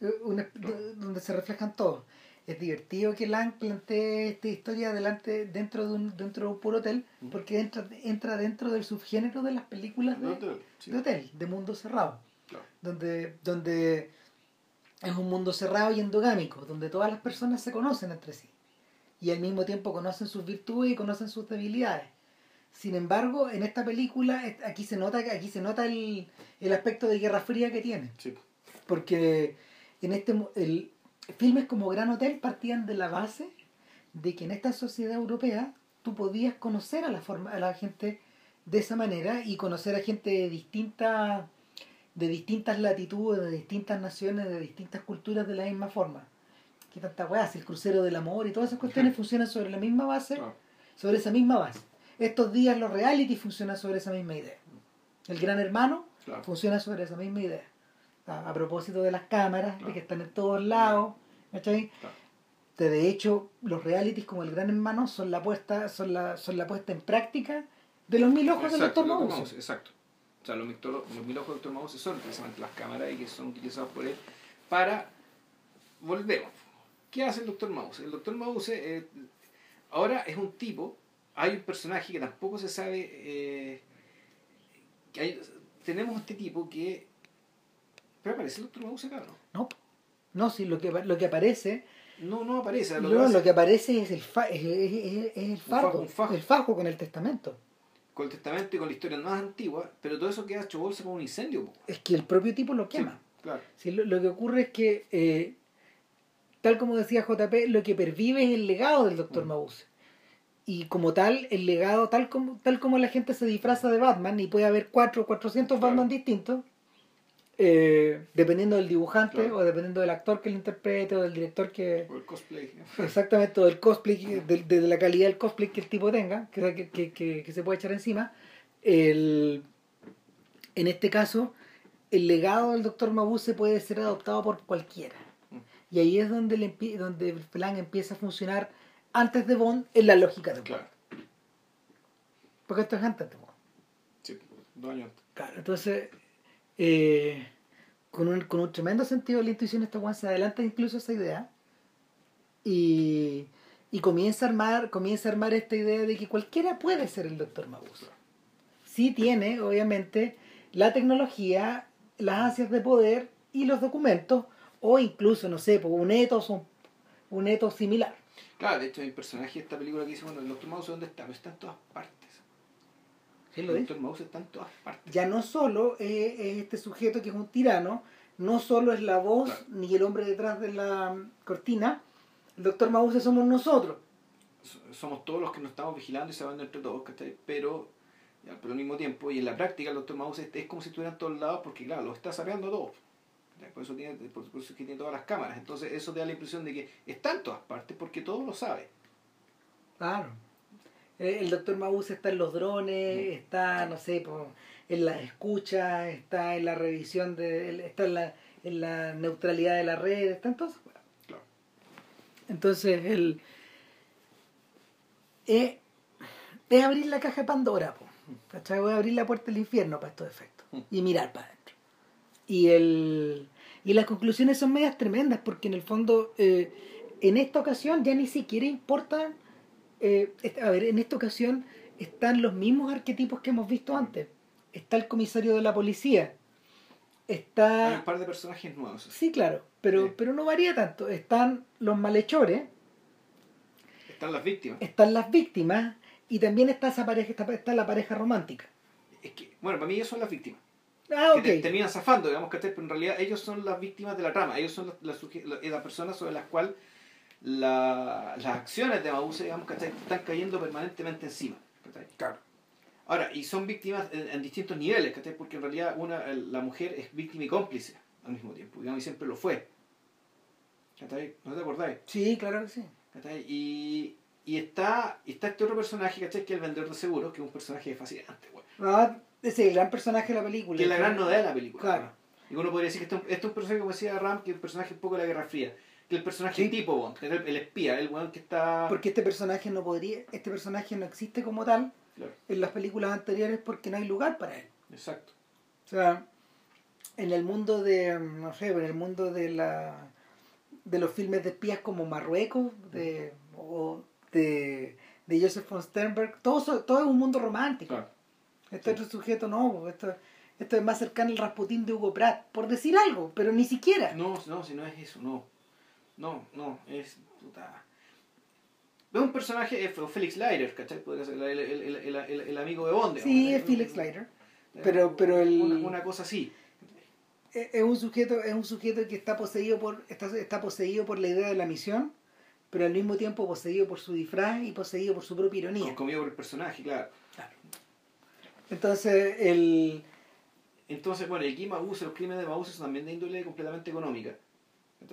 Eh, donde se reflejan todos. Es divertido que Lang plantee esta historia delante, dentro de un, dentro de un puro hotel, Ujú. porque entra, entra dentro del subgénero de las películas de, sí, hotel, de mundo cerrado claro. donde, donde es un mundo cerrado y endogámico, donde todas las personas se conocen entre sí y al mismo tiempo conocen sus virtudes y conocen sus debilidades. Sin embargo, en esta película aquí se nota aquí se nota el, el aspecto de Guerra Fría que tiene, Sí. porque en este el filmes como Gran Hotel partían de la base de que en esta sociedad europea tú podías conocer a la forma a la gente de esa manera y conocer a gente de distintas de distintas latitudes, de distintas naciones, de distintas culturas de la misma forma. ¿Qué tanta weá? Si el crucero del amor y todas esas cuestiones funcionan sobre la misma base, sobre esa misma base. Estos días los reality funcionan sobre esa misma idea. El gran hermano funciona sobre esa misma idea. A, a propósito de las cámaras, de que están en todos lados, ¿cachai? Claro. De, hecho, los realities como el gran hermano son la puesta, son la, son la puesta en práctica de los mil ojos del Exacto, Dr. Mouse. Exacto. O sea, los, los mil ojos del Dr. Mouse son precisamente las cámaras y que son utilizados por él para... Volvemos. ¿Qué hace el Dr. Mouse? El Dr. Mouse eh, ahora es un tipo, hay un personaje que tampoco se sabe... eh, que hay- tenemos este tipo que... ¿Pero aparece el Dr. Mouse acá no? No, no sí, lo que, lo que aparece, No, no aparece. Lo no, que lo, que aparece es el, fa- es, es- es- es el fajo, fajo, un fajo. el fajo con el testamento. con el testamento y con la historia más antigua, pero todo eso queda hecho bolsa con un incendio. po. Es que el propio tipo lo Sí, quema. claro. Sí, lo, lo que ocurre es que, eh, tal como decía JP, lo que pervive es el legado del Dr. Mm. Mabuse. Y como tal, el legado, tal como, tal como la gente se disfraza de Batman y puede haber cuatro o 400 Claro. Batman distintos, eh, dependiendo del dibujante Claro. o dependiendo del actor que lo interprete o del director que... Por el cosplay. Exactamente, o del cosplay, de, de la calidad del cosplay que el tipo tenga, que, que, que- que- que se puede echar encima. El, en este caso, el legado del Dr. Mabuse puede ser adoptado por cualquiera. Mm. Y ahí es donde, empie- donde el plan empieza a funcionar antes de Bond en la lógica de Bond. Claro. Porque esto es antes de Bond. Sí, dos años antes. Claro, entonces, eh, con, un, con un tremendo sentido de la intuición, esta Juan se adelanta incluso esa idea y, y comienza, a armar, comienza a armar esta idea de que cualquiera puede ser el doctor Mabuse. Sí tiene, obviamente, la tecnología, las ansias de poder y los documentos, o incluso, no sé, pues, un ethos, un, un ethos similar. Claro, de hecho un personaje de esta película que dice, bueno, el Dr. Mouse ¿dónde está? Pero está en todas partes. ¿Sí lo el? Dr. Mouse está en todas partes. ya no solo es, es este sujeto que es un tirano, no solo es la voz Claro. ni el hombre detrás de la cortina, el doctor Mause somos nosotros. somos todos los que nos estamos vigilando y sabendo entre todos, ¿cachai? Pero, pero al mismo tiempo, y en la práctica el doctor Mouse es, como si estuviera en todos lados porque, claro, lo está sapeando a todos. Por eso, tiene, por, eso es que tiene todas las cámaras. Entonces eso te da la impresión de que está en todas partes porque todo lo sabe. Claro. El doctor Mouse está en los drones, mm. está, no sé, en la escucha, está en la revisión, de, está en la, en la neutralidad de la red, está en todo Claro. Entonces, el, es, abrir la caja de Pandora, ¿cachai? Voy a abrir la puerta del infierno para estos efectos y mirar para adentro. Y, el, y las conclusiones son medias tremendas porque en el fondo, eh, en esta ocasión ya ni siquiera importan, eh, a ver, en esta ocasión están los mismos arquetipos que hemos visto antes. Está el comisario de la policía. Está... Hay un par de personajes nuevos. Sí, claro, pero, pero no varía tanto. Están los malhechores están las víctimas. Están las víctimas y también está esa pareja, está, la pareja romántica. Es que, bueno, para mí ellos son las víctimas. Ah, que terminan zafando, digamos que pero en realidad ellos son las víctimas de la trama, ellos son las, las, personas sobre las cuales las acciones de Mabuse, digamos que están cayendo permanentemente encima. Claro. Ahora, y son víctimas en, distintos niveles, porque en realidad una, la mujer es víctima y cómplice al mismo tiempo, digamos, y siempre lo fue. ¿No te acordáis? Sí, claro que sí. Y, y está, está este otro personaje, ¿cachai? Que es el vendedor de seguros, que es un personaje fascinante, güey. Ah, es el gran personaje de la película. Que es la gran novedad de la película. Claro. Y uno podría decir que este, es un personaje, como decía Ram, que es un personaje un poco de la Guerra Fría. El personaje tipo Bond, el, espía, el weón que está... Porque este personaje no podría, este personaje no existe como tal en las películas anteriores porque no hay lugar para él. Exacto. O sea, en el mundo de, no sé, en el mundo de la de los filmes de espías como Marruecos de, o de, de Joseph von Sternberg, todo, todo es un mundo romántico. Este otro sujeto no, esto, esto es más cercano al Rasputín de Hugo Pratt, por decir algo, pero ni siquiera. No, no, si no es eso, no. No, no, es puta. Veo un personaje, es Felix Leiter, ¿cachai? Podría ser el, el, el, el, amigo de Bond. Sí, es Felix Leiter. Pero, pero el... Una, una cosa así es un sujeto es un sujeto que está poseído por está, está poseído por la idea de la misión pero al mismo tiempo poseído por su disfraz y poseído por su propia ironía comido por el personaje claro, entonces el entonces bueno aquí Mabuse los crímenes de Mabuse son también de índole completamente económica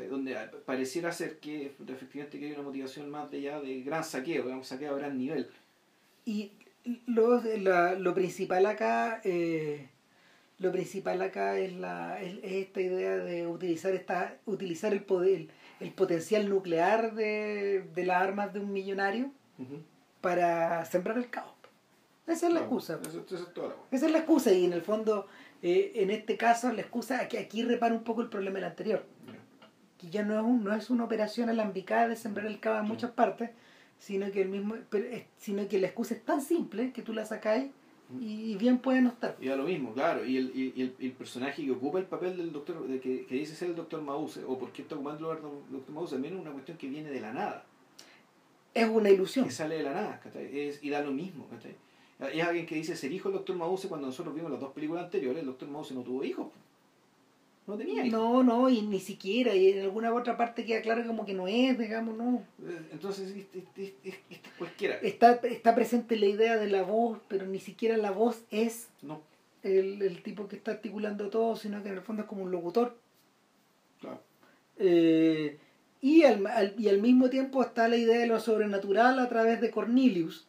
donde pareciera ser que efectivamente que hay una motivación más de ya de gran saqueo digamos saqueo a gran nivel. Y lo, lo principal acá eh, lo principal acá es, la, es, esta idea de utilizar esta utilizar el poder el, potencial nuclear de, de, las armas de un millonario para sembrar el caos. Esa es la excusa. esa es la excusa y en el fondo eh, en este caso la excusa que aquí repara un poco el problema del anterior que ya no es un, no es una operación alambicada de sembrar el caos en muchas partes sino que el mismo sino que la excusa es tan simple que tú la sacáis y bien puede no estar. Y a lo mismo, claro. Y el, y, el, el, personaje que ocupa el papel del doctor, de que, que dice ser el doctor Mause, o por qué está ocupando el lugar del doctor Mause, también es una cuestión que viene de la nada. Es una ilusión. Que sale de la nada, Es, y da lo mismo, ¿cachai? Es alguien que dice ser hijo del doctor Mause cuando nosotros vimos las dos películas anteriores, el doctor Mause no tuvo hijos. No tenía hijos. No, no, y ni siquiera, y en alguna otra parte queda claro como que no es, digamos, no. Eh, entonces, este, es cualquiera. Está, está presente la idea de la voz, pero ni siquiera la voz es no. el, el tipo que está articulando todo, sino que en el fondo es como un locutor. Claro. Eh, y, al, y al mismo tiempo está la idea de lo sobrenatural a través de Cornelius.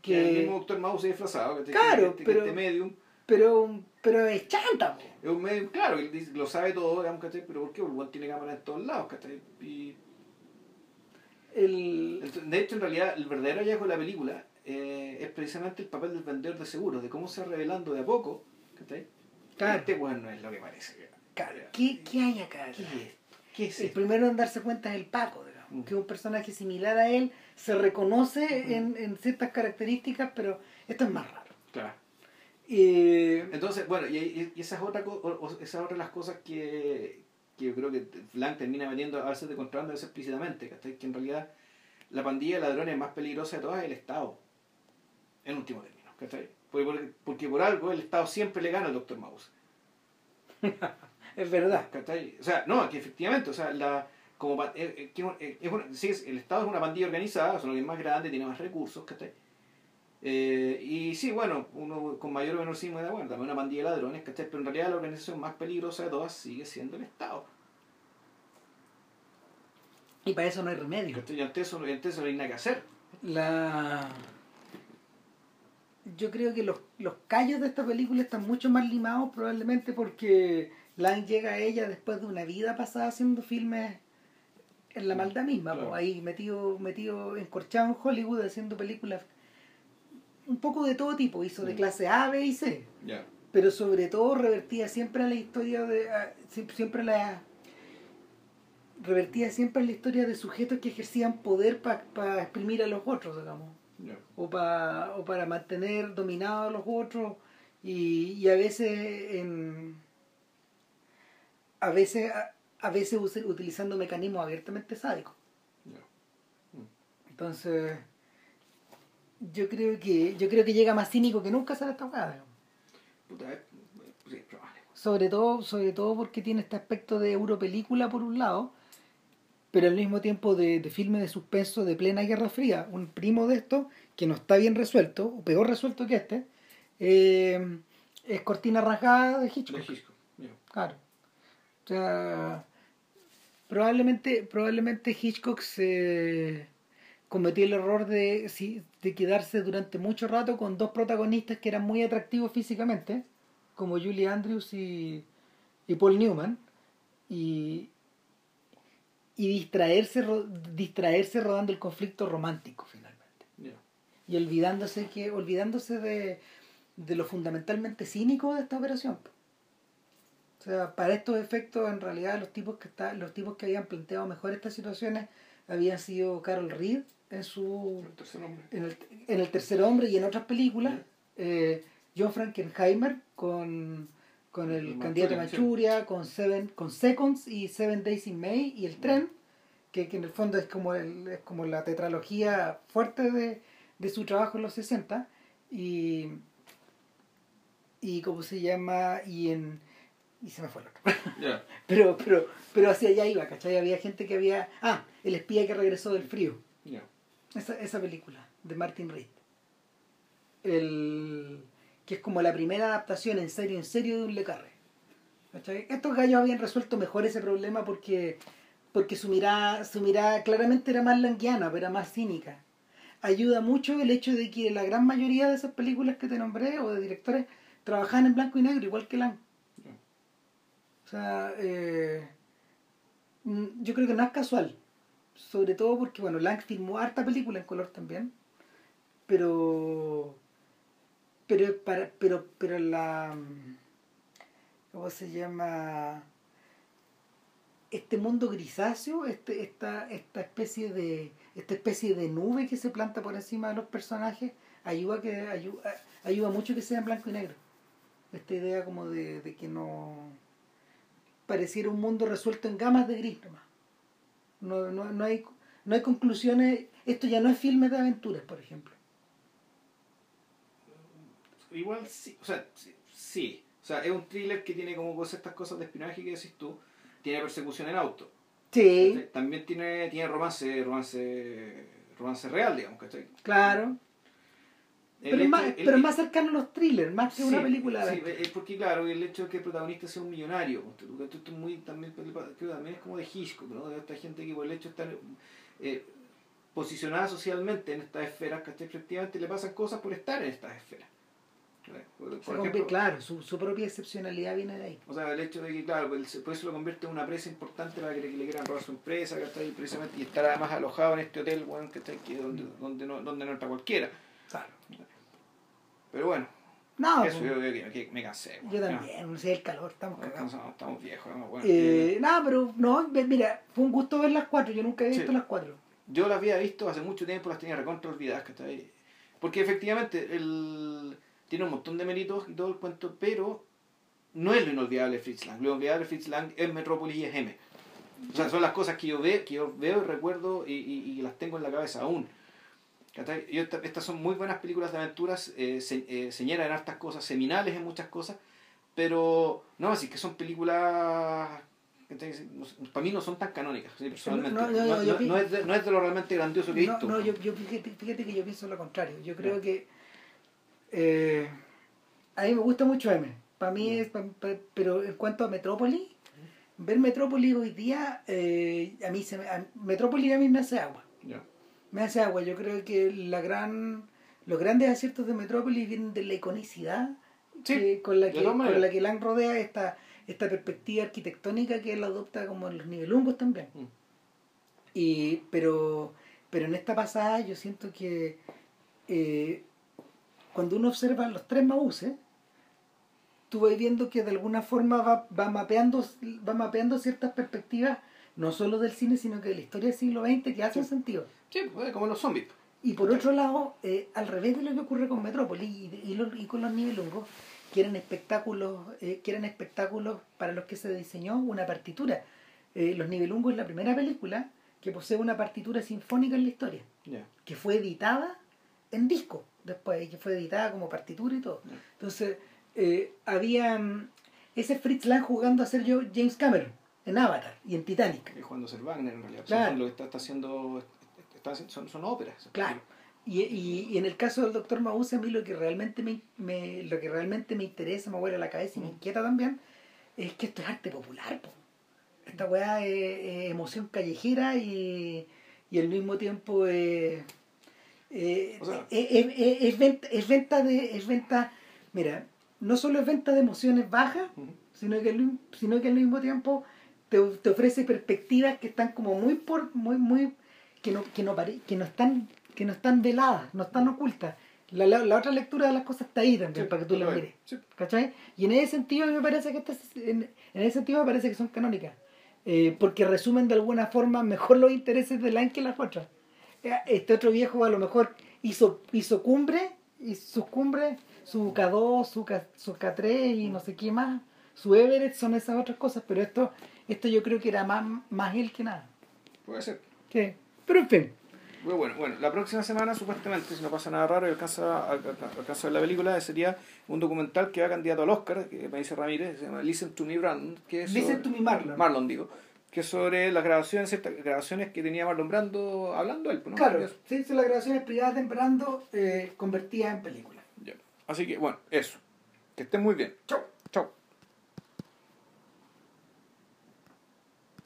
Que, el mismo doctor Mouse disfrazado, que, claro, que, pero, este medium pero, pero es chanta. Es un medio, claro, él lo sabe todo, digamos, ¿cachai? Pero ¿por qué? Porque tiene cámaras en todos lados, ¿cachai? Y... El... De hecho, en realidad, el verdadero hallazgo de la película eh, es precisamente el papel del vendedor de seguros, de cómo se va revelando de a poco, ¿cachai? Claro. Este bueno no es lo que parece. ¿Qué, ¿Qué hay acá? ¿Qué es? ¿Qué es el primero en darse cuenta es el Paco, digamos, mm. que es un personaje similar a él, se reconoce en, en ciertas características, pero esto es más raro. Claro. Eh, Entonces, bueno, y, esa, es otra, esa otra de las cosas que, que yo creo que Flank termina metiendo a veces de contrabando explícitamente, que en realidad la pandilla de ladrones más peligrosa de todas es el Estado, en último término, ¿cachai? Porque, porque, por algo el Estado siempre le gana al Dr. Mouse. es verdad. ¿cachai? O sea, no, que efectivamente, o sea, la, como eh, eh, es- es una- sí, es- el Estado es una pandilla organizada, que es más grande, tiene más recursos, ¿cachai? Eh, y sí, bueno, uno con mayor o menor da cuenta, una pandilla de ladrones, ¿cachai? Pero en realidad la organización más peligrosa de todas sigue siendo el Estado. Y para eso no hay remedio. ¿cachai? Y ante eso, ante eso no hay nada que hacer. La... Yo creo que los, los callos de esta película están mucho más limados probablemente porque Lang llega a ella después de una vida pasada haciendo filmes en la maldad misma, Claro. ahí metido, metido, encorchado en Hollywood haciendo películas un poco de todo tipo, hizo de Mm. clase A, B y C, pero sobre todo revertía siempre a la historia de a- sie- siempre la revertía siempre a la historia de sujetos que ejercían poder para exprimir a los otros digamos. O para o para mantener dominados a los otros y, y a veces en a veces a, a veces utilizando mecanismos abiertamente sádicos. Ya. entonces yo creo que yo creo que llega más cínico que nunca a ser esta jugada sobre todo sobre todo porque tiene este aspecto de europelícula por un lado pero al mismo tiempo de, de filme de suspenso de plena guerra fría. Un primo de esto que no está bien resuelto o peor resuelto que este eh, es cortina rasgada de Hitchcock. De Hitchcock. Claro. O sea probablemente probablemente Hitchcock se cometió el error de, de quedarse durante mucho rato con dos protagonistas que eran muy atractivos físicamente como Julie Andrews y, y Paul Newman y, y distraerse distraerse rodando el conflicto romántico finalmente. Y olvidándose que olvidándose de, de lo fundamentalmente cínico de esta operación. O sea para estos efectos en realidad los tipos que está, los tipos que habían planteado mejor estas situaciones habían sido Carol Reed en su El tercer nombre. en el, en el tercer hombre y en otras películas eh, John Frankenheimer con con el El candidato Manchuria. Manchuria con Seven con Seconds y Seven Days in May y el tren que, que en el fondo es como el, es como la tetralogía fuerte de, de su trabajo en los 60 y y cómo se llama y en y se me fue el otro Ya. pero pero pero hacia allá iba ¿cachai? había gente que había ah el espía que regresó del frío Ya. Esa, esa película de Martin Reed. El que es como la primera adaptación en serio en serio de un Le Carré estos gallos habían resuelto mejor ese problema porque porque su mirada su mirada claramente era más languiana pero era más cínica. Ayuda mucho el hecho de que la gran mayoría de esas películas que te nombré o de directores trabajaban en blanco y negro igual que Lang. O sea eh, mm, yo creo que no es casual sobre todo porque bueno Lang filmó harta película en color también pero pero para pero pero la cómo se llama este mundo grisáceo este esta esta especie de esta especie de nube que se planta por encima de los personajes ayuda que ayuda, ayuda mucho que sea en blanco y negro. Esta idea como de, de que no pareciera un mundo resuelto en gamas de gris nomás no, no, no hay no hay conclusiones esto ya no es filme de aventuras por ejemplo Igual sí, o sea, sí, sí. O sea, es un thriller que tiene como cosas, estas cosas de espionaje que decís tú. Tiene persecución en auto. sí. También tiene, tiene romance, romance, romance real, digamos, ¿cachai? claro Pero, es más, el- pero es más cercano a los thrillers más que una película Sí, es porque claro, el hecho de que el protagonista sea un millonario, esto es muy, también, creo también es como de Hitchcock, ¿no? De esta gente que por el hecho de estar eh, posicionada socialmente en estas esferas, ¿cachai? Efectivamente le pasan cosas por estar en estas esferas. Por, por ejemplo, claro su, su propia excepcionalidad viene de ahí O sea, el hecho de que, claro, pues, por eso lo convierte en una presa importante para que le, que le quieran robar su empresa, ¿cachai? Precisamente, y estar además alojado en este hotel, ¿cachai? Que donde, donde, no, donde no entra cualquiera. claro Pero bueno, no eso pues, yo, yo- yo- que me cansé. yo también no sé el calor estamos cagados cansados, estamos viejos, ¿no? Bueno, eh, nada pero no mira fue un gusto ver las cuatro yo nunca he visto Sí. las cuatro Yo las había visto hace mucho tiempo, las tenía recontra olvidadas, ¿cachai? Porque efectivamente el, tiene un montón de méritos y todo el cuento, pero no es lo inolvidable de Fritz Lang. Lo inolvidable de Fritz Lang es Metrópolis y es M. O sea, son las cosas que yo, ve, que yo veo y recuerdo y, y, y las tengo en la cabeza aún. Estas son muy buenas películas de aventuras, eh, se, eh, señalan en hartas cosas, seminales en muchas cosas, pero no, así que son películas para mí no son tan canónicas, personalmente. No, No, no, no- es de, no es de lo realmente grandioso que he visto. no, yo, yo fíjate, que yo pienso lo contrario. Yo creo que eh, a mí me gusta mucho M. Para mí es, pa- pa- pero en cuanto a Metrópolis, ver Metrópolis hoy día, eh, a mí se me, a- Metrópolis a mí me hace agua. Me hace agua. Yo creo que la gran, los grandes aciertos de Metrópolis vienen de la iconicidad Sí, que- con la que, con la que Lang rodea esta, esta perspectiva arquitectónica que él adopta como en los nivelungos también. Mm. Y, pero, pero en esta pasada yo siento que eh, cuando uno observa los tres maúses, tú vas viendo que de alguna forma va, va, mapeando, va mapeando ciertas perspectivas, no solo del cine, sino que de la historia del siglo XX, que hacen Sí. sentido. Sí, pues, como los zombies. Y por otro lado, eh, al revés de lo que ocurre con Metrópolis y, y, los- y con los nivelungos, quieren espectáculos, eh, espectáculos para los que se diseñó una partitura. Eh, los nivelungos es la primera película que posee una partitura sinfónica en la historia, Ya. que fue editada en disco después, y que fue editada como partitura y todo. Entonces, eh, había ese Fritz Lang jugando a ser yo James Cameron en Avatar y en Titanic. Es cuando ser Wagner en realidad. Claro. Lo que está, está haciendo. está son, son óperas. Claro. Y, y, y en el caso del doctor Mabuse, a mí lo que realmente me, me- lo que realmente me interesa, me vuela la cabeza y me Mm. inquieta también, es que esto es arte popular. po. Esta weá es, es emoción callejera y, y al mismo tiempo eh, eh, O sea- es, es- es- es venta, es venta de... Es venta, mira, no solo es venta de emociones bajas, sino que, sino que al mismo tiempo te, te ofrece perspectivas que están como muy por muy muy que no que no pare- que no están que no están veladas no están ocultas la, la, la otra lectura de las cosas está ahí también Sí, para que tú las es. mires Sí. ¿cachai? y en ese sentido me parece que estas en, en ese sentido me parece que son canónicas eh, porque resumen de alguna forma mejor los intereses de Lan que las otras Eh, este otro viejo a lo mejor hizo hizo cumbre y sus cumbres su K2 su, K, su K3 y no sé qué más su Everett son esas otras cosas pero esto esto yo creo que era más más él que nada Puede ser. sí. pero en fin bueno, bueno, la próxima semana, supuestamente, si no pasa nada raro y alcanza, al- al- alcanza a ver la película, sería un documental que va candidato al Oscar, que me dice Ramírez, se llama Listen to Me Brandon, que es Listen sobre- to me, Marlon. Marlon, digo, que es sobre las grabaciones, ciertas grabaciones que tenía Marlon Brando hablando él, pues, ¿no? claro sí, sí, las grabaciones privadas de Brando eh, convertidas en película Ya. Así que, bueno, eso. Que estén muy bien. chau